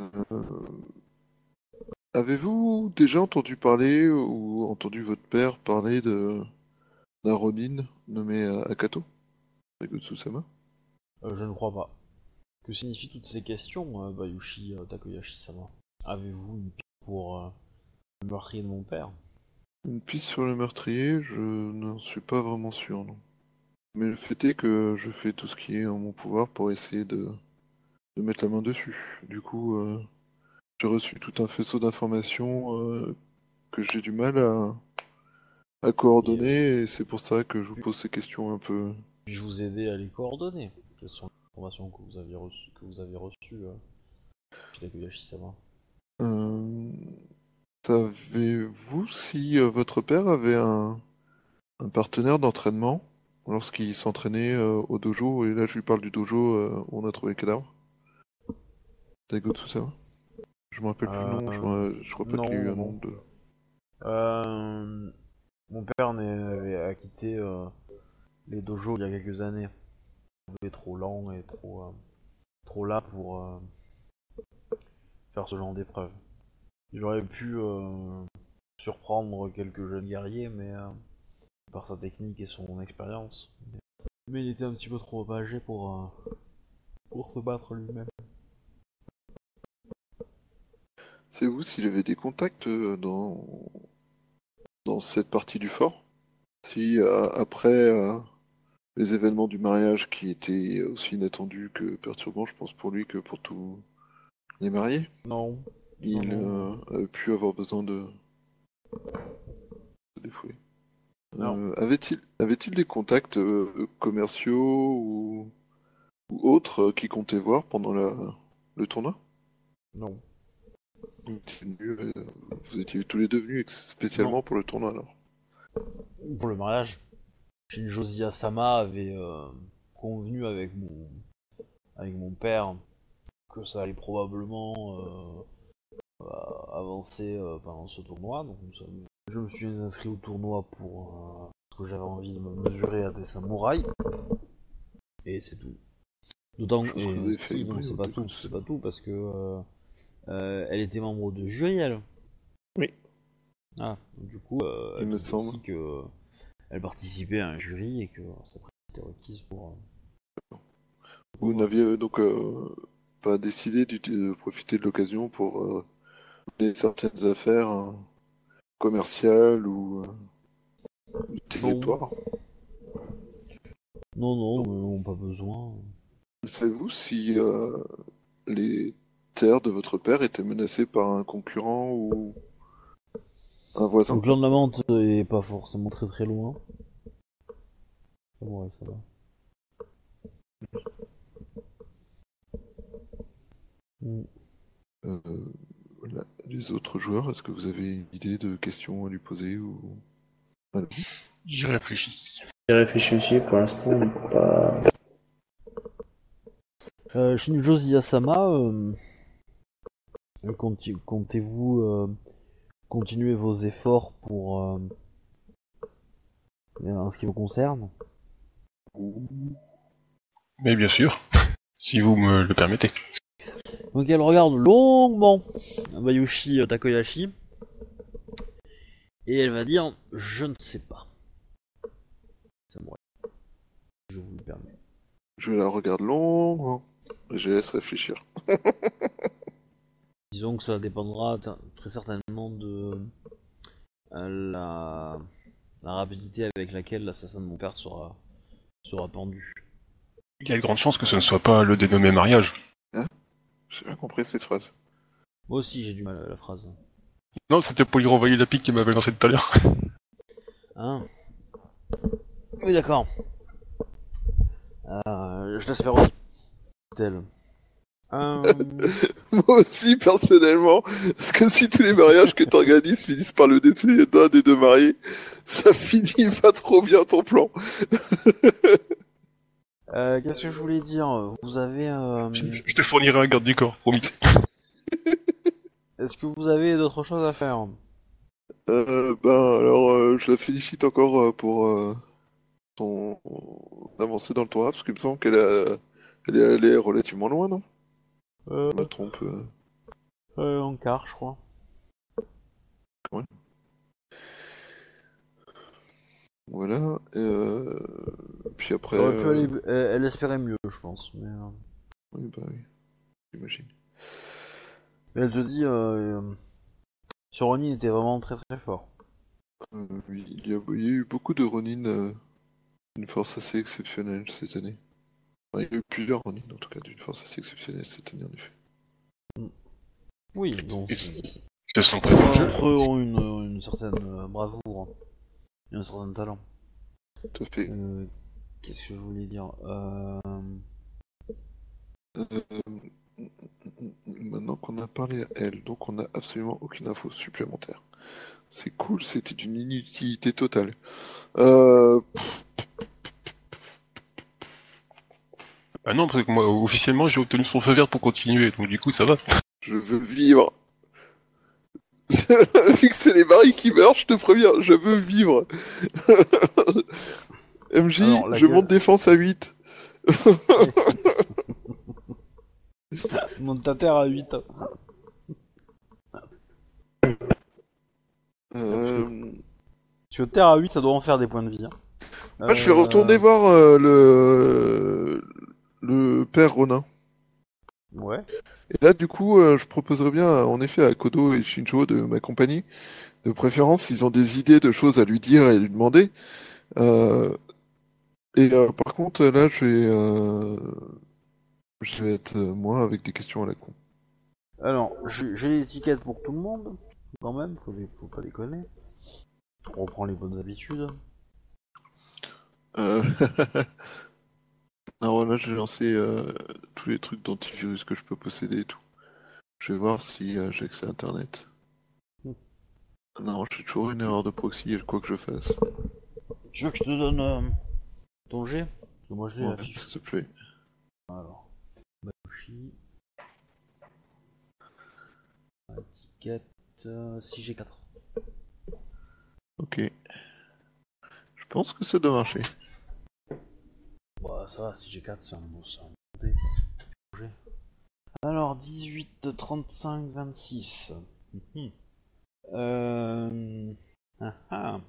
Avez-vous déjà entendu parler ou entendu votre père parler de d'un Ronin nommé Akato Euh, je ne crois pas. Que signifient toutes ces questions, euh, Bayushi Takoyashi-sama? Avez-vous une piste pour le meurtrier de mon père? Une piste sur le meurtrier, je n'en suis pas vraiment sûr, non. Mais le fait est que je fais tout ce qui est en mon pouvoir pour essayer de, de mettre la main dessus. Du coup, euh, j'ai reçu tout un faisceau d'informations euh, que j'ai du mal à, à coordonner, et c'est pour ça que je vous pose ces questions un peu. Puis-je vous aider à les coordonner Quelles sont les informations que vous aviez reçues, que vous avez reçues euh, Euh, Savez-vous si euh, votre père avait un, un partenaire d'entraînement lorsqu'il s'entraînait euh, au dojo, et là je lui parle du dojo euh, où on a trouvé le cadavre Daigo Tsusawa Je me rappelle plus le nom, je, me- je crois pas qu'il y a eu un nom de... Euh, mon père avait a quitté les dojos il y a quelques années. Il était trop lent et trop, trop là pour faire ce genre d'épreuve. J'aurais pu euh, surprendre quelques jeunes guerriers, mais euh, par sa technique et son expérience. Mais il était un petit peu trop âgé pour, euh, pour se battre lui-même. Savez-vous s'il avait des contacts dans... dans cette partie du fort? Si euh, après euh, les événements du mariage qui étaient aussi inattendus que perturbants, je pense pour lui que pour tous les mariés, Non. Il euh, a pu avoir besoin de se défouler. Euh, avait-il avait-il des contacts euh, commerciaux ou, ou autres euh, qui comptaient voir pendant la... le tournoi? Non. Vous étiez tous les deux venus spécialement Non. pour le tournoi alors? Pour le mariage. Shinjozi Asama avait convenu avec mon, avec mon père que ça allait probablement avancer euh, pendant ce tournoi. Donc nous sommes- je me suis inscrit au tournoi pour euh, parce que j'avais envie de me mesurer à des samouraïs. Et c'est tout. D'autant que si, c'est pas tout, c'est pas tout parce que euh, euh, elle était membre de jury elle. Oui. Ah, du coup, euh, Il elle me semble. aussi que elle participait à un jury et que sa présence était requise pour. euh, Vous n'aviez euh, donc euh, pas décidé de profiter de l'occasion pour euh, mener certaines affaires euh, commerciales ou euh, du territoire Non, non, non, pas besoin. Savez-vous si euh, les terres de votre père étaient menacées par un concurrent ou un voisin? Le clan de la menthe est pas forcément très très loin. Ouais, ça va. Mm. Euh, Les autres joueurs, est-ce que vous avez une idée de questions à lui poser ou... Voilà. J'y réfléchis. J'ai réfléchi aussi, pour l'instant, pas... Euh, Shinjozi Asama, euh, conti- comptez-vous euh, continuer vos efforts pour euh, en ce qui vous concerne? Mais bien sûr, si vous me le permettez. Donc elle regarde longuement Bayushi Takoyashi et elle va dire je ne sais pas. Samouraï. Je vous le permets. Je la regarde longuement et je laisse réfléchir. Disons que cela dépendra très certainement de euh, la, la rapidité avec laquelle l'assassin de mon père sera, sera pendu. Il y a de grandes chances que ce ne soit pas le dénommé mariage. J'ai bien compris cette phrase. Moi aussi j'ai du mal à la phrase. Non, c'était pour lui renvoyer la pique qu'il m'avait lancée tout à l'heure. Hein Oui d'accord. Euh, je l'espère aussi. Tel. Euh, Moi aussi, personnellement, parce que si tous les mariages que t'organises finissent par le décès d'un des deux mariés, ça finit pas trop bien ton plan. Euh, Qu'est-ce que je voulais dire? Vous avez. euh, Je, je te fournirai un garde du corps, promis. Est-ce que vous avez d'autres choses à faire? Euh, ben, alors, euh, je la félicite encore euh, pour euh, son avancée dans le tournoi, parce qu'il me semble qu'elle a... elle est allée relativement loin, non? Euh, Je me trompe. euh. euh, En quart, je crois. Voilà. et, euh, Puis après. Elle, aurait pu euh, aller- elle, elle espérait mieux, je pense. Mais, euh, Oui, bah oui. J'imagine. mais elle te dit. Euh, euh, sur Ronin était vraiment très très fort. Euh, oui, il y, a, il y a eu beaucoup de Ronin, euh, une force assez exceptionnelle cette année. Enfin, il y a eu plusieurs Ronin, en tout cas, d'une force assez exceptionnelle cette année, en effet. Oui, donc. Ils se sont prêtés au jeu. Entre eux ont une, une certaine bravoure et un certain talent. Tout à fait. Euh, Qu'est-ce que je voulais dire euh... Euh, maintenant qu'on a parlé à elle, donc on n'a absolument aucune info supplémentaire. C'est cool, c'était d'une inutilité totale. Euh, Ah non, parce que moi, officiellement, j'ai obtenu son feu vert pour continuer, donc du coup, ça va. je veux vivre. Vu que c'est les maris qui meurent, je te préviens, je veux vivre. MJ, Alors, je gueule- monte défense à 8. Monte ta terre à 8. Euh, Parce que terre à 8, ça doit en faire des points de vie. hein. ah, je vais Euh, retourner voir euh, le... le père Ronin. Ouais. Et là, du coup, euh, je proposerais bien, en effet, à Kodo et Shinjo de m'accompagner. De préférence, s'ils ont des idées de choses à lui dire et à lui demander. Euh, Et euh, par contre, là, je vais, euh, je vais être moi avec des questions à la con. Alors, j'ai j'ai l'étiquette pour tout le monde, quand même, faut, les, faut pas déconner. On reprend les bonnes habitudes. Euh... Alors là, je vais lancer euh, tous les trucs d'antivirus que je peux posséder et tout. Je vais voir si euh, j'ai accès à Internet. Hmm. Non, j'ai toujours une erreur de proxy, quoi que je fasse. Tu veux que je te donne euh, ton G? Parce que moi je l'ai Ouais, s'il te plaît. Alors, Bakushi. Étiquette euh, 6G4. Ok. Je pense que ça doit marcher. Bah ça va, 6G4 c'est un mot, c'est un dé. G. Alors, 18, 35, 26. Mhm. Euh... ah, ah.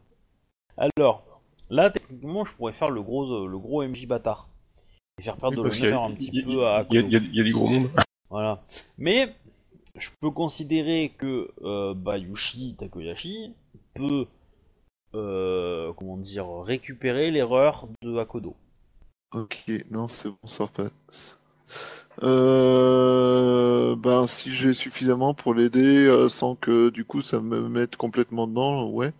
Alors, là techniquement je pourrais faire le gros, euh, le gros MJ bâtard. Et faire perdre Oui, de l'honneur un petit y peu à Il y a, Kodo. il y a- il y a du gros monde. Voilà. Mais je peux considérer que euh, Bayushi Takoyashi peut euh, comment dire récupérer l'erreur de Akodo. Ok, non, c'est bon, ça repasse. Euh, ben, si j'ai suffisamment pour l'aider euh, sans que du coup ça me mette complètement dedans, ouais.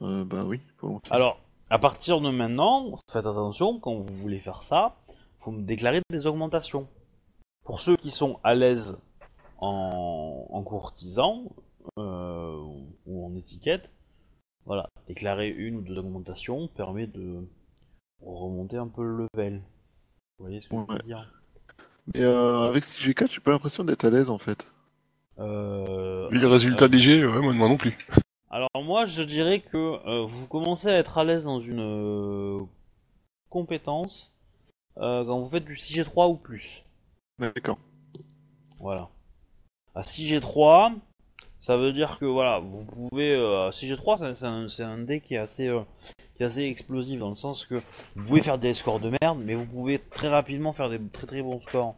Euh, ben oui, volontiers. Alors, à partir de maintenant, faites attention quand vous voulez faire ça, faut me déclarer des augmentations. Pour ceux qui sont à l'aise en, en euh, ou en étiquette, voilà, déclarer une ou deux augmentations permet de remonter un peu le level. Vous voyez ce que je veux Ouais. dire Mais euh, avec CG4, j'ai pas l'impression d'être à l'aise en fait. Euh, Vu les résultats des G, ouais, moi, moi non plus. Alors moi je dirais que euh, vous commencez à être à l'aise dans une euh, compétence euh, quand vous faites du 6G3 ou plus. D'accord. Voilà. À 6G3, ça veut dire que voilà, vous pouvez euh, à 6G3 c'est- un, c'est un dé qui est assez euh, qui est assez explosif dans le sens que vous pouvez faire des scores de merde, mais vous pouvez très rapidement faire des très très bons scores.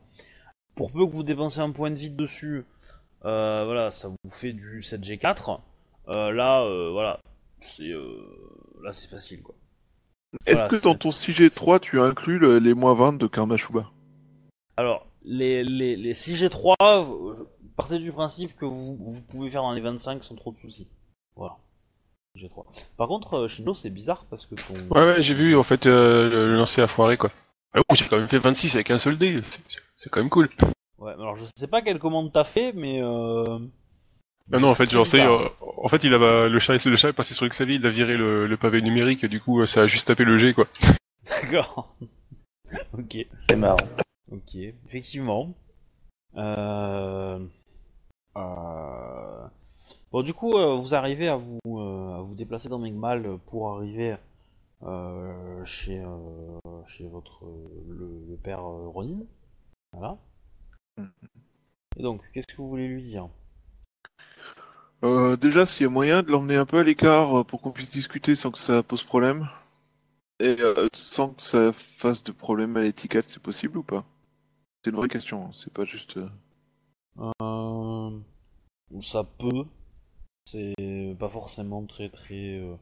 Pour peu que vous dépensez un point de vie dessus, euh, voilà, ça vous fait du 7G4. Euh, là, euh, voilà, c'est euh, là c'est facile quoi. Est-ce Voilà, que c'est- dans ton 6G3, tu inclus le- les moins 20 de Karmashuba Alors, les, les, les 6G3, euh, partez du principe que vous, vous pouvez faire dans les 25 sans trop de soucis. Voilà. 6G3. Par contre, euh, Shinjo, c'est bizarre parce que ton. Ouais, ouais, j'ai vu, en fait, euh, le lancer a foiré, quoi. Ah j'ai quand même fait 26 avec un seul dé, c'est- quand même cool. Ouais, alors je sais pas quelle commande t'as fait, mais. Euh... Ah non, en fait, c'est, bizarre. euh, en fait, il a, le chat, le chat est passé sur le clavier, il a viré le, le pavé numérique, et du coup, ça a juste tapé le G, quoi. D'accord. ok. C'est marrant. Ok, effectivement. Euh... euh, Bon, du coup, euh, vous arrivez à vous, euh, à vous déplacer dans Megmal pour arriver chez, chez votre le, le père Ronin. Voilà. Et donc, qu'est-ce que vous voulez lui dire? Euh, déjà, s'il y a moyen de l'emmener un peu à l'écart pour qu'on puisse discuter sans que ça pose problème. Et euh, sans que ça fasse de problème à l'étiquette, c'est possible ou pas? C'est une vraie question, hein, c'est pas juste... Euh, ça peut. C'est pas forcément très très euh,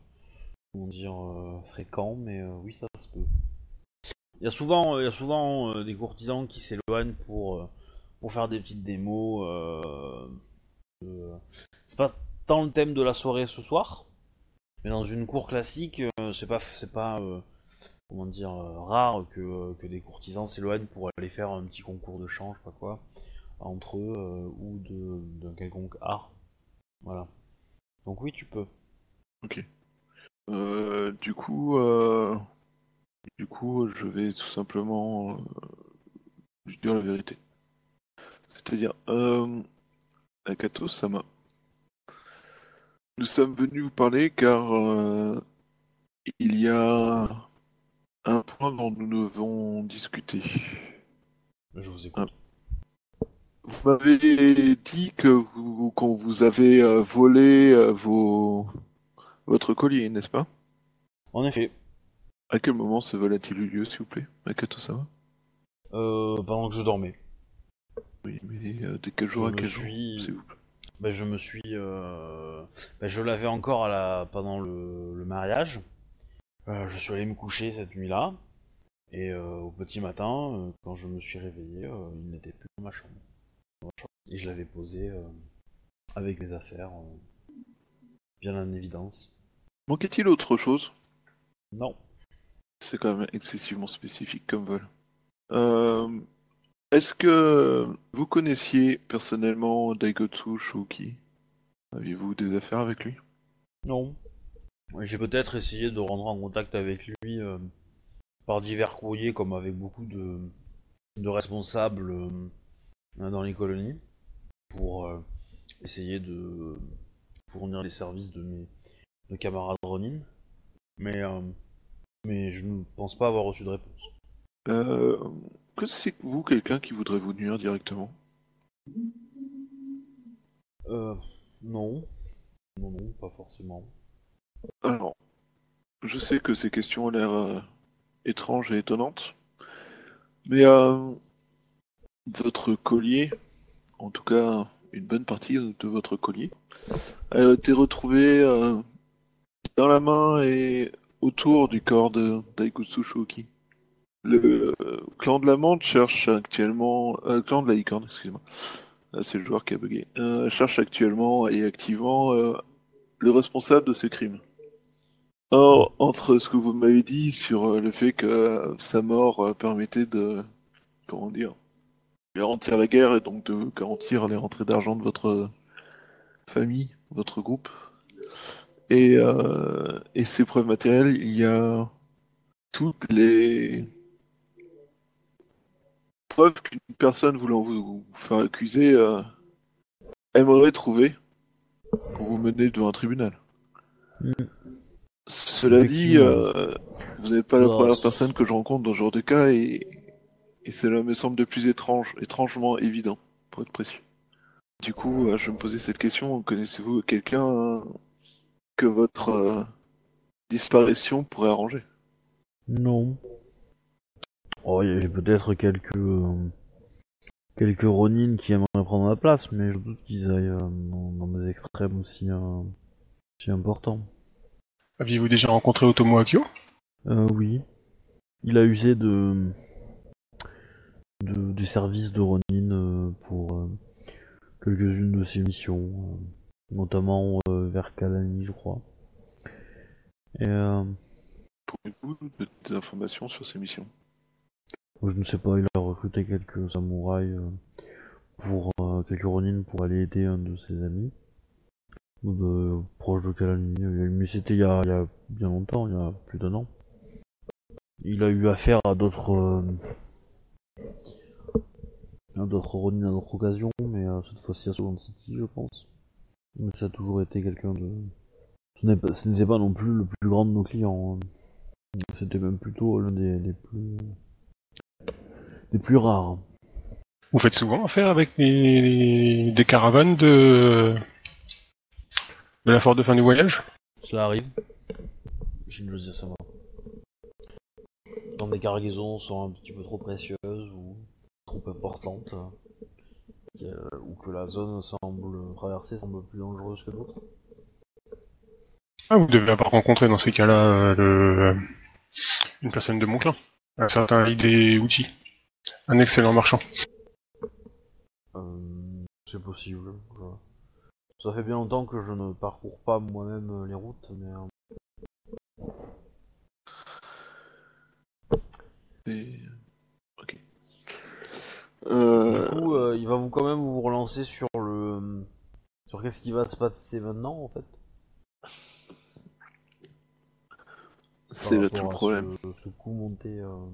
comment dire euh, fréquent, mais euh, oui ça se peut. Il y a souvent, il y a souvent des courtisans qui s'éloignent pour pour faire des petites démos. C'est pas tant le thème de la soirée ce soir, mais dans une cour classique, c'est pas c'est pas comment dire rare que, que des courtisans s'éloignent pour aller faire un petit concours de chant, je sais pas quoi entre eux euh, ou de d'un quelconque art. Voilà. Donc oui, tu peux. Euh, du coup, euh, du coup, je vais tout simplement lui dire la vérité. C'est-à-dire, euh, Akato Sama, nous sommes venus vous parler car euh, il y a un point dont nous devons discuter. Je vous écoute. Vous m'avez dit que vous, qu'on vous avez euh, volé euh, vos votre collier, n'est-ce pas? En effet, À quel moment ce vol a-t-il eu lieu, s'il vous plaît? Akato Sama euh, pendant que je dormais, Oui, mais euh, de quel jour Je à quel suis- jour, s'il vous plaît? Ben, je me suis, euh, ben, je l'avais encore à la pendant le, le mariage. Euh, je suis allé me coucher cette nuit-là. Et euh, au petit matin, euh, quand je me suis réveillé, euh, il n'était plus dans ma chambre. Et je l'avais posé euh, avec les affaires euh, bien en évidence. Manquait-il autre chose? Non. C'est quand même excessivement spécifique comme vol. Euh, Est-ce que vous connaissiez personnellement Daigotsu Shouki Aviez-vous des affaires avec lui? Non. J'ai peut-être essayé de rentrer en contact avec lui euh, par divers courriers, comme avec beaucoup de, de responsables euh, dans les colonies, pour euh, essayer de fournir les services de mes de camarades Ronin. Mais, euh, mais je ne pense pas avoir reçu de réponse. euh, Que c'est que vous, quelqu'un qui voudrait vous nuire directement? Euh, non. Non, non, pas forcément. Alors, je sais que ces questions ont l'air étranges et étonnantes, mais votre collier, en tout cas une bonne partie de votre collier, a été retrouvé euh, dans la main et autour du corps de Daigutsu Shoki. Le euh, clan de la menthe cherche actuellement... Euh, clan de la licorne, excusez-moi. Là, c'est le joueur qui a bugué. Euh, cherche actuellement et activement euh, le responsable de ce crime. Or, entre ce que vous m'avez dit sur le fait que sa mort permettait de, comment dire, garantir la guerre et donc de garantir les rentrées d'argent de votre famille, votre groupe, et, euh, et ces preuves matérielles, il y a toutes les preuves qu'une personne voulant vous, vous faire accuser euh, aimerait trouver pour vous mener devant un tribunal. Cela dit, euh, vous n'êtes pas la première personne que je rencontre dans ce genre de cas et, et cela me semble de plus étrange, étrangement évident, pour être précis. Du coup, euh, je me posais cette question, connaissez-vous quelqu'un que votre euh, disparition pourrait arranger? Non. Oh, il y a peut-être quelques euh, quelques Ronin qui aimeraient prendre ma place, mais je doute qu'ils aillent euh, dans, des extrêmes aussi, euh, aussi importants. Aviez-vous déjà rencontré Otomo Akio Euh, oui. Il a usé de, de des services de Ronin euh, pour euh, quelques-unes de ses missions, euh, notamment vers Kalani, je crois. Et euh, de- des informations sur ces missions? Je ne sais pas, il a recruté quelques samouraïs pour quelques Ronin pour aller aider un de ses amis. De, proche de Kalani. Mais c'était il, y a- il y a bien longtemps, il y a plus d'un an. Il a eu affaire à d'autres d'autres Ronin à d'autres occasions, mais euh, cette fois-ci à Solon City, je pense. Mais ça a toujours été quelqu'un de. Ce n'est pas- ce n'était pas non plus le plus grand de nos clients. hein. C'était même plutôt l'un des, des plus des plus rares. Vous faites souvent affaire avec des, des caravanes de de la force de fin du voyage? Cela arrive. Je ne le dis ça Quand des cargaisons sont un petit peu trop précieuses ou trop importantes, euh, ou que la zone semble traverser semble plus dangereuse que d'autres. Ah, vous devez avoir rencontré dans ces cas-là euh, le- une personne de mon clan, un certain idée outils, un excellent marchand. Euh, c'est possible. je- Ça fait bien longtemps que je ne parcours pas moi-même euh, les routes, mais euh, Ok. Euh, du coup, euh, il va vous quand même vous relancer sur le sur qu'est-ce qui va se passer maintenant en fait? c'est là tout le à problème. Ce, ce coup monté euh,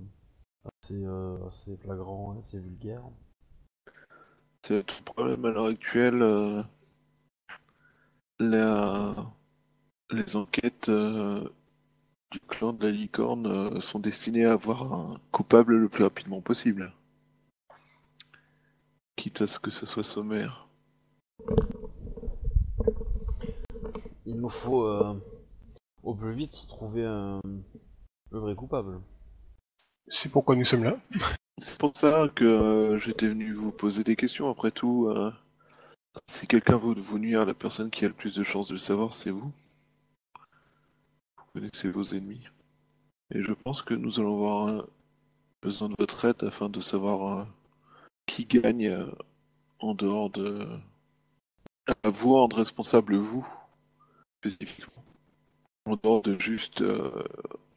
assez, euh, assez flagrant, assez vulgaire. C'est là tout le problème à l'heure actuelle. euh, la- Les enquêtes euh, du clan de la licorne euh, sont destinées à avoir un coupable le plus rapidement possible. Quitte à ce que ce soit sommaire. Il nous faut euh, au plus vite trouver un, le vrai coupable. C'est pourquoi nous sommes là. C'est pour ça que euh, j'étais venu vous poser des questions. Après tout, euh, si quelqu'un veut vous nuire, la personne qui a le plus de chances de le savoir, c'est vous. Connaissez vos ennemis. Et je pense que nous allons avoir euh, besoin de votre aide afin de savoir euh, qui gagne euh, en dehors de... à vous rendre responsable, vous, spécifiquement. En dehors de juste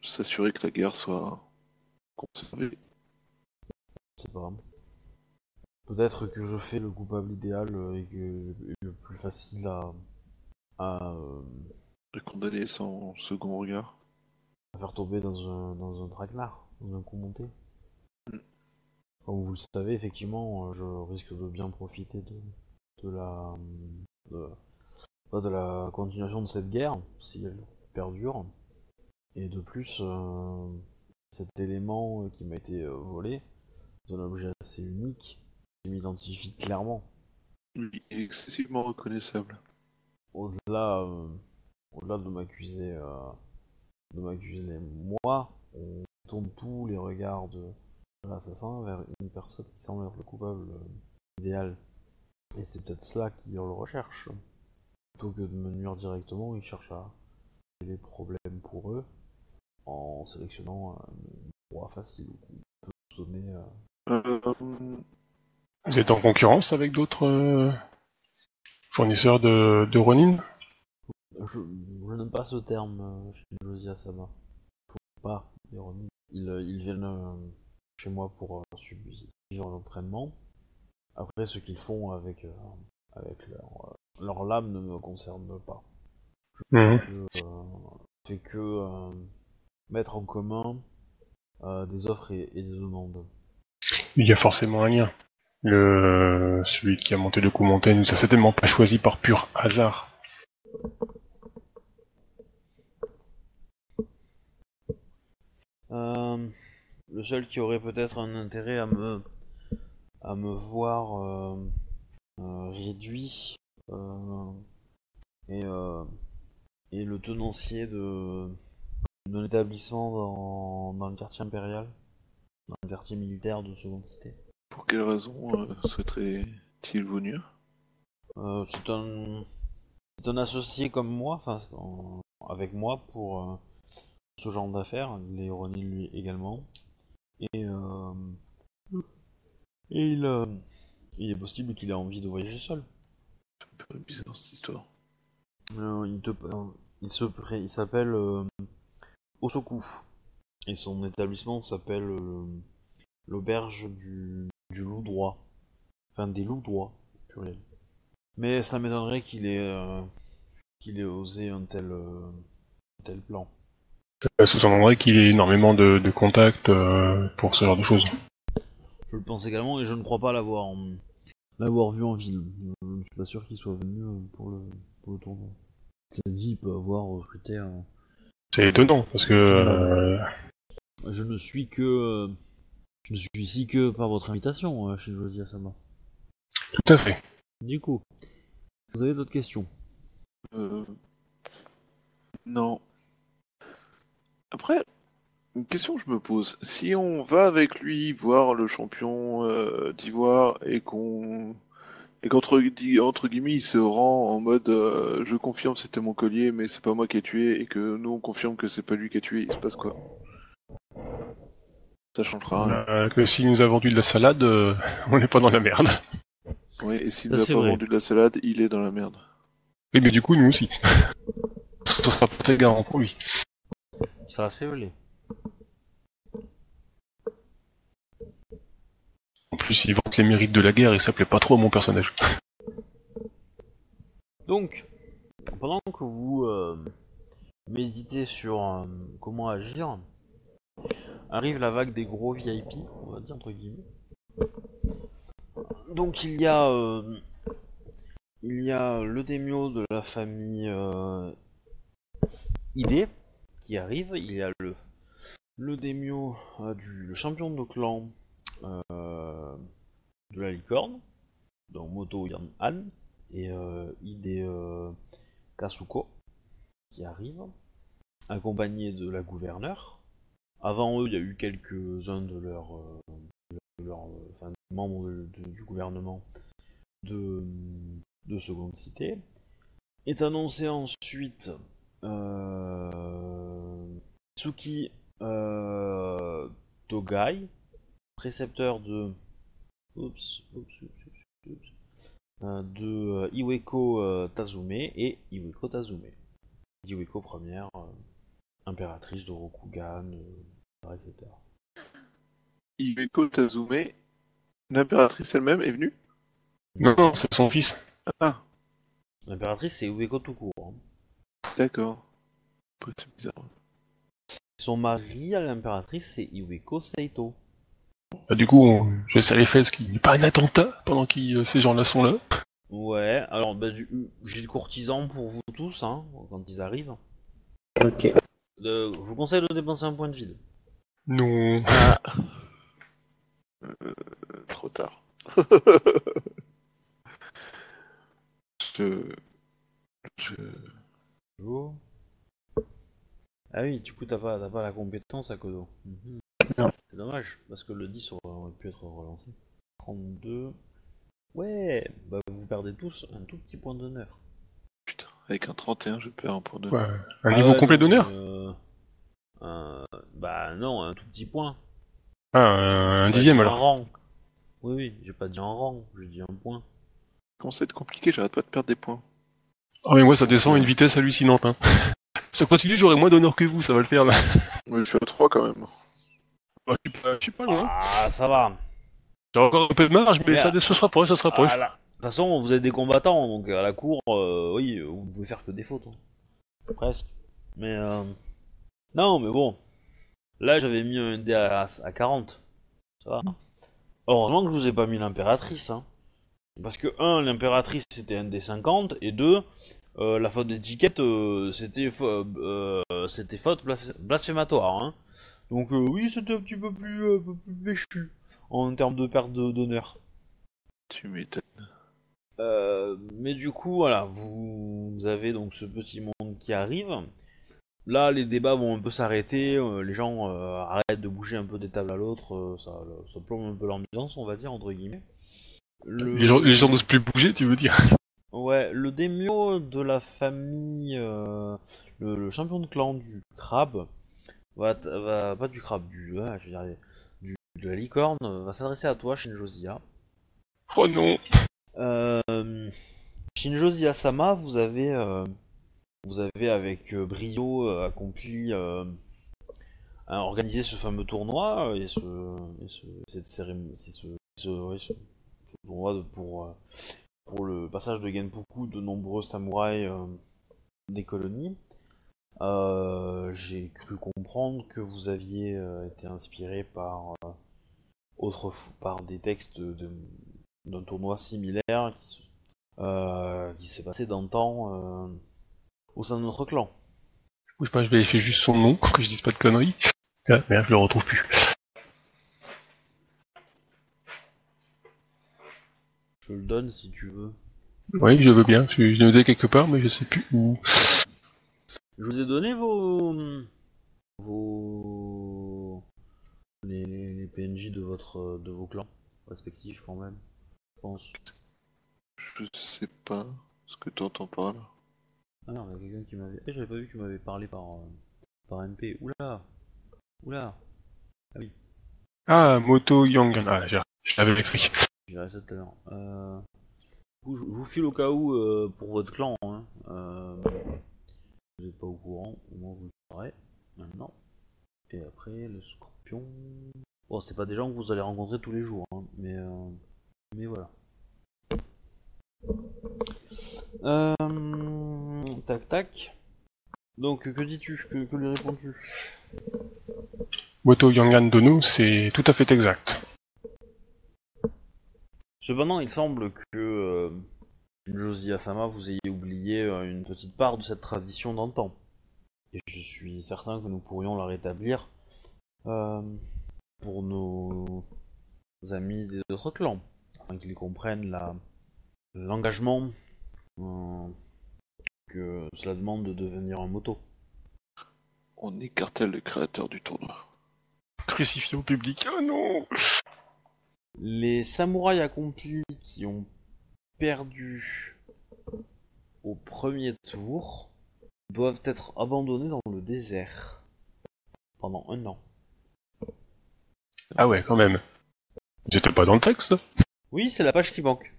s'assurer que la guerre soit conservée. C'est pas. Peut-être que je fais le coupable idéal et que le plus facile à, de condamner sans second regard. à faire tomber dans un, dans un traquenard, dans un coup monté. Mm. Comme vous le savez, effectivement, euh, je risque de bien profiter de, de la de, la continuation de cette guerre, si elle perdure. Et de plus, euh, cet élément euh, qui m'a été volé, c'est un objet assez unique, qui m'identifie clairement. Il est excessivement reconnaissable. Au-delà euh, au-delà de m'accuser euh, de m'accuser moi, on tourne tous les regards de, l'assassin vers une personne qui semble être le coupable euh, idéal. Et c'est peut-être cela qu'ils le recherchent. Plutôt que de me nuire directement, ils cherchent à créer des problèmes pour eux en sélectionnant un proie facile ou peut sonner. euh, Euh, Vous êtes en concurrence avec d'autres euh, fournisseurs de, de Ronin? Je, je n'aime pas ce terme euh, chez Josie Asama. Faut pas remis. Ils, euh, ils viennent euh, chez moi pour suivre l'entraînement. Après, ce qu'ils font avec, avec leur, leur lame ne me concerne pas. Je euh, fais que euh, mettre en commun euh, des offres et, et des demandes. Il y a forcément un lien. Le, celui qui a monté le coup monté nous a certainement pas choisi par pur hasard. Euh, le seul qui aurait peut-être un intérêt à me à me voir euh, euh, réduit et, et le tenancier de d'un établissement dans, dans le quartier impérial, dans le quartier militaire de seconde cité. pour quelle raison souhaiterait-il Euh, c'est un c'est un associé comme moi, enfin avec moi pour ce genre d'affaires. Il est Ronin lui également. Et euh, et il euh, il est possible qu'il ait envie de voyager seul. Un peu bizarre cette histoire. Euh, il te il se pré- il s'appelle Osoku et son établissement s'appelle l'auberge du, du loup droit. Enfin, des loups droits, pluriel. Mais ça m'étonnerait qu'il ait, qu'il ait osé un tel, un tel plan. Ça sous-entendrait qu'il ait énormément de, de contacts euh, pour ce genre de choses. Je le pense également et je ne crois pas l'avoir en- l'avoir vu en ville. Je ne suis pas sûr qu'il soit venu euh, pour le, pour le tournoi. Cela dit, il peut avoir recruté un... C'est étonnant, parce que... euh, Je ne suis que... euh, Je ne suis ici que par votre invitation, euh, chez Josie Asama. tout à fait. Du coup, vous avez d'autres questions? Euh... Non. Après, une question que je me pose. Si on va avec lui voir le champion euh, d'Ivoire et qu'on et qu'entre gui- entre guillemets il se rend en mode euh, je confirme c'était mon collier mais c'est pas moi qui ai tué et que nous on confirme que c'est pas lui qui a tué, il se passe quoi? Ça changera rien. Euh, que s'il nous a vendu de la salade, euh, on n'est pas dans la merde. Oui, et s'il Ça, nous a c'est pas vrai. vendu de la salade, il est dans la merde. Oui, mais du coup, nous aussi. Ça sera pas très garant pour lui. Vrai. En plus, il vante les mérites de la guerre et ça plaît pas trop à mon personnage. Donc, pendant que vous euh, méditez sur euh, comment agir, arrive la vague des gros VIP, on va dire entre guillemets. Donc il y a euh, il y a le démio de la famille ID qui arrive, il y a le le démio euh, du le champion de clan euh, de la licorne, donc Moto Yan Han et euh, Ide Kasuko qui arrivent, accompagnés de la gouverneure. Avant eux, il y a eu quelques-uns de leurs enfin, membres du gouvernement de, de seconde cité. Est annoncé ensuite Tsuki euh, Togai, précepteur de oups, oups, oups, oups, oups, euh, de euh, Iweko euh, Tazume et Iweko Tazume. Iweko première, euh, impératrice de Rokugan, euh, etc. Iweko Tazume, l'impératrice elle-même est venue? Non, non, c'est son fils. Ah, L'impératrice c'est Iweko tout court. hein. D'accord. C'est bizarre. Son mari à l'impératrice c'est Iweko Saito. Bah, du coup, on- je laisse à les fesses qu'il n'y ait pas un attentat pendant que euh, ces gens-là sont là. Ouais, alors bah, du- j'ai le courtisan pour vous tous hein, quand ils arrivent. Ok. Euh, je vous conseille de dépenser un point de vide. Non. Euh, trop tard. je... Je... Ah oui, du coup t'as pas, t'as pas la compétence à Kodo. Mhm. Non. C'est dommage, parce que le 10 aurait pu être relancé. 32. Ouais, bah vous perdez tous un tout petit point d'honneur. Putain, avec un 31, je perds un point de... Ouais. Un Ah niveau ouais, complet d'honneur euh, euh, Bah non, un tout petit point. Ah, un dixième alors. Un rang. Oui, oui, j'ai pas dit un rang, j'ai dit un point. Comment c'est compliqué, j'arrête pas de perdre des points. Ah mais moi ça descend à une vitesse hallucinante. Hein. Ça continue, j'aurai moins d'honneur que vous, ça va le faire là. Oui, je suis à 3 quand même. Bah, je suis pas, je suis pas loin. Ah, ça va. J'ai encore un peu de marge, mais Mais, ça, ça se rapproche, ça se rapproche. Ah, là. De toute façon, vous êtes des combattants, donc à la cour, euh, oui, vous pouvez faire que des fautes. hein. Presque. Mais euh... Non, mais bon. Là, j'avais mis un dé à, à 40. Ça va. Heureusement que je vous ai pas mis l'impératrice. Hein. Parce que, un, l'impératrice c'était un dé 50, et deux, euh, la faute d'étiquette euh, c'était euh, c'était faute blas- blasphématoire. Hein. Donc, oui, c'était un petit peu plus, peu plus péchu en termes de perte d'honneur. Tu m'étonnes. Euh, mais du coup, voilà, vous, vous avez donc ce petit monde qui arrive. Là, les débats vont un peu s'arrêter, euh, les gens euh, arrêtent de bouger un peu des tables à l'autre, ça, ça plombe un peu l'ambiance, on va dire, entre guillemets. Le... Les gens, les gens n'osent plus bouger, tu veux dire Ouais, le démio de la famille, euh, le, le champion de clan du crabe, va, pas du crabe, du, je veux dire, du, de la licorne, va s'adresser à toi, Shinjosia. Oh non Euh, Shinjozi Asama, vous avez, euh, vous avez avec euh, brio accompli à organiser ce fameux tournoi et ce, et ce cette cérémonie, ce, ce- ce pour euh, pour le passage de Genpuku de nombreux samouraïs euh, des colonies. Euh, J'ai cru comprendre que vous aviez été inspiré par autre par des textes d'un tournoi similaire qui, se- qui s'est passé dans le temps au sein de notre clan. Bouge pas, je vérifie juste son nom, que je dise pas de conneries. Ah, merde, je le retrouve plus. Je le donne si tu veux. Oui, je veux bien. Je je l'ai noté quelque part, mais je sais plus où. Je vous ai donné vos vos les, les- les PNJ de votre de vos clans respectifs quand même. Je pense. Je sais pas ce que t'entends par là. Ah non, il y a quelqu'un qui m'avait. Eh, j'avais pas vu que tu m'avais parlé par euh, par MP. Oula, oula. Ah, Moto Yang. Ah, j'ai- je l'avais écrit. J'ai ça tout à l'heure. Euh... Je je vous file au cas où euh, pour votre clan. Hein. Euh... Vous n'êtes pas au courant, au moins vous le saurez maintenant. Et après, le scorpion. Bon, c'est pas des gens que vous allez rencontrer tous les jours, hein, mais mais voilà. Tac tac. Donc, que dis-tu? Que, que lui réponds-tu? Moto Yangan Dono, c'est tout à fait exact. Cependant, il semble que euh, Josie Asama vous ayez oublié euh, une petite part de cette tradition d'antan. Et je suis certain que nous pourrions la rétablir euh, pour nos amis des autres clans, afin qu'ils comprennent l'engagement euh, que cela demande de devenir un moto. On écartèle le créateur du tournoi. Crucifié au public. Oh non Les samouraïs accomplis qui ont perdu au premier tour doivent être abandonnés dans le désert pendant un an. Ah ouais, quand même. J'étais pas dans le texte. Oui, c'est la page qui manque.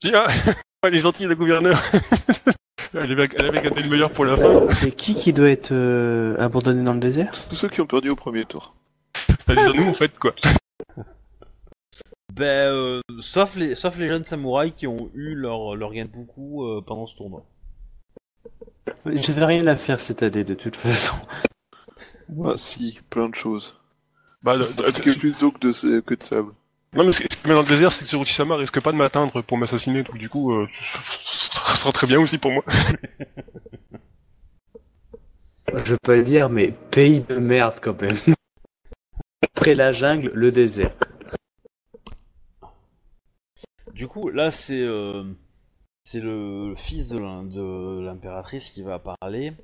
Tiens, elle est gentille, la gouverneure. elle, avait, elle avait gardé le meilleur pour la fin. C'est qui qui doit être euh, abandonné dans le désert? Tous ceux qui ont perdu au premier tour. C'est-à-dire nous, en fait, quoi. Ben, euh, sauf les, sauf les jeunes samouraïs qui ont eu leur, leur Genpuku euh, pendant ce tournoi. J'avais rien à faire cette année de toute façon. Ah si, plein de choses. Bah, Ça euh, c'est- plus d'eau que de, que de sable. non, mais ce ce qui met dans le désert, c'est que Tsuruchi-sama risque pas de m'atteindre pour m'assassiner, donc du coup, euh, ça sera très bien aussi pour moi. Je peux pas dire, mais pays de merde quand même. Après la jungle, le désert. Du coup, là, c'est euh, le fils de l'im- de l'impératrice qui va parler.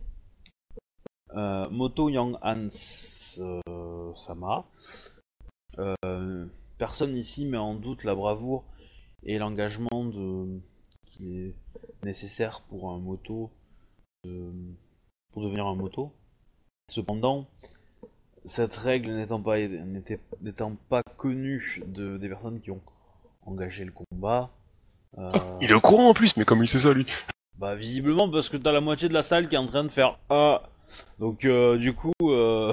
Euh, Moto Yang Hans euh, Sama. Euh, personne ici met en doute la bravoure et l'engagement qui est nécessaire pour un moto pour devenir un moto. Cependant, cette règle n'étant pas n'étant pas connue de, des personnes qui ont engagé le combat. euh, Il est au courant en plus, mais comme il sait ça, lui. bah visiblement parce que t'as la moitié de la salle qui est en train de faire ah. Donc euh, du coup, euh,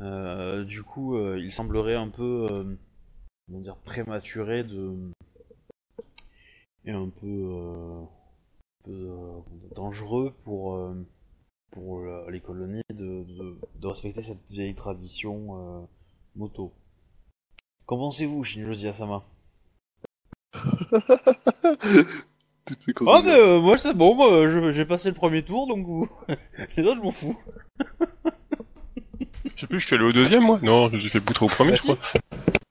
du coup, il semblerait un peu, comment dire, prématuré de et un peu, un peu dangereux pour pour les colonies de, de, de respecter cette vieille tradition moto. Qu'en pensez-vous, Shinjoji Asama Ah conduire. mais euh, moi c'est bon, moi, je- j'ai passé le premier tour donc vous... les autres je m'en fous. Je sais plus, je suis allé au deuxième, moi Non, j'ai fait poutre au premier, Bah, je crois.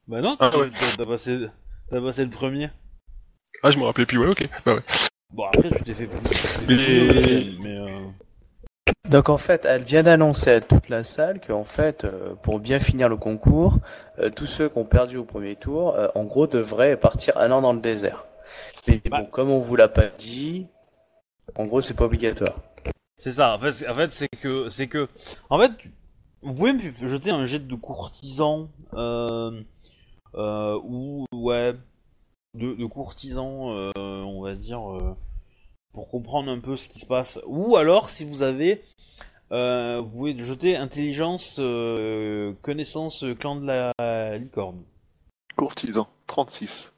Bah non, Ah t'as ouais. t'as- t'as passé, t'as passé le premier. Ah, je me rappelais plus, ouais, ok. Bah ouais. Bon après tu t'es fait... deuxième, mais euh... Donc en fait, elle vient d'annoncer à toute la salle qu'en fait, euh, pour bien finir le concours, euh, tous ceux qui ont perdu au premier tour, euh, en gros, devraient partir un an dans le désert. Mais Bah. bon, comme on vous l'a pas dit, en gros, c'est pas obligatoire. C'est ça, en fait, c'est- en fait c'est que... c'est que... En fait, vous pouvez me jeter un jet de courtisan, euh... Euh... Ou... Ouais... De, de courtisan, euh, on va dire... Pour comprendre un peu ce qui se passe. Ou alors, si vous avez Euh, vous pouvez jeter intelligence, euh, connaissance, euh, clan de la licorne. Courtisan, 36.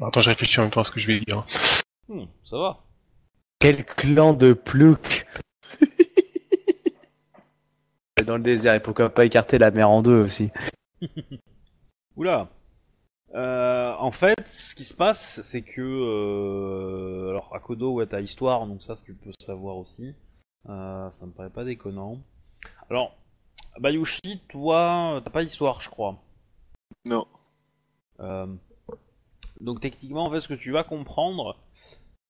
Attends, je réfléchis en même temps à ce que je vais dire. Hmm, ça va. Quel clan de plouc Dans le désert, et pourquoi pas écarter la mer en deux aussi. Oula. Euh, en fait, ce qui se passe, c'est que euh, alors Akodo, ouais, t'as histoire, donc ça, tu peux savoir aussi. Euh, ça me paraît pas déconnant. Alors, Bayushi, toi, t'as pas d'histoire, je crois. Non. Euh, donc techniquement, en fait, ce que tu vas comprendre,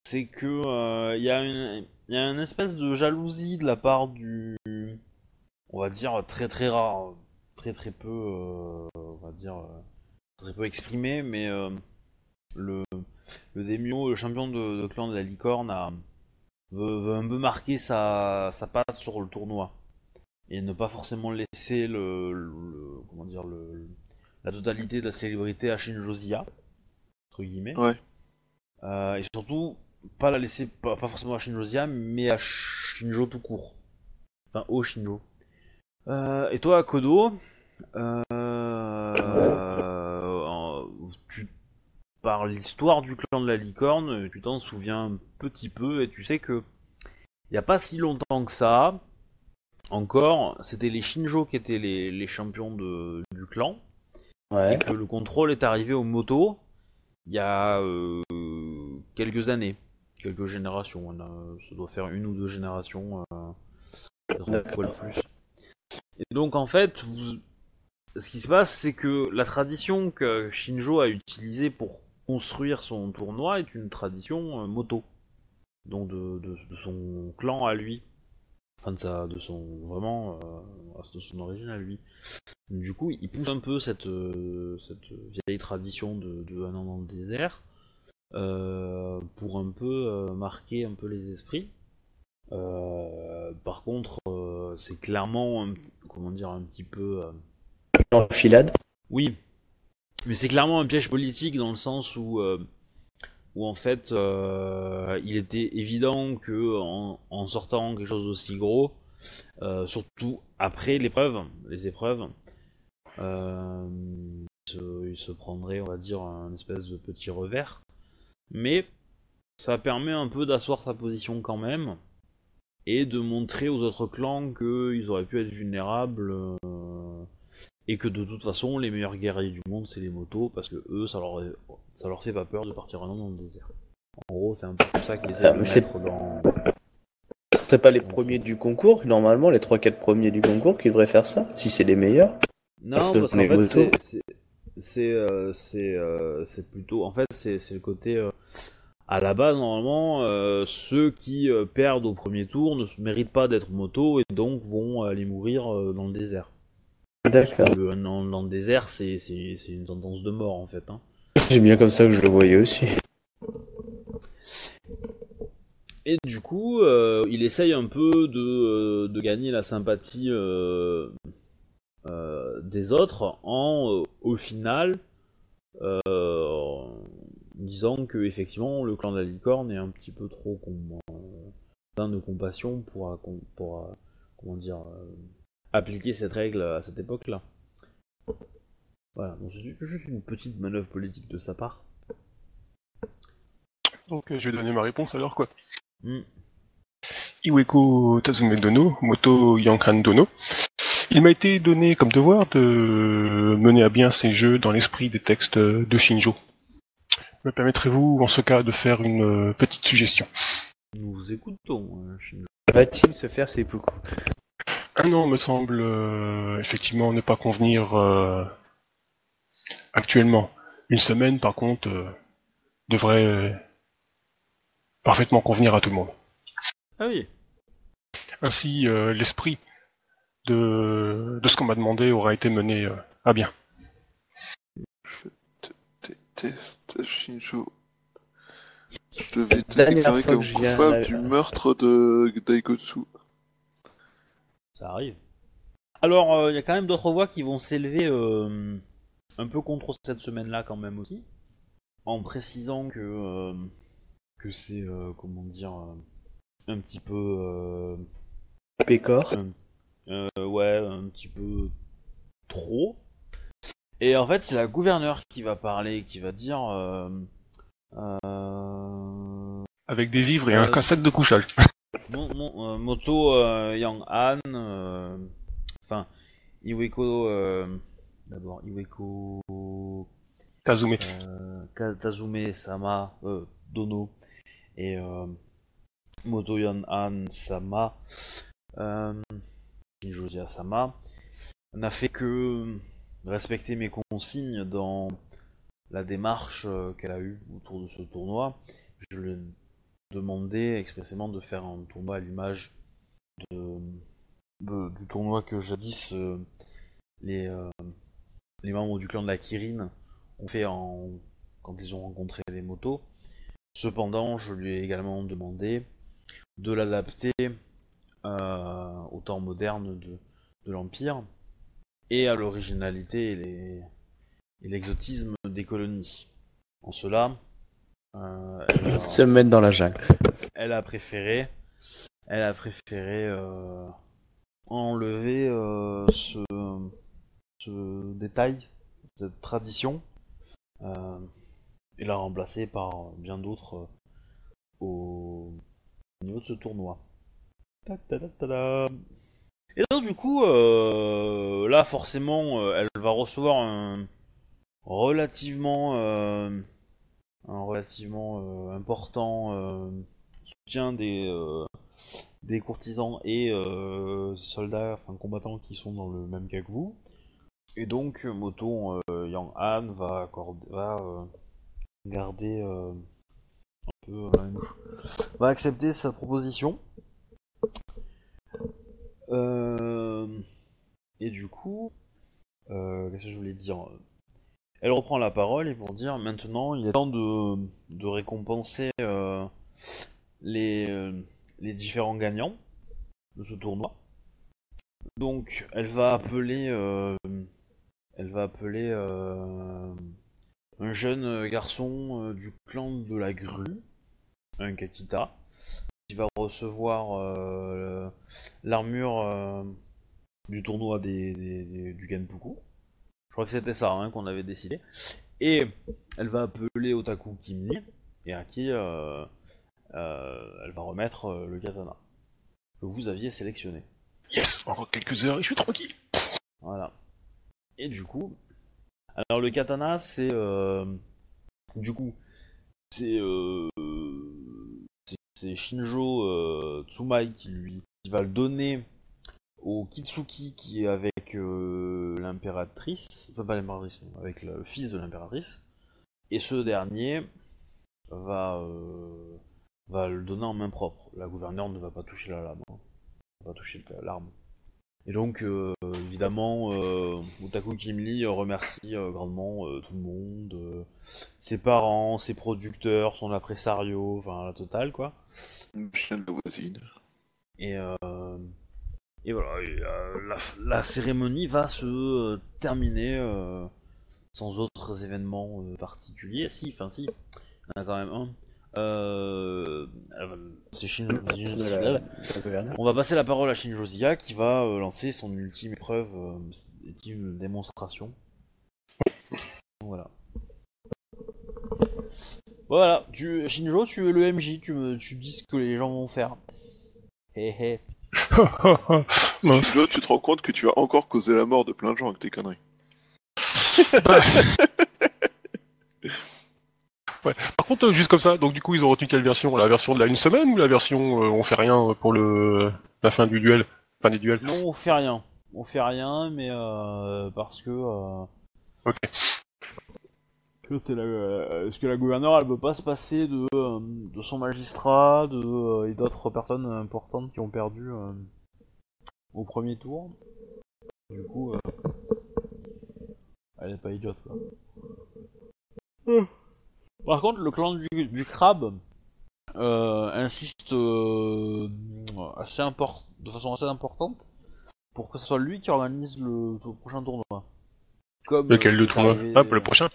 c'est que il y, a une, y a une espèce de jalousie de la part du, on va dire très très rare, très très peu, euh, on va dire euh, très peu exprimé, mais euh, le le Demio, le champion de, de clan de la licorne, a, veut, veut un peu marquer sa, sa patte sur le tournoi et ne pas forcément laisser le, le- comment dire le la totalité de la célébrité à Shinjozia entre guillemets. Ouais. Euh, et surtout pas la laisser pas, pas forcément à Shinjozia mais à Shinjo tout court. Enfin au Shinjo. Euh, et toi Kodo, euh, par l'histoire du clan de la licorne, tu t'en souviens un petit peu et tu sais que il n'y a pas si longtemps que ça, encore, c'était les Shinjo qui étaient les, les champions de, du clan, Ouais. et que le contrôle est arrivé aux motos il y a euh, quelques années, quelques générations. On a- ça doit faire une ou deux générations, euh, plus. Et donc en fait, vous- ce qui se passe, c'est que la tradition que Shinjo a utilisée pour construire son tournoi est une tradition euh, moto, donc de, de- de son clan à lui, enfin de sa, de son vraiment euh, de son origine à lui. Du coup, il pousse un peu cette, euh, cette vieille tradition de, de un an dans le désert euh, pour un peu euh, marquer un peu les esprits. Euh, par contre, euh, c'est clairement, un, petit- comment dire, un petit peu. euh, Enfilade. oui, mais c'est clairement un piège politique dans le sens où, euh, en fait, euh, il était évident que en, sortant quelque chose d'aussi gros, euh, surtout après l'épreuve, les épreuves, il, se, il se prendrait, on va dire, un espèce de petit revers. Mais ça permet un peu d'asseoir sa position quand même et de montrer aux autres clans qu'ils auraient pu être vulnérables. Et que de toute façon les meilleurs guerriers du monde c'est les motos parce que eux ça leur ça leur fait pas peur de partir un an dans le désert. En gros c'est un peu tout ça qu'ils essaient Ah, de mettre dans. Ce serait pas les premiers du concours, normalement, les 3-4 premiers du concours qui devraient faire ça, si c'est les meilleurs. Non Parce parce qu'en fait c'est c'est euh, euh, c'est plutôt en fait c'est le côté euh, à la base normalement euh, ceux qui perdent au premier tour ne se méritent pas d'être moto et donc vont aller mourir dans le désert. D'accord. Parce que, euh, dans, dans le désert c'est une tendance de mort en fait. Hein. C'est bien comme ça que je le voyais aussi. Et du coup, euh, il essaye un peu de, euh, de gagner la sympathie euh, euh, des autres en, au final, disant que effectivement le clan de la licorne est un petit peu trop plein de compassion pour, com- pour comment dire appliquer cette règle à cette époque-là. Voilà, donc c'est juste une petite manœuvre politique de sa part. Donc euh, je vais donner ma réponse alors quoi. Hmm. Iweko Tazume Dono, Moto Yankan Dono. Il m'a été donné comme devoir de mener à bien ces jeux dans l'esprit des textes de Shinjo. Me permettrez-vous en ce cas de faire une euh, petite suggestion? Nous vous écoutons, euh, Shinjo. Va-t-il se faire ses poucous? Un an me semble euh, effectivement ne pas convenir euh, actuellement. Une semaine par contre euh, devrait parfaitement convenir à tout le monde. Ah oui. Ainsi, euh, l'esprit de, de ce qu'on m'a demandé aura été mené euh, à bien. Déteste Shinjo. Je devais te déclarer comme je coupable du meurtre de Daigotsu. Ça arrive. Alors, il y a quand même d'autres voix qui vont s'élever euh, un peu contre cette semaine-là quand même aussi, en précisant que euh, que c'est euh, comment dire euh, un petit peu euh, Pécor. Euh, ouais, un petit peu trop. Et en fait, c'est la gouverneure qui va parler, qui va dire. Euh, euh, Avec des vivres et un Euh, sac de couchage. Mon- mon- euh, Moto euh, Yang Han, euh, enfin Iweko, d'abord Iweko Kazume. euh, Tazume Sama euh, Dono et euh, Moto Yang Han Sama, Josia Sama, n'a fait que respecter mes consignes dans la démarche qu'elle a eue autour de ce tournoi. Je ai demandé expressément de faire un tournoi à l'image du tournoi que jadis euh, les, euh, les membres du clan de la Kirin ont fait quand ils ont rencontré les motos. Cependant, je lui ai également demandé de l'adapter euh, au temps moderne de, de l'Empire et à l'originalité et l'exotisme des colonies. En cela, euh, Se mettre dans la jungle. elle a préféré, elle a préféré euh, enlever euh, ce, ce détail, cette tradition, euh, et la remplacer par bien d'autres au au niveau de ce tournoi. Ta ta ta. Et donc du coup, là forcément, elle va recevoir un relativement, un relativement euh, important euh, soutien des, euh, des courtisans et soldats, enfin combattants qui sont dans le même cas que vous. Et donc Moto euh, Yang Han va, accorder, va garder un peu, va accepter sa proposition. Et du coup, qu'est-ce que je voulais dire? Elle reprend la parole et pour dire maintenant il est temps de, récompenser euh, les, euh, les différents gagnants de ce tournoi. Donc elle va appeler, euh, elle va appeler un jeune garçon du clan de la grue, un Kakita, qui va recevoir l'armure du tournoi des- du Genpuku. Je crois que c'était ça hein, qu'on avait décidé. Et elle va appeler Otaku Kimni, et à qui euh, euh, elle va remettre euh, le katana que vous aviez sélectionné. Yes, encore quelques heures et je suis tranquille. Voilà. Et du coup, alors le katana, c'est du coup, c'est c'est- Shinjo Tsumai qui lui qui va le donner au Kitsuki qui est avec l'impératrice, enfin pas l'impératrice, avec le fils de l'impératrice. Et ce dernier va euh, va le donner en main propre. La gouverneure ne va pas toucher la lame, hein. va toucher l'arme. Et donc, euh, évidemment, euh, Otaku Kimli remercie euh, grandement tout le monde, ses parents, ses producteurs, son impresario, enfin la totale quoi. De voisine. Et, et voilà, et, euh, la, la cérémonie va se euh, terminer euh, sans autres événements particuliers. Si, enfin si, il y en a quand même un. Euh, c'est Shin- De la, de la gouverneur. on va passer la parole à Shinjo Zia qui va euh, lancer son ultime épreuve, euh, ultime démonstration. Voilà. Voilà, tu, Shinjo, tu es le MJ, tu me, tu dis ce que les gens vont faire. Hé hé. Mince. Là, tu te rends compte que tu as encore causé la mort de plein de gens avec tes conneries. Par contre, euh, juste comme ça, donc du coup, ils ont retenu quelle version? La version de la une semaine ou la version euh, on fait rien pour le la fin du duel? Fin des duels Non, on fait rien. On fait rien, mais euh, parce que. Euh, Ok. Que c'est la, euh, parce que la gouverneure, elle veut pas se passer de, euh, de son magistrat, de euh, et d'autres personnes importantes qui ont perdu euh, au premier tour? Du coup, euh, elle est pas idiote quoi. Par contre, le clan du, du crabe euh, insiste euh, assez import- de façon assez importante pour que ce soit lui qui organise le, le prochain tournoi. Comme, Lequel euh, le tournoi? arrivé- Ah, pour le prochain?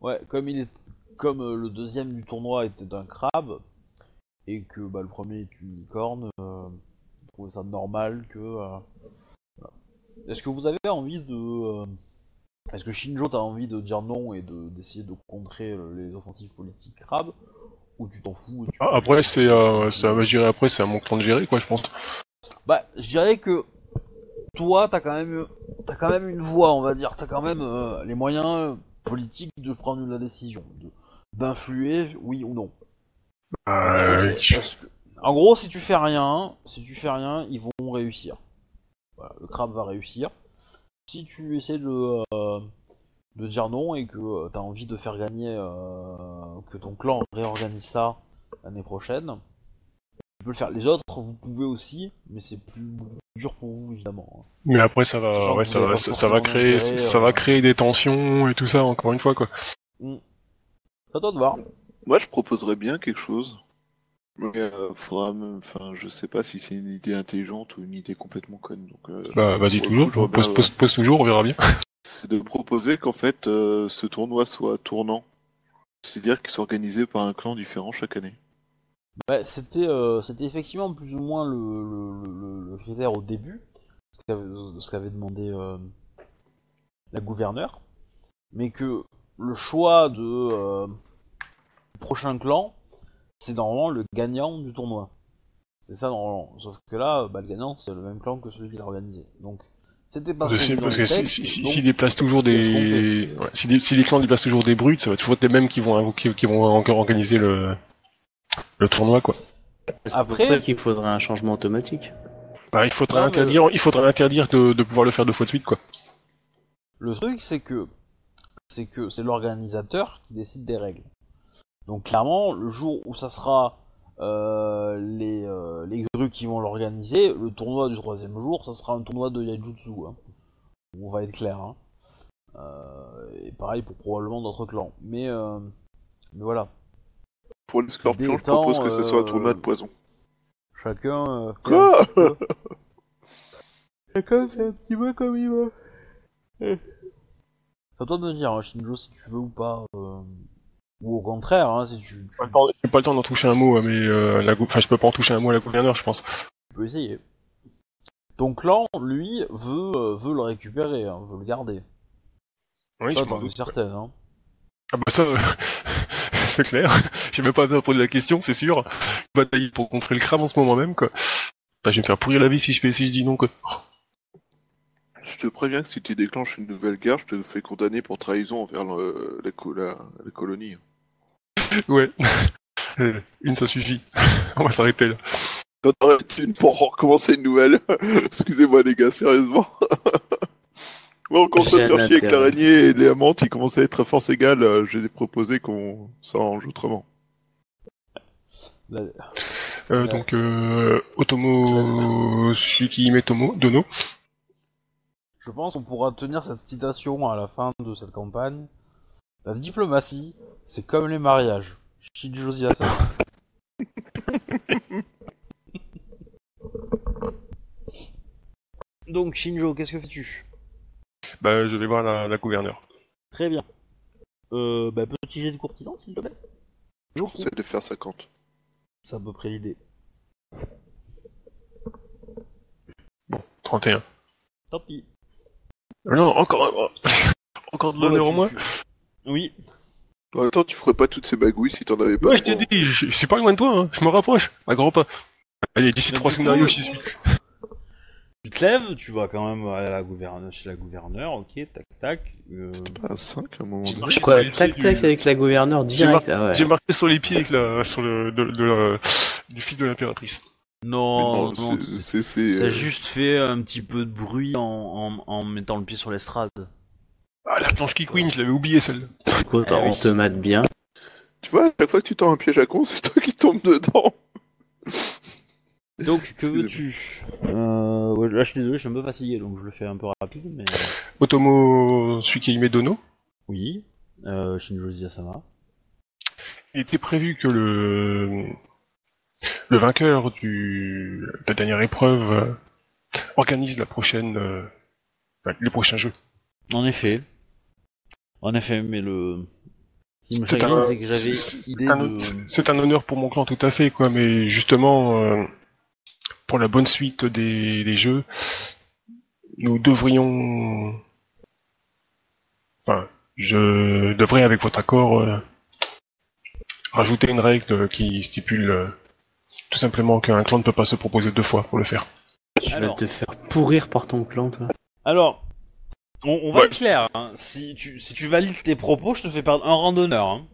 Ouais, comme il est, comme euh, le deuxième du tournoi était un crabe et que bah, le premier est une licorne, euh, le trouvé ça normal que. euh, voilà. Est-ce que vous avez envie de. euh, Est-ce que Shinjo t'as envie de dire non et de d'essayer de contrer euh, les offensives politiques crabes Ou tu t'en fous tu- Ah, après, c'est, euh, ça va gérer après, c'est à mon temps de gérer, quoi, je pense. Bah, je dirais que toi, t'as quand même, t'as quand même une voix, on va dire. T'as quand même euh, les moyens politiques de prendre la décision, de- d'influer, oui ou non. Euh, Parce que- en gros, si tu fais rien, si tu fais rien, ils vont réussir. Voilà, le crabe va réussir. Si tu essaies de, euh, de dire non et que euh, t'as envie de faire gagner, euh, que ton clan réorganise ça l'année prochaine, tu peux le faire. Les autres, vous pouvez aussi, mais c'est plus dur pour vous évidemment. Mais après, ça va, ouais, ça va, ça, créer, ça va créer des tensions et tout ça, encore une fois, quoi. À toi de voir. Moi, je proposerais bien quelque chose. Mais euh, faudra me... Enfin, je sais pas si c'est une idée intelligente ou une idée complètement conne. Donc, euh, Bah, vas-y, toujours. coup, Pose, bien, pose, pose toujours, on verra bien. C'est de proposer qu'en fait, euh, ce tournoi soit tournant. C'est-à-dire qu'il soit organisé par un clan différent chaque année. Bah, c'était, euh, c'était effectivement plus ou moins le, le, le- le critère au début, ce qu'avait, ce qu'avait demandé euh, la gouverneure, mais que le choix de euh, du prochain clan, c'est normalement le gagnant du tournoi. C'est ça normalement. Sauf que là, bah, le gagnant, c'est le même clan que celui qui l'a organisé. Donc, c'était pas Parce que, si, texte, si, si, donc- déplacent toujours des, ouais, si, des- si les clans déplacent toujours des brutes, ça va toujours être les mêmes qui vont, qui, qui vont encore organiser le, le tournoi, quoi. C'est Après- pour ça qu'il faudrait un changement automatique. Bah, il faudrait Non, mais- interdire, il faudrait interdire de, de pouvoir le faire deux fois de suite, quoi. Le truc, c'est que c'est que c'est l'organisateur qui décide des règles. Donc clairement, le jour où ça sera euh, les, euh, les grues qui vont l'organiser, le tournoi du troisième jour, ça sera un tournoi de Yaijutsu. Hein. On va être clair. Hein. Euh, et pareil pour probablement d'autres clans. Mais, euh, mais voilà, Pour les scorpions, je propose que ce soit un euh, tournoi de poison. chacun. euh, Quoi Chacun c'est un petit peu comme il veut. C'est à toi de me dire, hein, Shinjo, si tu veux ou pas. euh, Ou au contraire, hein, si tu, tu- J'ai pas le temps- j'ai pas le temps d'en toucher un mot, mais euh, la, enfin, je peux pas en toucher un mot à la gouverneure, je pense. tu peux essayer. Ton clan, lui, veut, euh, veut le récupérer, hein, veut le garder. Oui, Ça, je doute. certaine. Hein. Ah bah ça, euh, c'est clair. J'ai même pas poser la question, c'est sûr. Bataille pour contrer le crabe en ce moment même, quoi. Bah, je vais me faire pourrir la vie si je fais, si je dis non, quoi. Je te préviens que si tu déclenches une nouvelle guerre, je te fais condamner pour trahison envers le- la, co- la- la colonie. Ouais. Euh, Une, ça suffit. On va s'arrêter là. T'en aurais une pour en recommencer une nouvelle. Excusez-moi les gars, sérieusement. Bon, on commence à J'ai se faire un chier avec l'araignée et les amantes, ils commencent à être à force égale. euh, J'ai proposé qu'on s'arrange autrement. Euh, Ouais. donc, euh, Otomo Suki Tomo Dono. Je pense qu'on pourra tenir cette citation à la fin de cette campagne. La diplomatie, c'est comme les mariages. Shinjo Ziyasa. Donc Shinjo, qu'est-ce que fais-tu? Bah, je vais voir la, la gouverneure. Très bien. Euh, bah, petit jet de courtisan, s'il te plaît. Beaucoup. J'essaie de faire 50. C'est à peu près l'idée. 31. Tant pis. Non, encore, encore de l'honneur au tu- moins. Oui. En même temps, tu ferais pas toutes ces bagouilles si t'en avais pas. Ouais, je t'ai dit, je, je suis pas loin de toi, hein. je me rapproche, à grands pas. Allez, d'ici trois scénarios, j'y suis. Tu te lèves, tu vas quand même aller à la gouverneure, chez la gouverneure, ok, tac tac. Euh, Pas à 5 à un moment J'ai donné. marché Quoi, sur les tac pieds tac du- avec la gouverneure direct. Ah ouais. J'ai marqué sur les pieds avec la, sur le, de, de la- du fils de l'impératrice. Non, non, non, c'est- c'est. c'est, T'as euh, juste fait un petit peu de bruit en, en, en mettant le pied sur l'estrade. Ah, la planche qui queen, je l'avais oublié celle-là. Écoute, Eh on oui. te mate bien. Tu vois, à chaque fois que tu tends un piège à con, c'est toi qui tombes dedans. Donc, que veux-tu euh, ouais, Là, je suis désolé, je suis un peu fatigué, donc je le fais un peu rapide, mais... Otomo Suki Dono. Oui, euh, Shinjo Ziyasama. Il était prévu que le, le vainqueur du, de la dernière épreuve euh, organise la prochaine, euh, enfin, les prochains jeux. En effet. En effet, mais le... C'est un- de... un honneur pour mon clan tout à fait, quoi, mais justement, euh, pour la bonne suite des, des jeux, nous devrions, enfin, je devrais avec votre accord euh, rajouter une règle qui stipule euh, tout simplement qu'un clan ne peut pas se proposer deux fois pour le faire. Tu vas Alors. te faire pourrir par ton clan, toi. Alors, on, on va Ouais. être clair. hein. Si, tu, si tu valides tes propos, je te fais perdre un rang d'honneur. Hein.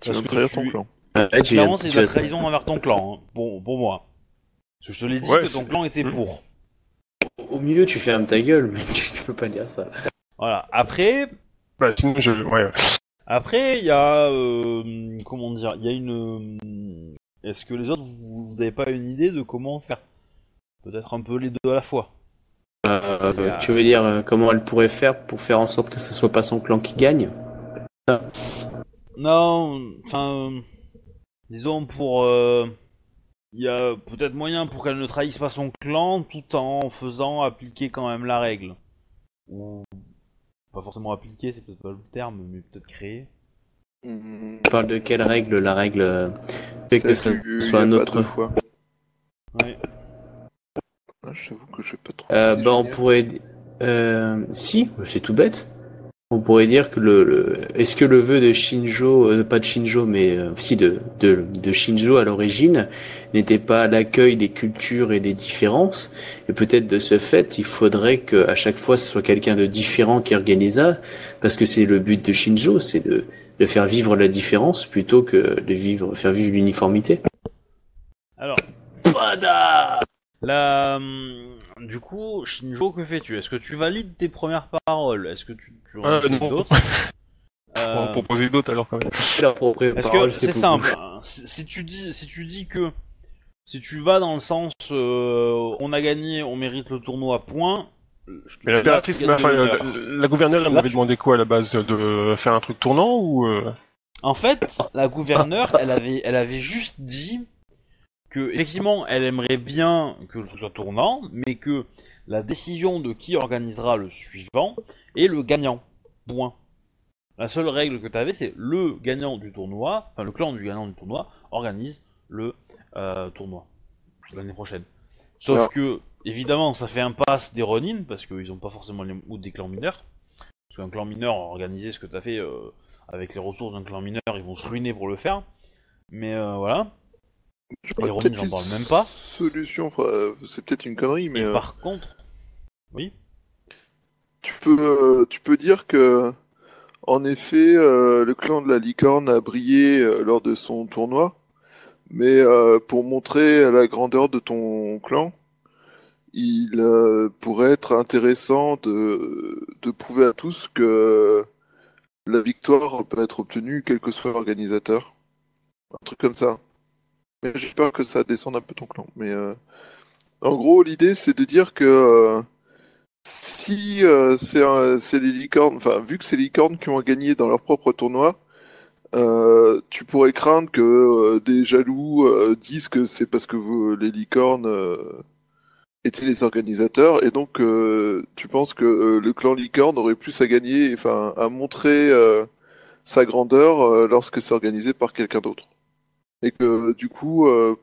Tu Parce vas que trahir tu- ton clan. Ouais, tu Clairement, c'est de la vas- trahison envers ton clan, hein, pour, pour moi. Parce que je te l'ai dit Ouais, que ton clan était Hmm. pour. Au milieu, tu fermes ta gueule, mais tu peux pas dire ça. Voilà. Après, Bah, sinon, je, ouais, après, il y a, euh, comment dire, il y a une. euh, Est-ce que les autres, vous, vous avez pas une idée de comment faire Peut-être un peu les deux à la fois? Euh, euh, Tu veux dire euh, comment elle pourrait faire pour faire en sorte que ce soit pas son clan qui gagne? Non, enfin, euh, disons pour, euh, il y a peut-être moyen pour qu'elle ne trahisse pas son clan tout en faisant appliquer quand même la règle. Ou pas forcément appliquer, c'est peut-être pas le terme, mais peut-être créer. Tu parles de quelle règle La règle euh, fait que ça soit un autre. fois. Ouais. Ah, J'avoue que je sais pas trop. Euh, bah, on pourrait. Euh, si, c'est tout bête. On pourrait dire que le, le- est-ce que le vœu de Shinjo, euh, pas de Shinjo, mais euh, si de, de, de Shinjo à l'origine, n'était pas l'accueil des cultures et des différences, et peut-être de ce fait, il faudrait que à chaque fois ce soit quelqu'un de différent qui organise ça, parce que c'est le but de Shinjo, c'est de, de faire vivre la différence plutôt que de vivre, faire vivre l'uniformité. Alors, Pada hum, du coup, Shinjo, que fais-tu? Est-ce que tu valides tes premières paroles? Est-ce que tu, tu en Euh, d'autres? On va en Euh, proposer d'autres alors quand même. Parce parole, que c'est simple. hein. Si, tu dis, si tu dis que si tu vas dans le sens, euh, on a gagné, on mérite le tournoi, point. Mais la, là, enfin, la, la gouverneure, elle Là, m'avait tu- demandé quoi à la base De faire un truc tournant ou euh, En fait, la gouverneure, elle avait, elle avait juste dit que effectivement, elle aimerait bien que le truc soit tournant, mais que la décision de qui organisera le suivant est le gagnant. Point. La seule règle que tu avais, c'est le gagnant du tournoi, enfin le clan du gagnant du tournoi organise le euh, tournoi l'année prochaine. Sauf Alors- que, évidemment, ça fait impasse des Ronin, parce qu'ils n'ont pas forcément les... ou des clans mineurs. Parce qu'un clan mineur, organiser ce que tu as fait euh, avec les ressources d'un clan mineur, ils vont se ruiner pour le faire. Mais euh, voilà. J'en parle même pas. Solution, enfin, c'est peut-être une connerie, mais Et euh, par contre, oui. tu peux, euh, tu peux dire que, en effet, euh, le clan de la licorne a brillé euh, lors de son tournoi, mais euh, pour montrer la grandeur de ton clan, il pourrait être intéressant de, de prouver à tous que la victoire peut être obtenue quel que soit l'organisateur. Un truc comme ça. Mais j'ai peur que ça descende un peu ton clan. Mais euh, en gros, l'idée c'est de dire que euh, si euh, c'est les licornes, enfin vu que c'est les licornes qui ont gagné dans leur propre tournoi, euh, tu pourrais craindre que euh, des jaloux euh, disent que c'est parce que vous, les licornes étaient les organisateurs et donc tu penses que le clan licorne aurait plus à gagner, enfin à montrer sa grandeur lorsque c'est organisé par quelqu'un d'autre. Et que du coup, euh,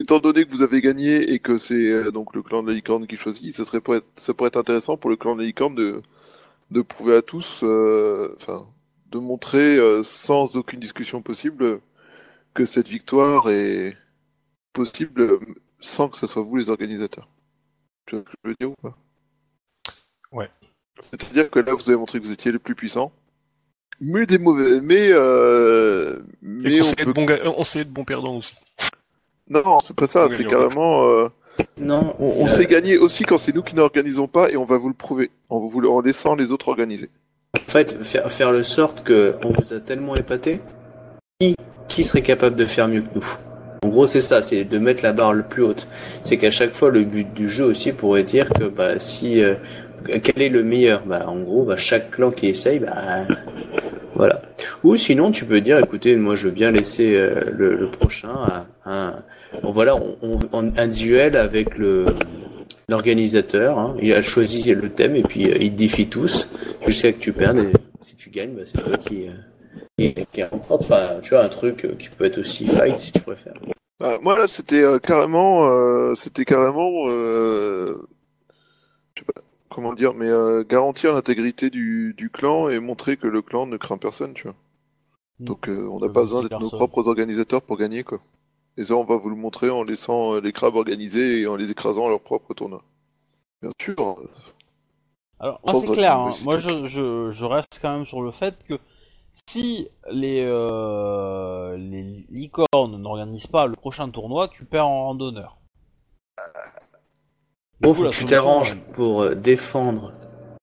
étant donné que vous avez gagné et que c'est euh, donc le clan de la licorne qui choisit, ça serait pour être, ça pourrait être intéressant pour le clan de la licorne de, de prouver à tous, euh, enfin, de montrer euh, sans aucune discussion possible que cette victoire est possible euh, sans que ce soit vous les organisateurs. Tu vois ce que je veux dire ou pas? Ouais. C'est-à-dire que là, vous avez montré que vous étiez les plus puissants, mais des mauvais, mais euh, mais qu'on on sait peut être bon, ga- on sait être bon perdant aussi. non, c'est pas ça, c'est carrément. euh, Non, on euh, sait gagner aussi quand c'est nous qui n'organisons pas et on va vous le prouver en, vous, en laissant les autres organiser. En fait, faire, faire le sorte que on vous a tellement épaté, qui, qui serait capable de faire mieux que nous? En gros, c'est ça, c'est de mettre la barre le plus haute. C'est qu'à chaque fois, le but du jeu aussi pourrait dire que bah si euh, quel est le meilleur? Bah en gros, bah chaque clan qui essaye, bah voilà. Ou sinon, tu peux dire, écoutez, moi je veux bien laisser euh, le, prochain à un, bon, voilà, on, on- un duel avec le l'organisateur. hein. Il a choisi le thème et puis euh, il défie tous jusqu'à que tu perdes. Et si tu gagnes, bah, c'est toi qui, euh, qui, qui remporte. Enfin, tu vois, un truc qui peut être aussi fight si tu préfères. Bah, moi là, c'était euh, carrément, c'était carrément, euh, je sais pas comment dire, mais euh, garantir l'intégrité du, du clan et montrer que le clan ne craint personne, tu vois. Mm. Donc euh, on n'a pas besoin d'être nos propres organisateurs pour gagner, quoi. Et ça, on va vous le montrer en laissant euh, les crabes organisés et en les écrasant à leur propre tournoi. Bien sûr. Alors, moi, c'est clair. hein. Moi, je, je, je reste quand même sur le fait que si les, euh, les licornes n'organisent pas le prochain tournoi, tu perds en. Du Bon, faut que tu t'arranges pour euh, défendre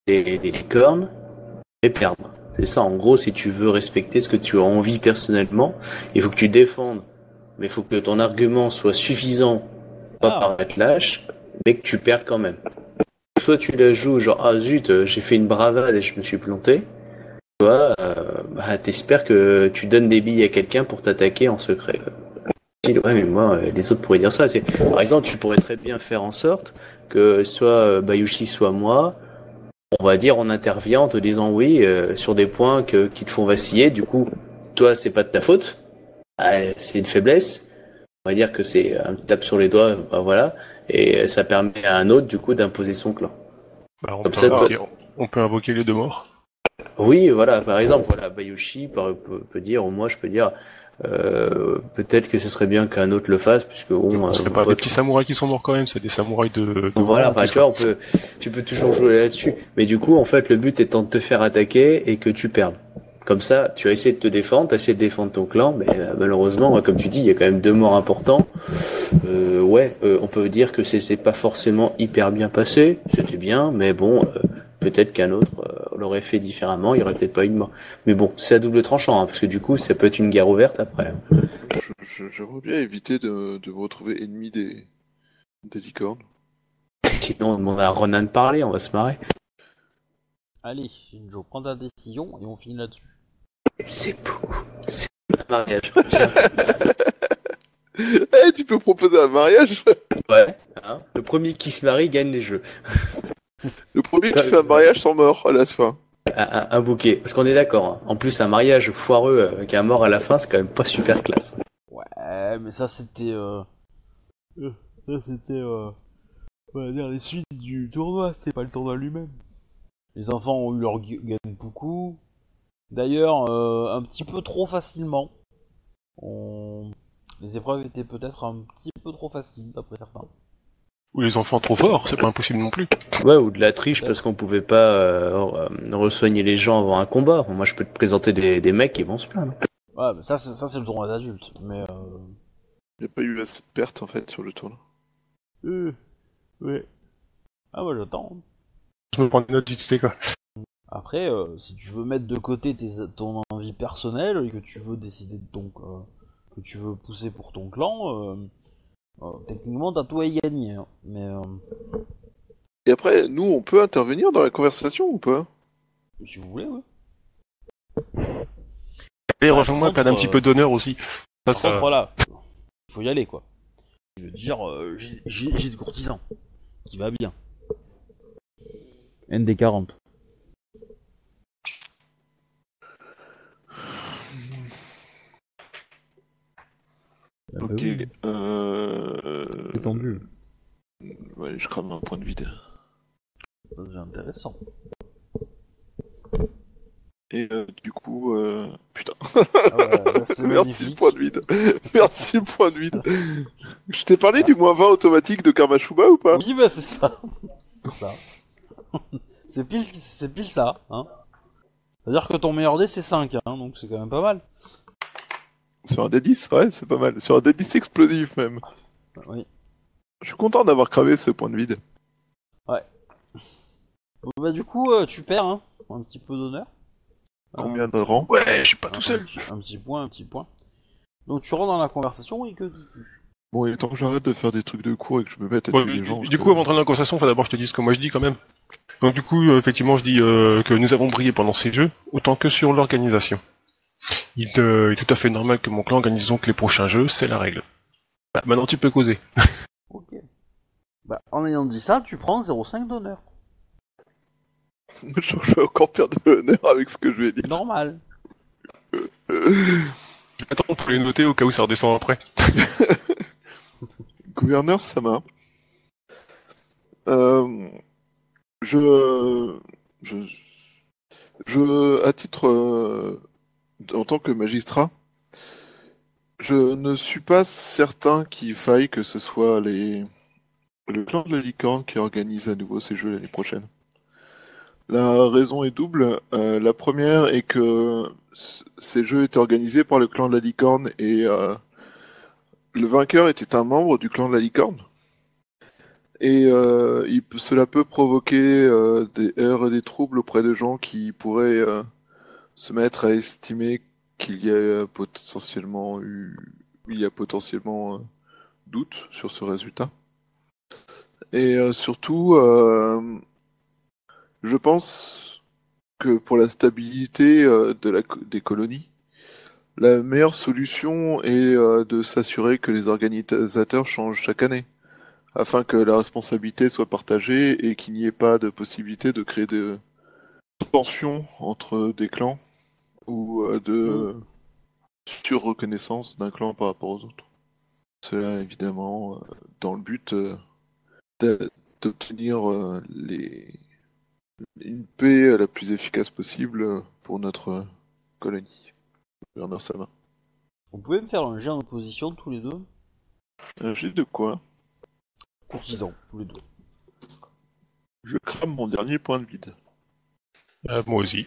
les, les licornes et perdre. C'est ça, en gros, si tu veux respecter ce que tu as envie personnellement, il faut que tu défendes. Mais il faut que ton argument soit suffisant pas Ah. paraître lâche, mais que tu perdes quand même. Soit tu la joues genre, ah zut, euh, j'ai fait une bravade et je me suis planté. Soit, euh, bah, t'espères que tu donnes des billes à quelqu'un pour t'attaquer en secret. Ouais, mais moi, euh, les autres pourraient dire ça. Par exemple, tu pourrais très bien faire en sorte que soit euh, Bayushi, soit moi, on va dire, on intervient en te disant oui euh, sur des points que, qui te font vaciller. Du coup, toi, c'est pas de ta faute. Ah, c'est une faiblesse. On va dire que c'est un tape sur les doigts, bah, voilà. Et ça permet à un autre, du coup, d'imposer son clan. Bah, on, Comme peut ça, invoquer, on peut invoquer les deux morts. Oui, voilà, par exemple, voilà, Bayushi peut, peut, peut dire, ou moi je peux dire, euh, peut-être que ce serait bien qu'un autre le fasse, puisque bon, Ce euh, serait pas des petits samouraïs qui sont morts quand même, c'est des samouraïs de. de Voilà, enfin, tu vois, on peut, tu peux toujours jouer là-dessus. Mais du coup, en fait, le but étant de te faire attaquer et que tu perdes. Comme ça, tu as essayé de te défendre, tu as essayé de défendre ton clan, mais euh, malheureusement, comme tu dis, il y a quand même deux morts importants. Euh, ouais, euh, on peut dire que c'est pas forcément hyper bien passé, c'était bien, mais bon, euh, peut-être qu'un autre euh, l'aurait fait différemment, il y aurait peut-être pas eu de mort. Mais bon, c'est à double tranchant, hein, parce que du coup, ça peut être une guerre ouverte après. je- je- J'aimerais bien éviter de, de me retrouver ennemi des, des licornes. Sinon, on demande à Ronan de parler, on va se marrer. Allez, Shinjo, prends ta décision et on finit là-dessus. C'est beau, c'est un mariage. Tiens. Eh, tu peux proposer un mariage? Ouais, hein. le premier qui se marie gagne les jeux. Le premier qui fait un mariage sans mort à la fin. Un, un- un bouquet, parce qu'on est d'accord. hein. En plus, un mariage foireux avec un mort à la fin, c'est quand même pas super classe. Ouais, mais ça c'était. Euh... Ça c'était. Euh... On va dire les suites du tournoi, c'est pas le tournoi lui-même. Les enfants ont eu leur gu- beaucoup. D'ailleurs, euh, un petit peu trop facilement. On... Les épreuves étaient peut-être un petit peu trop faciles, d'après certains. Ou les enfants trop forts, c'est pas impossible non plus. Ouais, ou de la triche parce qu'on pouvait pas euh, resoigner les gens avant un combat. Moi, je peux te présenter des, des mecs qui vont se plaindre. Ouais, mais ça, c'est, ça, c'est le tournoi d'adultes. Mais. Euh... Il n'y a pas eu assez de pertes en fait sur le tournoi. euh, ouais. Ah, bah j'attends. Je me prends des notes vite fait, quoi. Après, euh, si tu veux mettre de côté tes, ton envie personnelle et que tu veux décider de ton, euh, que tu veux pousser pour ton clan, euh, euh, techniquement t'as tout à y gagner. hein. Mais euh, Et après, nous, on peut intervenir dans la conversation ou pas? Si vous voulez, ouais. Et rejoins-moi, perdre un petit peu d'honneur aussi. Ça, Par ça... contre, voilà, il faut y aller quoi. Je veux dire, euh, j'ai de courtisan qui va bien. ND40. Ok. oui, Euh... c'est tendu. Ouais, je crame un point de vide. Ça devient intéressant. Et euh, du coup, euh... putain. Ah ouais, là, c'est Merci le point de vide. Merci le point de vide. Je t'ai parlé du moins 20 automatique de Karmashuba ou pas? Oui, bah c'est ça. c'est ça. c'est pile, c'est pile ça. Hein. C'est-à-dire que ton meilleur dé c'est 5, hein, donc c'est quand même pas mal. Sur un D10, ouais, c'est pas mal. Sur un D10 explosif même. Oui. Je suis content d'avoir cravé ce point de vide. Bon, bah du coup, euh, tu perds hein, un petit peu d'honneur. Combien de rangs Ouais, je suis pas Un- tout seul. Un petit, un petit point, un petit point. Donc tu rentres dans la conversation et que dis-tu? Bon, il est temps que j'arrête de faire des trucs de cours et que je me mette à Ouais, tuer les du, gens. du coup, que- avant d'entrer dans la conversation, faut d'abord que je te dise ce que moi je dis quand même. Donc du coup, euh, effectivement, je dis euh, que nous avons brillé pendant ces jeux, autant que sur l'organisation. Il euh, est tout à fait normal que mon clan organise donc les prochains jeux, c'est la règle. Bah, maintenant tu peux causer. Ok. Bah en ayant dit ça, tu prends 0,5 d'honneur. je vais encore perdre de l'honneur avec ce que je vais dire. Normal. Attends, on peut les noter au cas où ça redescend après. Gouverneur Sama, euh, je, je, je, à titre, euh, en tant que magistrat, je ne suis pas certain qu'il faille que ce soit les, le clan de la licorne qui organise à nouveau ces jeux l'année prochaine. La raison est double. Euh, la première est que ces jeux étaient organisés par le clan de la licorne et euh, le vainqueur était un membre du clan de la licorne. Et euh, cela peut provoquer des heurts et des troubles auprès de gens qui pourraient se mettre à estimer qu'il y a potentiellement eu, il y a potentiellement euh, doute sur ce résultat. Et euh, surtout, euh, je pense que pour la stabilité de la, des colonies, la meilleure solution est de s'assurer que les organisateurs changent chaque année, afin que la responsabilité soit partagée et qu'il n'y ait pas de possibilité de créer de tensions entre des clans ou euh, de sur-reconnaissance d'un clan par rapport aux autres. Cela évidemment euh, dans le but euh, d'obtenir euh, les... une paix la plus efficace possible pour notre colonie. Gouverneur Sama. Vous pouvez me faire un jet en opposition tous les deux? Un jet de quoi? Courtisans, tous les deux. Je crame mon dernier point de vide. Euh, moi aussi.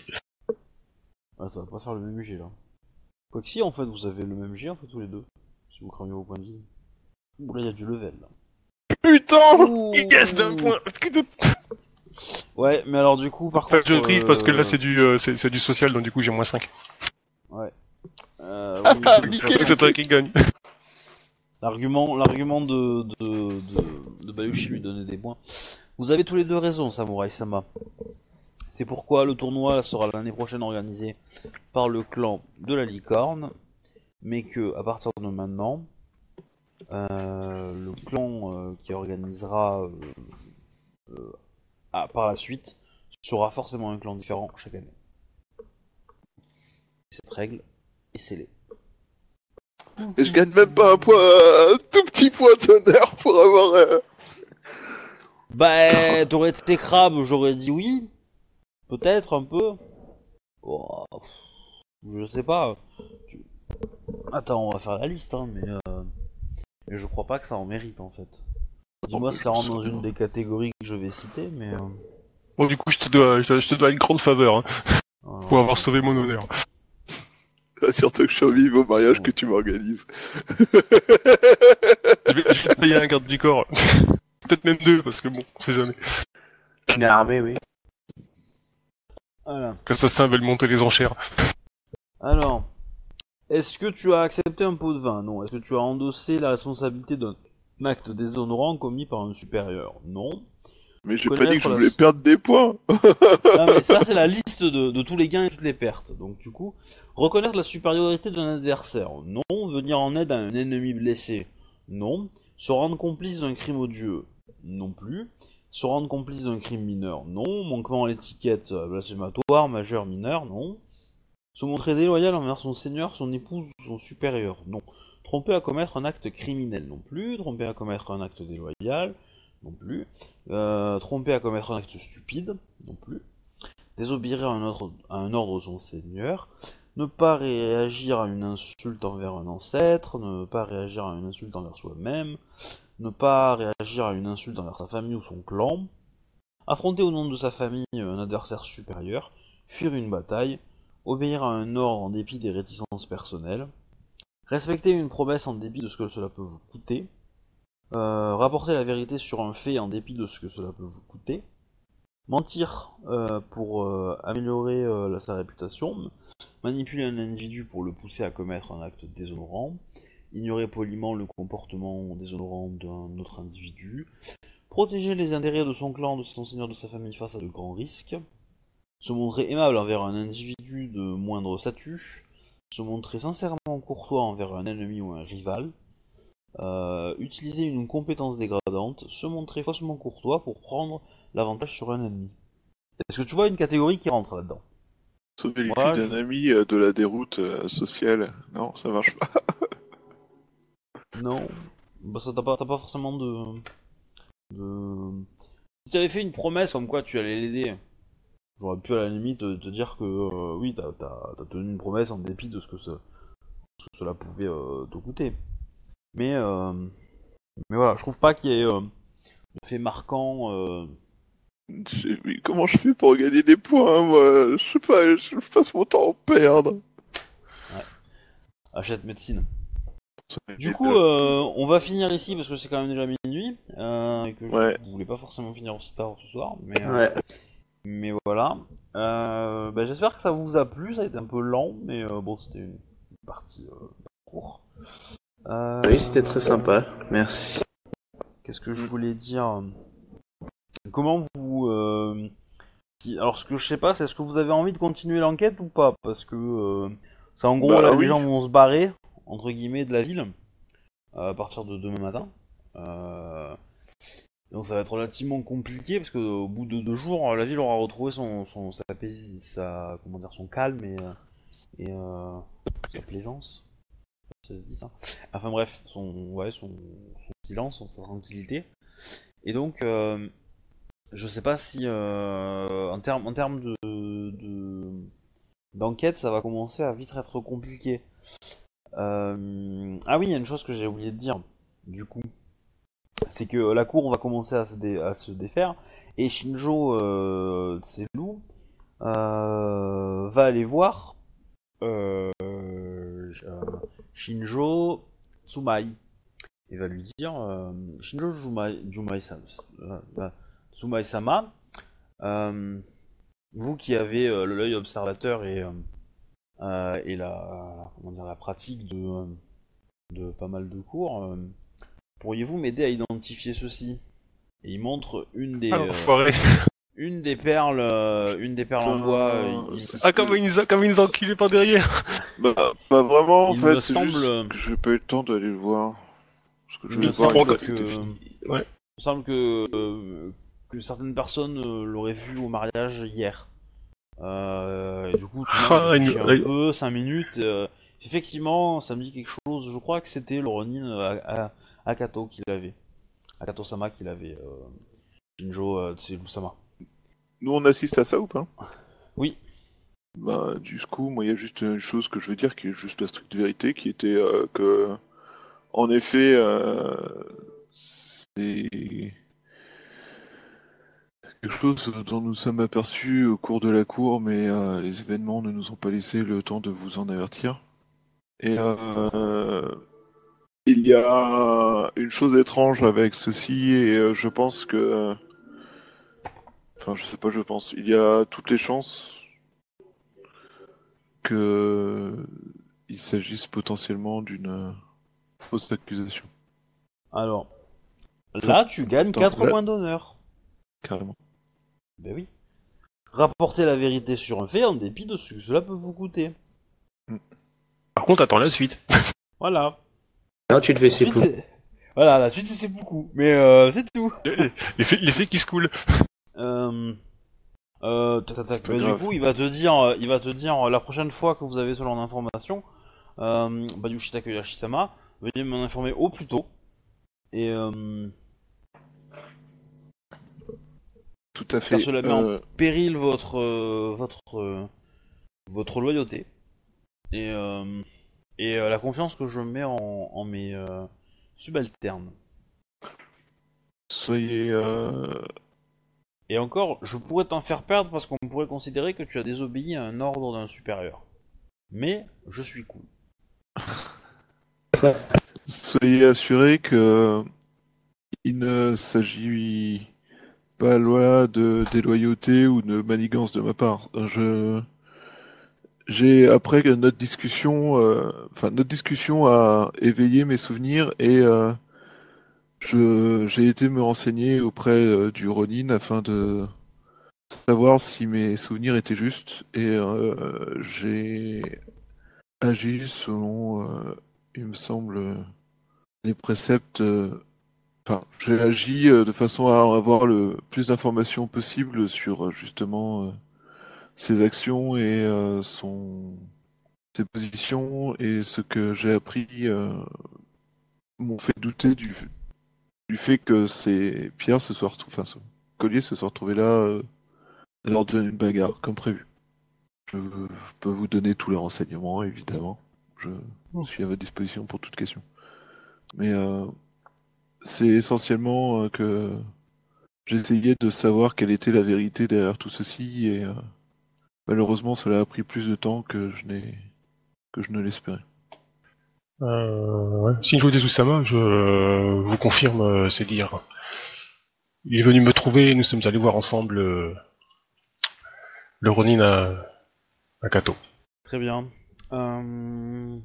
Ah, ça va pas faire le même jet là. Quoi que si, en fait, vous avez le même jet en fait tous les deux. Si vous cramez vos points de vie. Ouh là, il y a du level là. Putain Ouh. Yes, d'un point Ouais, mais alors du coup, par Enfin, contre. je trie parce que euh, là c'est du, euh, c'est c'est du social, donc du coup j'ai moins 5. euh, Ah, oui, ah. C'est toi qui gagne. L'argument, l'argument de, de, de, de Bayushi lui donnait des points. Vous avez tous les deux raison, Samurai Sama. C'est pourquoi le tournoi sera l'année prochaine organisé par le clan de la licorne, mais que à partir de maintenant, euh, le clan euh, qui organisera euh, ah, par la suite sera forcément un clan différent chaque année. Cette règle est scellée. Et je gagne même pas un point, un tout petit point d'honneur pour avoir... Bah, t'aurais été crabe, j'aurais dit oui. Peut-être un peu. Oh, je sais pas. Attends, on va faire la liste, hein, mais, euh, mais je crois pas que ça en mérite en fait. Dis-moi Oh, si ça rentre dans une des catégories que je vais citer, mais. euh, Bon, du coup, je te dois, je te, dois une grande faveur hein, pour avoir sauvé mon honneur. Surtout que je survive au mariage que tu m'organises. Je vais, je vais te payer un garde du corps. Peut-être même deux, parce que bon, on sait jamais. Une armée, oui. Voilà. L'assassin veut le monter les enchères. Alors, est-ce que tu as accepté un pot de vin? Non. Est-ce que tu as endossé la responsabilité d'un acte déshonorant commis par un supérieur? Non. Mais j'ai pas dit que je la- voulais perdre des points. Non, mais ça, c'est la liste de, de tous les gains et toutes les pertes. Donc, du coup, reconnaître la supériorité d'un adversaire? Non. Venir en aide à un ennemi blessé? Non. Se rendre complice d'un crime odieux? Non plus. Se rendre complice d'un crime mineur. Non. Manquement à l'étiquette euh, blasphématoire, majeur, mineur. Non. Se montrer déloyal envers son seigneur, son épouse ou son supérieur. Non. Tromper à commettre un acte criminel. Non plus. Tromper à commettre un acte déloyal. Non plus. Euh, tromper à commettre un acte stupide. Non plus désobéir à un, ordre, à un ordre de son seigneur, ne pas réagir à une insulte envers un ancêtre, ne pas réagir à une insulte envers soi-même, ne pas réagir à une insulte envers sa famille ou son clan, affronter au nom de sa famille un adversaire supérieur, fuir une bataille, obéir à un ordre en dépit des réticences personnelles, respecter une promesse en dépit de ce que cela peut vous coûter, euh, rapporter la vérité sur un fait en dépit de ce que cela peut vous coûter, mentir euh, pour euh, améliorer sa réputation, manipuler un individu pour le pousser à commettre un acte déshonorant, ignorer poliment le comportement déshonorant d'un autre individu, protéger les intérêts de son clan, de son seigneur, de sa famille face à de grands risques, se montrer aimable envers un individu de moindre statut, se montrer sincèrement courtois envers un ennemi ou un rival, euh, utiliser une compétence dégradante, se montrer faussement courtois pour prendre l'avantage sur un ennemi. Est-ce que tu vois une catégorie qui rentre là-dedans? Sauver le d'un je- ami euh, de la déroute euh, sociale. Non, ça marche pas. Non. bah, ça t'as pas, t'as pas forcément de, de. Si tu avais fait une promesse comme quoi tu allais l'aider, j'aurais pu à la limite te, te dire que euh, oui, t'as, t'as, t'as tenu une promesse en dépit de ce que, ce, ce que cela pouvait euh, te coûter. Mais, euh, mais voilà, je trouve pas qu'il y ait de fait marquant. J'ai- mais comment je fais pour gagner des points, moi Je sais pas, je passe mon temps à en perdre. achète médecine. Du coup, euh, on va finir ici parce que c'est quand même déjà minuit euh, et que je Ouais. voulais pas forcément finir aussi tard ce soir, mais, euh, Ouais. mais voilà. Euh, bah, J'espère que ça vous a plu, ça a été un peu lent, mais euh, bon, c'était une partie euh, courte. Euh, Oui, c'était très sympa. Merci. Qu'est-ce que je voulais dire? Comment vous... euh, Alors, ce que je sais pas, c'est est-ce que vous avez envie de continuer l'enquête ou pas? Parce que euh, c'est en gros, Bah, là, oui. les gens vont se barrer, entre guillemets, de la ville euh, à partir de demain matin. Euh, donc ça va être relativement compliqué parce qu'au bout de deux jours, la ville aura retrouvé son, son sa, comment dire son calme et euh, euh, sa plaisance. Ça se dit ça. Enfin bref, son ouais son, son silence, sa tranquillité. Et donc euh, je sais pas si euh, en termes en de- d'enquête, ça va commencer à vite être compliqué. Euh, Ah oui, il y a une chose que j'ai oublié de dire, du coup. C'est que la cour va commencer à se, défaire, et Shinjo euh, euh, va aller voir euh, Shinjo Tsumai. Il va lui dire Shinjo Tsumai-sama, vous qui avez l'œil observateur et, et la, comment dire, la pratique de, euh, de pas mal de cours, euh, pourriez-vous m'aider à identifier ceci? Et il montre une des, Ah, euh, l'enfoiré. une des perles, euh, une des perles en bois. euh, il- c'est ce Ah, comme il nous a, comme il nous a enculé par derrière. Bah, bah vraiment, en Il fait, c'est semble- juste que j'ai pas eu le temps d'aller le voir. Parce que je il voulais me voir semble que. Ouais. il me semble que, euh, que certaines personnes euh, l'auraient vu au mariage hier. Euh, et du coup, tout le monde un peu, 5 minutes. euh, effectivement, ça me dit quelque chose. Je crois que c'était le Ronin euh, à, à- Akato qui l'avait. Akato Sama qui l'avait. Euh, Shinjo euh, Tseru-sama. Nous, on assiste à ça ou pas? Oui. Bah, du coup, moi, il y a juste une chose que je veux dire qui est juste la stricte vérité, qui était euh, que, en effet, euh, c'est quelque chose dont nous sommes aperçus au cours de la cour, mais euh, les événements ne nous ont pas laissé le temps de vous en avertir. Et euh, il y a une chose étrange avec ceci, et euh, je pense que Enfin, je sais pas, je pense. Il y a toutes les chances que il s'agisse potentiellement d'une fausse accusation, Alors, là, tu gagnes Attends, 4 là- points d'honneur. carrément. Ben oui. Rapporter la vérité sur un fait en dépit de ce que cela peut vous coûter. Par contre, attends la suite. Voilà. Non, tu te fais c'est c'est- Voilà, la suite c'est beaucoup, mais euh, c'est tout. Les faits, les qui se coulent. Euh, euh, Bah, du coup, il va te dire, il va te dire la prochaine fois que vous avez ce genre d'informations, euh, Bayushi Takayashi-sama, veuillez m'en informer au plus tôt. Et euh, Tout à fait. Car cela met en péril votre euh, votre euh, votre loyauté et euh, et la confiance que je mets en, en mes subalternes. soyez. Et encore, je pourrais t'en faire perdre parce qu'on pourrait considérer que tu as désobéi à un ordre d'un supérieur. Mais je suis cool. Soyez assurés que il ne s'agit pas là de déloyauté ou de manigance de ma part. J'ai après notre discussion, euh, notre discussion a éveillé mes souvenirs et euh, j'ai été me renseigner auprès euh, du Ronin afin de savoir si mes souvenirs étaient justes et j'ai agi selon, il me semble les préceptes. Enfin, j'ai agi euh, de façon à avoir le plus d'informations possible sur euh, justement euh, ses actions et son ses positions et ce que j'ai appris m'ont fait douter du, du fait que c'est Pierre se soit retrouvé, enfin, ce collier se soit retrouvé là lors d'une bagarre, comme prévu. Je peux vous donner tous les renseignements, évidemment. Je suis à votre disposition pour toute question. Mais euh, c'est essentiellement euh, que j'essayais de savoir quelle était la vérité derrière tout ceci et euh, malheureusement cela a pris plus de temps que je n'ai que je ne l'espérais. Euh, ouais. Desusama, je vous confirme euh, ses dires. Il est venu me trouver et nous sommes allés voir ensemble euh, le Ronin à, à Kato. Très bien. Euh...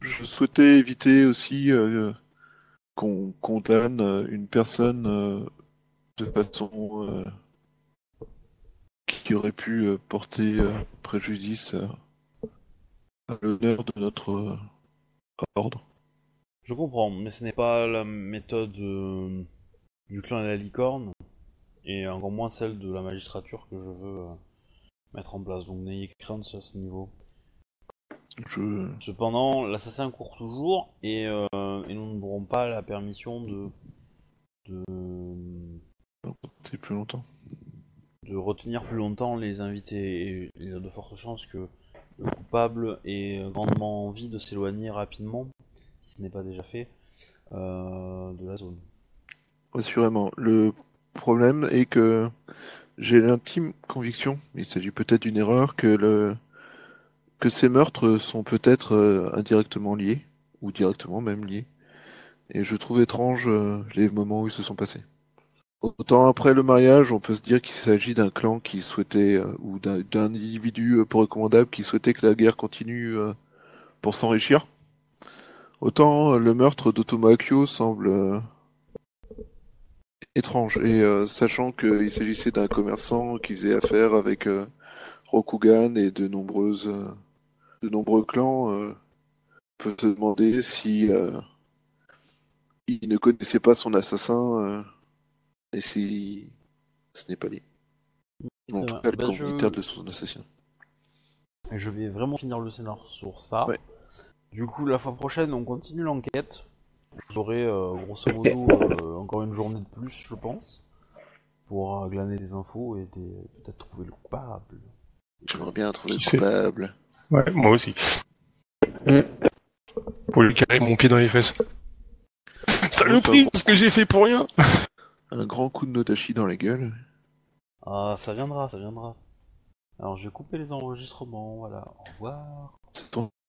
Je souhaitais éviter aussi euh, qu'on condamne euh, une personne euh, de façon euh, qui aurait pu porter préjudice à, l'honneur de notre ordre. Je comprends, mais ce n'est pas la méthode du clan de la licorne, et encore moins celle de la magistrature que je veux mettre en place. Donc n'ayez crainte à ce niveau. Je... Cependant, l'assassin court toujours, et, euh, et nous n'aurons pas la permission de, de, C'est plus longtemps. de retenir plus longtemps les invités. Et il y a de fortes chances que le coupable ait grandement envie de s'éloigner rapidement, si ce n'est pas déjà fait, euh, de la zone. Assurément. Le problème est que j'ai l'intime conviction, il s'agit peut-être d'une erreur, que le que ces meurtres sont peut-être euh, indirectement liés, ou directement même liés. Et je trouve étrange euh, les moments où ils se sont passés. Autant après le mariage, on peut se dire qu'il s'agit d'un clan qui souhaitait, euh, ou d'un individu peu recommandable qui souhaitait que la guerre continue pour s'enrichir. Autant le meurtre d'Otomo Akio semble étrange. Et sachant qu'il s'agissait d'un commerçant qui faisait affaire avec Rokugan et de nombreuses, de nombreux clans, euh, peut se demander si euh, il ne connaissait pas son assassin euh, et si ce n'est pas lui. En tout bien. cas, le Bah, je- de son assassin. Et je vais vraiment finir le scénar sur ça. Ouais. Du coup, la fois prochaine, on continue l'enquête. Vous aurez euh, grosso modo euh, encore une journée de plus, je pense, pour euh, glaner des infos et des- peut-être trouver le coupable. J'aimerais bien trouver le coupable. Ouais, moi aussi. Mm. Pour lui carrer mon pied dans les fesses. Saloperie, ce que j'ai fait pour rien Un grand coup de Nodashi dans la gueule. Ah, ça viendra, ça viendra. Alors, je vais couper les enregistrements, voilà. Au revoir. C'est ton